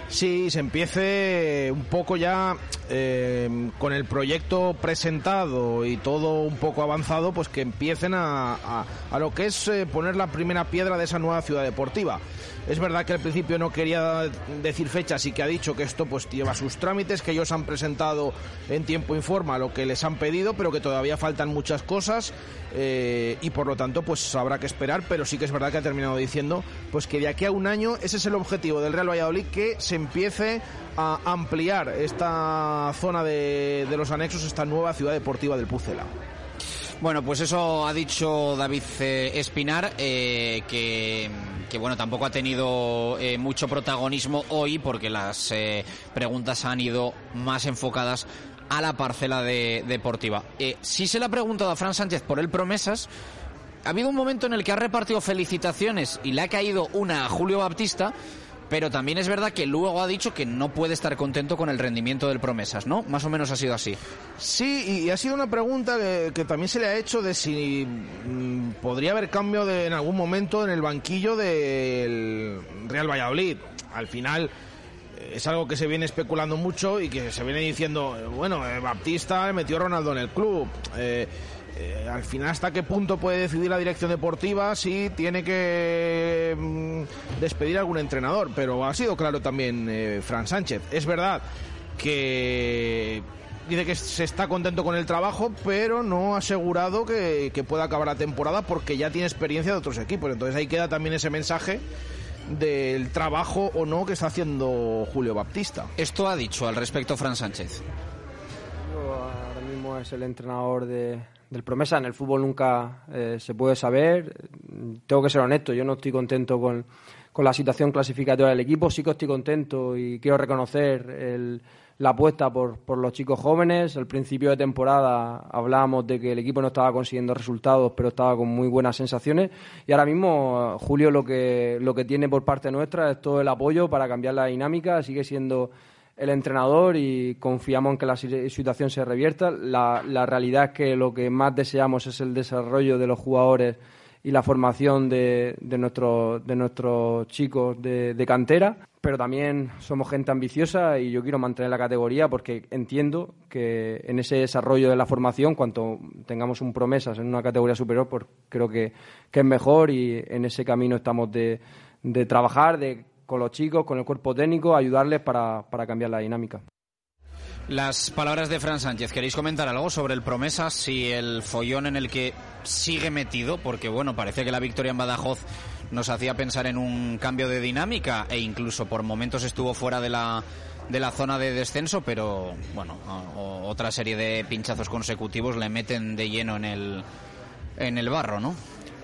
Sí, se empiece un poco ya eh, con el proyecto presentado y todo un poco avanzado, pues que empiecen a, a, lo que es eh, poner la primera piedra de esa nueva ciudad deportiva. Es verdad que al principio no quería decir fechas y que ha dicho que esto pues lleva sus trámites, que ellos han presentado en tiempo informa lo que les han pedido, pero que todavía faltan muchas cosas eh, y por lo tanto pues habrá que esperar, pero sí que es verdad que ha terminado diciendo pues que de aquí a un año ese es el objetivo del Real Valladolid, que se empiece a ampliar esta zona de, los anexos, esta nueva ciudad deportiva del Pucela. Bueno, pues eso ha dicho David eh, Espinar, eh, que que bueno, tampoco ha tenido eh, mucho protagonismo hoy porque las eh, preguntas han ido más enfocadas a la parcela de, deportiva. Si se le ha preguntado a Fran Sánchez por el promesas, ha habido un momento en el que ha repartido felicitaciones y le ha caído una a Julio Baptista pero también es verdad que luego ha dicho que no puede estar contento con el rendimiento del Promesas, ¿no? Más o menos ha sido así. Sí, y ha sido una pregunta que, también se le ha hecho de si mm, podría haber cambio de, en algún momento en el banquillo del Real Valladolid. Al final eh, es algo que se viene especulando mucho y que se viene diciendo, bueno, eh, Baptista metió a Ronaldo en el club. Eh, eh, al final hasta qué punto puede decidir la dirección deportiva si tiene que mm, despedir a algún entrenador. Pero ha sido claro también eh, Fran Sánchez. Es verdad que dice que se está contento con el trabajo, pero no ha asegurado que, que pueda acabar la temporada porque ya tiene experiencia de otros equipos. Entonces ahí queda también ese mensaje del trabajo o no que está haciendo Julio Baptista. Esto ha dicho al respecto Fran Sánchez. Ahora mismo es el entrenador de, del promesa. En el fútbol nunca eh, se puede saber. Tengo que ser honesto, yo no estoy contento con, con, la situación clasificatoria del equipo. Sí que estoy contento y quiero reconocer el, la apuesta por, por, los chicos jóvenes. Al principio de temporada hablábamos de que el equipo no estaba consiguiendo resultados, pero estaba con muy buenas sensaciones. Y ahora mismo Julio lo que, lo que tiene por parte nuestra es todo el apoyo para cambiar la dinámica. Sigue siendo el entrenador y confiamos en que la situación se revierta. La, realidad es que lo que más deseamos es el desarrollo de los jugadores y la formación de, de, de nuestros chicos de, de, cantera, pero también somos gente ambiciosa y yo quiero mantener la categoría porque entiendo que en ese desarrollo de la formación, cuanto tengamos un promesas en una categoría superior, pues creo que, que es mejor y en ese camino estamos de, de trabajar, de con los chicos, con el cuerpo técnico, ayudarles para, para cambiar la dinámica. Las palabras de Fran Sánchez, ¿queréis comentar algo sobre el Promesas y el follón en el que sigue metido? Porque bueno, parece que la victoria en Badajoz nos hacía pensar en un cambio de dinámica e incluso por momentos estuvo fuera de la, de la zona de descenso, pero bueno, otra serie de pinchazos consecutivos le meten de lleno en el, en el barro, ¿no?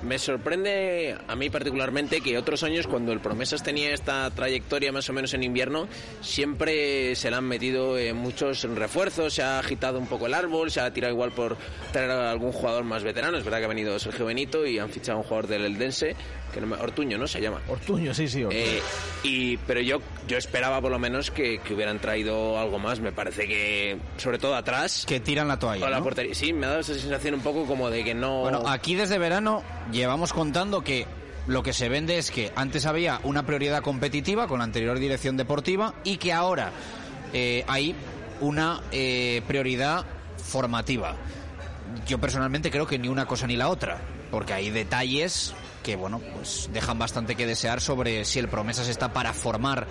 Me sorprende a mí particularmente que otros años cuando el Promesas tenía esta trayectoria más o menos en invierno, siempre se le han metido muchos refuerzos, se ha agitado un poco el árbol, se ha tirado igual por traer a algún jugador más veterano. Es verdad que ha venido Sergio Benito y han fichado a un jugador del Eldense que no Ortuño, ¿no? Se llama. Ortuño, sí, sí. Eh, y, pero yo, yo esperaba por lo menos que, hubieran traído algo más. Me parece que, sobre todo atrás. Que tiran la toalla. la portería. Sí, me ha dado esa sensación un poco como de que no. Bueno, aquí desde verano llevamos contando que lo que se vende es que antes había una prioridad competitiva con la anterior dirección deportiva y que ahora eh, hay una eh, prioridad formativa. Yo personalmente creo que ni una cosa ni la otra, porque hay detalles que bueno, pues dejan bastante que desear sobre si el Promesas está para formar,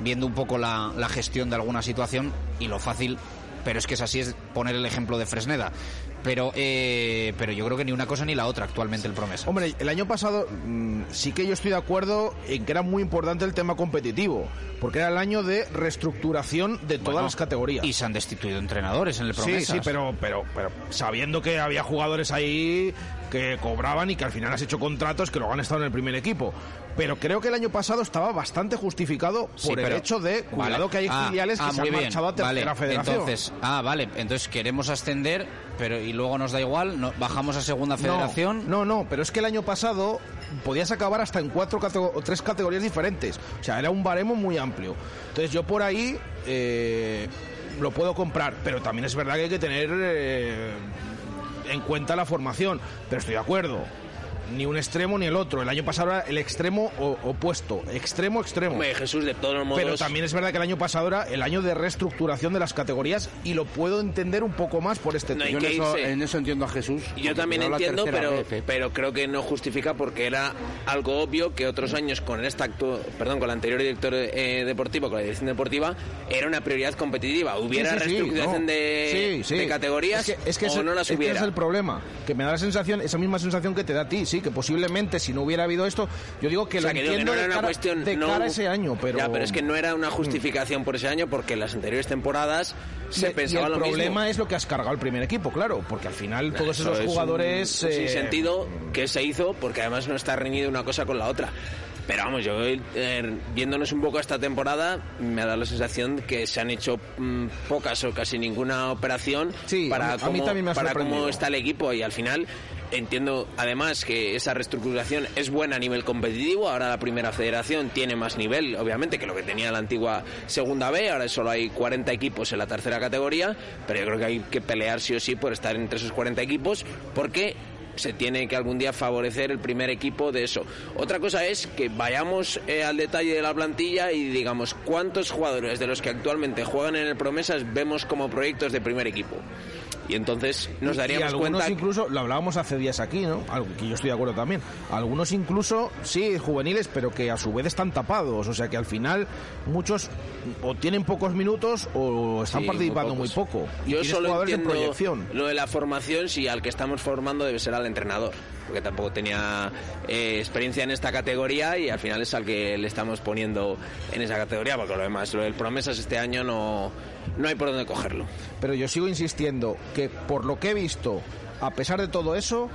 viendo un poco la, gestión de alguna situación y lo fácil pero es que es así, es poner el ejemplo de Fresneda. Pero, eh, pero yo creo que ni una cosa ni la otra actualmente el promesa. Hombre, el año pasado mm, sí que yo estoy de acuerdo en que era muy importante el tema competitivo, porque era el año de reestructuración de todas Bueno, las categorías. Y se han destituido entrenadores en el Sí, promesa. sí, pero, pero, pero sabiendo que había jugadores ahí que cobraban y que al final has hecho contratos que luego han estado en el primer equipo. Pero creo que el año pasado estaba bastante justificado por Sí, el hecho de, cuidado Vale. que hay Ah, filiales que ah, se han bien. marchado a tercera Vale, federación. Entonces, ah, vale, entonces queremos ascender, pero y luego nos da igual, no, bajamos a segunda federación. No, no, pero es que el año pasado podías acabar hasta en cuatro o tres categorías diferentes. O sea, era un baremo muy amplio. Entonces yo por ahí eh, lo puedo comprar, pero también es verdad que hay que tener eh, en cuenta la formación. Pero estoy de acuerdo. Ni un extremo ni el otro. El año pasado era el extremo o- opuesto. Extremo, extremo. Hombre, Jesús, de todos los modos. Pero también es verdad que el año pasado era el año de reestructuración de las categorías y lo puedo entender un poco más por este No hay tema. que irse. En eso entiendo a Jesús. Yo también entiendo, pero, ¿eh? pero creo que no justifica porque era algo obvio que otros años con esta perdón, con el anterior director eh, deportivo, con la dirección deportiva, era una prioridad competitiva. Hubiera Sí, sí, sí, reestructuración no. de, Sí, sí. de categorías Es que, es que o ese- no las es que hubiera. ese es el problema. Que me da la sensación, esa misma sensación que te da a ti, sí, que posiblemente si no hubiera habido esto, yo digo que O sea, lo que digo que entiendo no era de una cara, cuestión de no- cara a ese año, pero... Ya, pero es que no era una justificación por ese año porque en las anteriores temporadas se Y- pensaba y el lo problema mismo. es lo que has cargado el primer equipo, claro, porque al final todos Eso esos es jugadores... un eh, sinsentido que se hizo porque además no está reñido una cosa con la otra. Pero vamos, yo eh, viéndonos un poco esta temporada, me ha dado la sensación que se han hecho mm, pocas o casi ninguna operación para, a mí- a mí cómo, me para cómo está el equipo y al final entiendo además que esa reestructuración es buena a nivel competitivo. Ahora la primera federación tiene más nivel, obviamente, que lo que tenía la antigua segunda B. Ahora solo hay 40 equipos en la tercera categoría, pero yo creo que hay que pelear sí o sí por estar entre esos 40 equipos porque se tiene que algún día favorecer el primer equipo de eso. Otra cosa es que vayamos eh, al detalle de la plantilla y digamos cuántos jugadores de los que actualmente juegan en el Promesas vemos como proyectos de primer equipo. Y entonces nos y daríamos algunos cuenta incluso, lo hablábamos hace días aquí, ¿no? Algo que yo estoy de acuerdo también. Algunos incluso, sí, juveniles, pero que a su vez están tapados. O sea que al final muchos o tienen pocos minutos o están Sí, participando muy poco. Y Yo solo entiendo proyección. lo de la formación, si al que estamos formando debe ser al entrenador, porque tampoco tenía eh, experiencia en esta categoría y al final es al que le estamos poniendo en esa categoría, porque lo demás, lo del promesas este año no, no hay por dónde cogerlo. Pero yo sigo insistiendo que por lo que he visto, a pesar de todo eso,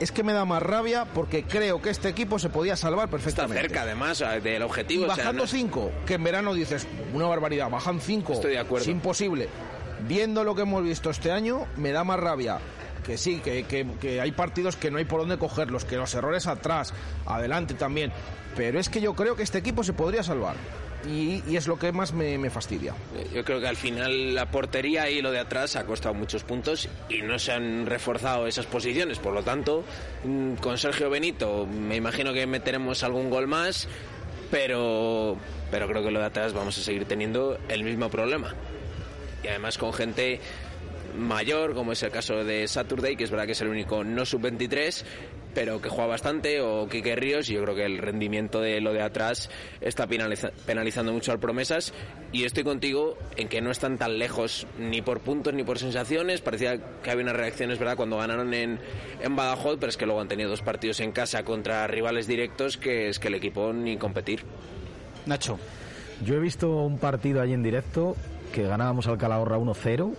es que me da más rabia porque creo que este equipo se podía salvar Está perfectamente. cerca además del Y objetivo. o sea, bajando no- cinco, que en verano dices, una barbaridad, bajan cinco. Estoy de acuerdo. Es imposible. Viendo lo que hemos visto este año, me da más rabia. Que sí, que, que- hay partidos que no hay por dónde cogerlos, que los errores atrás, adelante también. Pero es que yo creo que este equipo se podría salvar. Y, es lo que más me, me fastidia. Yo creo que al final la portería y lo de atrás ha costado muchos puntos y no se han reforzado esas posiciones. Por lo tanto, mm, con Sergio Benito me imagino que meteremos algún gol más, pero, pero creo que lo de atrás vamos a seguir teniendo el mismo problema. Y además con gente mayor, como es el caso de Saturday, que es verdad que es el único no sub-23, pero que juega bastante, o Quique Ríos, y yo creo que el rendimiento de lo de atrás está penaliza- penalizando mucho al Promesas, y estoy contigo en que no están tan lejos ni por puntos ni por sensaciones, parecía que había unas reacciones, ¿verdad?, cuando ganaron en, en Badajoz, pero es que luego han tenido dos partidos en casa contra rivales directos, que es que el equipo ni competir. Nacho. Yo he visto un partido allí en directo que ganábamos al Calahorra 1-0,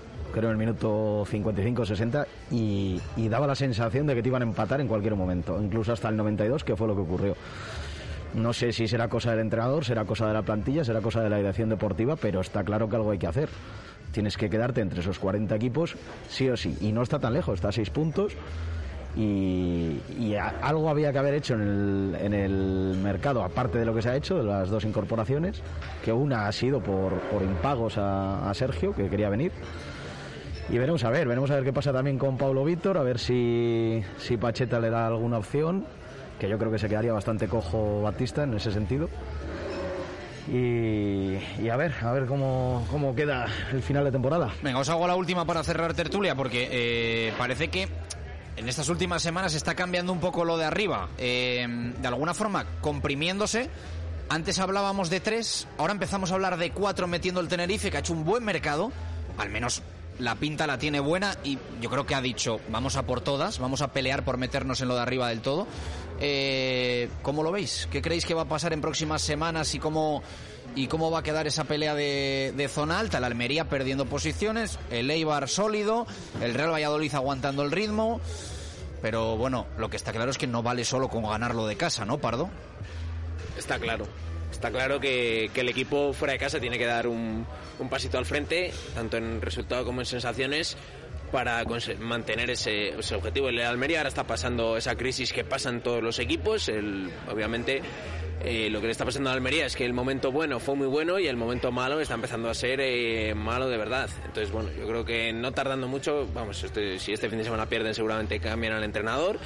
en el minuto 55-60, y, y daba la sensación de que te iban a empatar en cualquier momento, incluso hasta el 92, que fue lo que ocurrió. No sé si será cosa del entrenador, será cosa de la plantilla, será cosa de la dirección deportiva, pero está claro que algo hay que hacer. Tienes que quedarte entre esos 40 equipos, sí o sí, y no está tan lejos, está a 6 puntos. Y, algo había que haber hecho en el, mercado, aparte de lo que se ha hecho, de las dos incorporaciones, que una ha sido por, impagos a Sergio, que quería venir. Y veremos a ver, veremos a ver qué pasa también con Pablo Víctor, a ver si, si Pacheta le da alguna opción, que yo creo que se quedaría bastante cojo Batista en ese sentido. Y, y a ver, a ver cómo, cómo queda el final de temporada. Venga, os hago la última para cerrar tertulia, porque eh, parece que en estas últimas semanas está cambiando un poco lo de arriba. Eh, de alguna forma, comprimiéndose. Antes hablábamos de tres, ahora empezamos a hablar de cuatro metiendo el Tenerife, que ha hecho un buen mercado. al menos la pinta la tiene buena y yo creo que ha dicho, vamos a por todas, vamos a pelear por meternos en lo de arriba del todo. Eh, ¿Cómo lo veis? ¿Qué creéis que va a pasar en próximas semanas y cómo, y cómo va a quedar esa pelea de, de zona alta? La Almería perdiendo posiciones, el Eibar sólido, el Real Valladolid aguantando el ritmo. Pero bueno, lo que está claro es que no vale solo con ganarlo de casa, ¿no, Pardo? Está claro. Está claro que, el equipo fuera de casa tiene que dar un, pasito al frente, tanto en resultado como en sensaciones, para mantener ese, objetivo. El Almería ahora está pasando esa crisis que pasan todos los equipos. Obviamente, eh, lo que le está pasando a Almería es que el momento bueno fue muy bueno y el momento malo está empezando a ser eh, malo de verdad. Entonces, bueno, yo creo que no tardando mucho, vamos, este- si este fin de semana pierden, seguramente cambian al entrenador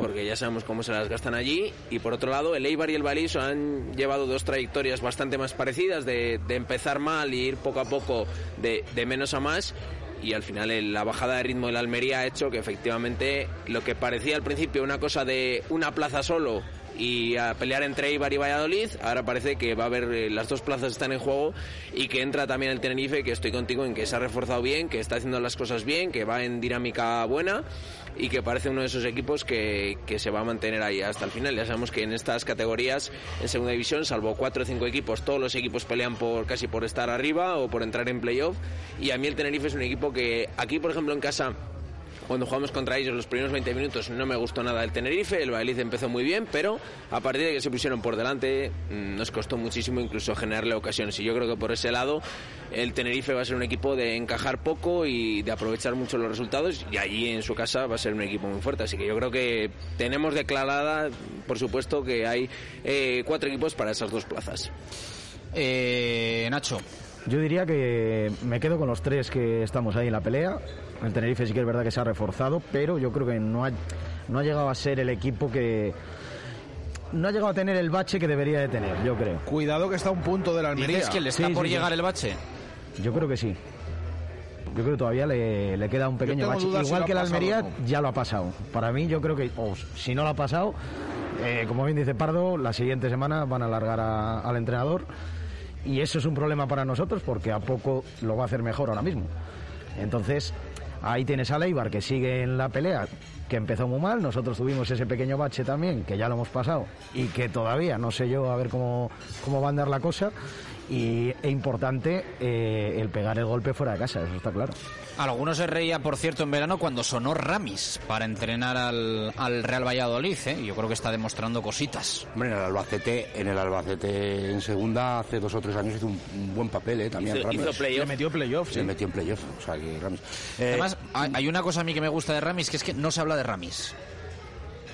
porque ya sabemos cómo se las gastan allí. Y por otro lado, el Eibar y el Baliso han llevado dos trayectorias bastante más parecidas, de, empezar mal y ir poco a poco de, de menos a más. Y al final la bajada de ritmo de la Almería ha hecho que efectivamente lo que parecía al principio una cosa de una plaza solo y a pelear entre Eibar y Valladolid, ahora parece que va a haber eh, las dos plazas están en juego y que entra también el Tenerife, que estoy contigo en que se ha reforzado bien, que está haciendo las cosas bien, que va en dinámica buena y que parece uno de esos equipos que, que se va a mantener ahí hasta el final. Ya sabemos que en estas categorías, en segunda división, salvo cuatro o cinco equipos, todos los equipos pelean por casi por estar arriba o por entrar en playoff. Y a mí el Tenerife es un equipo que aquí, por ejemplo, en casa cuando jugamos contra ellos los primeros 20 minutos no me gustó nada el Tenerife, el Valladolid empezó muy bien, pero a partir de que se pusieron por delante mm, nos costó muchísimo incluso generarle ocasiones y yo creo que por ese lado el Tenerife va a ser un equipo de encajar poco y de aprovechar mucho los resultados y allí en su casa va a ser un equipo muy fuerte, así que yo creo que tenemos declarada, por supuesto, que hay eh, cuatro equipos para esas dos plazas. Eh, Nacho. Yo diría que me quedo con los tres que estamos ahí en la pelea. El Tenerife sí que es verdad que se ha reforzado, pero yo creo que no ha, no ha llegado a ser el equipo que... No ha llegado a tener el bache que debería de tener, yo creo. Cuidado que está a un punto de la Almería. ¿Dices que le está Sí, por sí, sí. llegar el bache? Yo creo que sí. Yo creo que todavía le, le queda un pequeño bache. si Igual que la Almería no. ya lo ha pasado. Para mí yo creo que, si no lo ha pasado, eh, como bien dice Pardo, la siguiente semana van a alargar a- al entrenador y eso es un problema para nosotros porque a poco lo va a hacer mejor ahora mismo. Entonces, ahí tienes a Leibar que sigue en la pelea, que empezó muy mal, nosotros tuvimos ese pequeño bache también, que ya lo hemos pasado y que todavía no sé yo a ver cómo, cómo va a andar la cosa. Y es importante eh, el pegar el golpe fuera de casa, eso está claro. Algunos se reía, por cierto, en verano cuando sonó Ramis para entrenar al, al Real Valladolid. ¿eh? Yo creo que está demostrando cositas. Hombre, en el Albacete, en el Albacete en segunda hace dos o tres años hizo un, un buen papel, ¿eh? También Hizo- Ramis. hizo metió playoff, Se sí. metió en playoff, o sea que Ramis. Eh, Además, hay hay una cosa a mí que me gusta de Ramis, que es que no se habla de Ramis.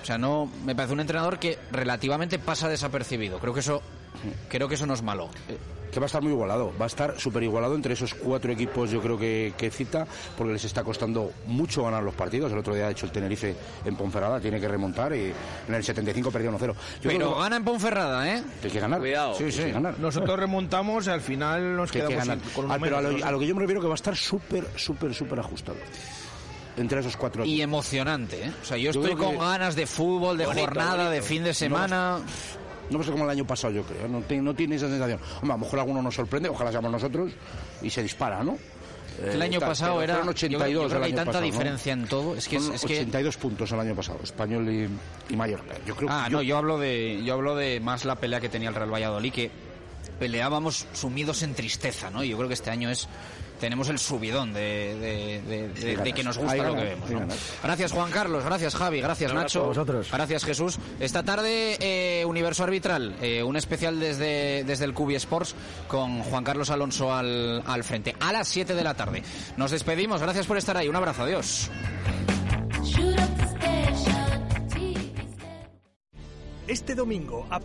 O sea, no me parece un entrenador que relativamente pasa desapercibido. Creo que eso creo que eso no es malo. Que va a estar muy igualado, va a estar súper igualado entre esos cuatro equipos, yo creo que, que cita, porque les está costando mucho ganar los partidos. El otro día ha hecho el Tenerife en Ponferrada, tiene que remontar y en el 75 perdió 1-0. Yo creo Pero que- gana en Ponferrada, ¿eh? que hay que ganar. Cuidado. Sí, sí. Ganar. Nosotros remontamos y al final nos Que quedamos ganar. con uno Ah, pero a lo, ¿no? a lo que yo me refiero que va a estar súper, súper, súper ajustado. Entre esos cuatro Y emocionante, ¿eh? O sea, yo Yo estoy con que- ganas de fútbol, de Bonito, jornada, de fin de semana. No va a ser como el año pasado, yo creo. No, te- no tiene esa sensación. Hombre, a lo mejor alguno nos sorprende, ojalá seamos nosotros, y se dispara, ¿no? el Eh, año tal, pasado era. fueron yo- 82 yo, creo el que hay tanta pasado, ¿no? diferencia en todo. Es que es, Fueron es que 82 puntos el año pasado, Español y, y Mallorca. Yo creo Ah, que no, yo hablo de yo hablo de más la pelea que tenía el Real Valladolid que peleábamos sumidos en tristeza, ¿no? Y yo creo que este año es tenemos el subidón de, de- de- de- Sí, de ganas. que nos gusta lo que vemos. Gracias Juan Carlos, gracias Javi, gracias Nacho, a vosotros. gracias Jesús. Esta tarde eh, Universo Arbitral, eh, un especial desde, desde el Cubi Sports con Juan Carlos Alonso al, al frente a las 7 de la tarde. Nos despedimos, gracias por estar ahí, un abrazo, adiós. Este domingo, a partir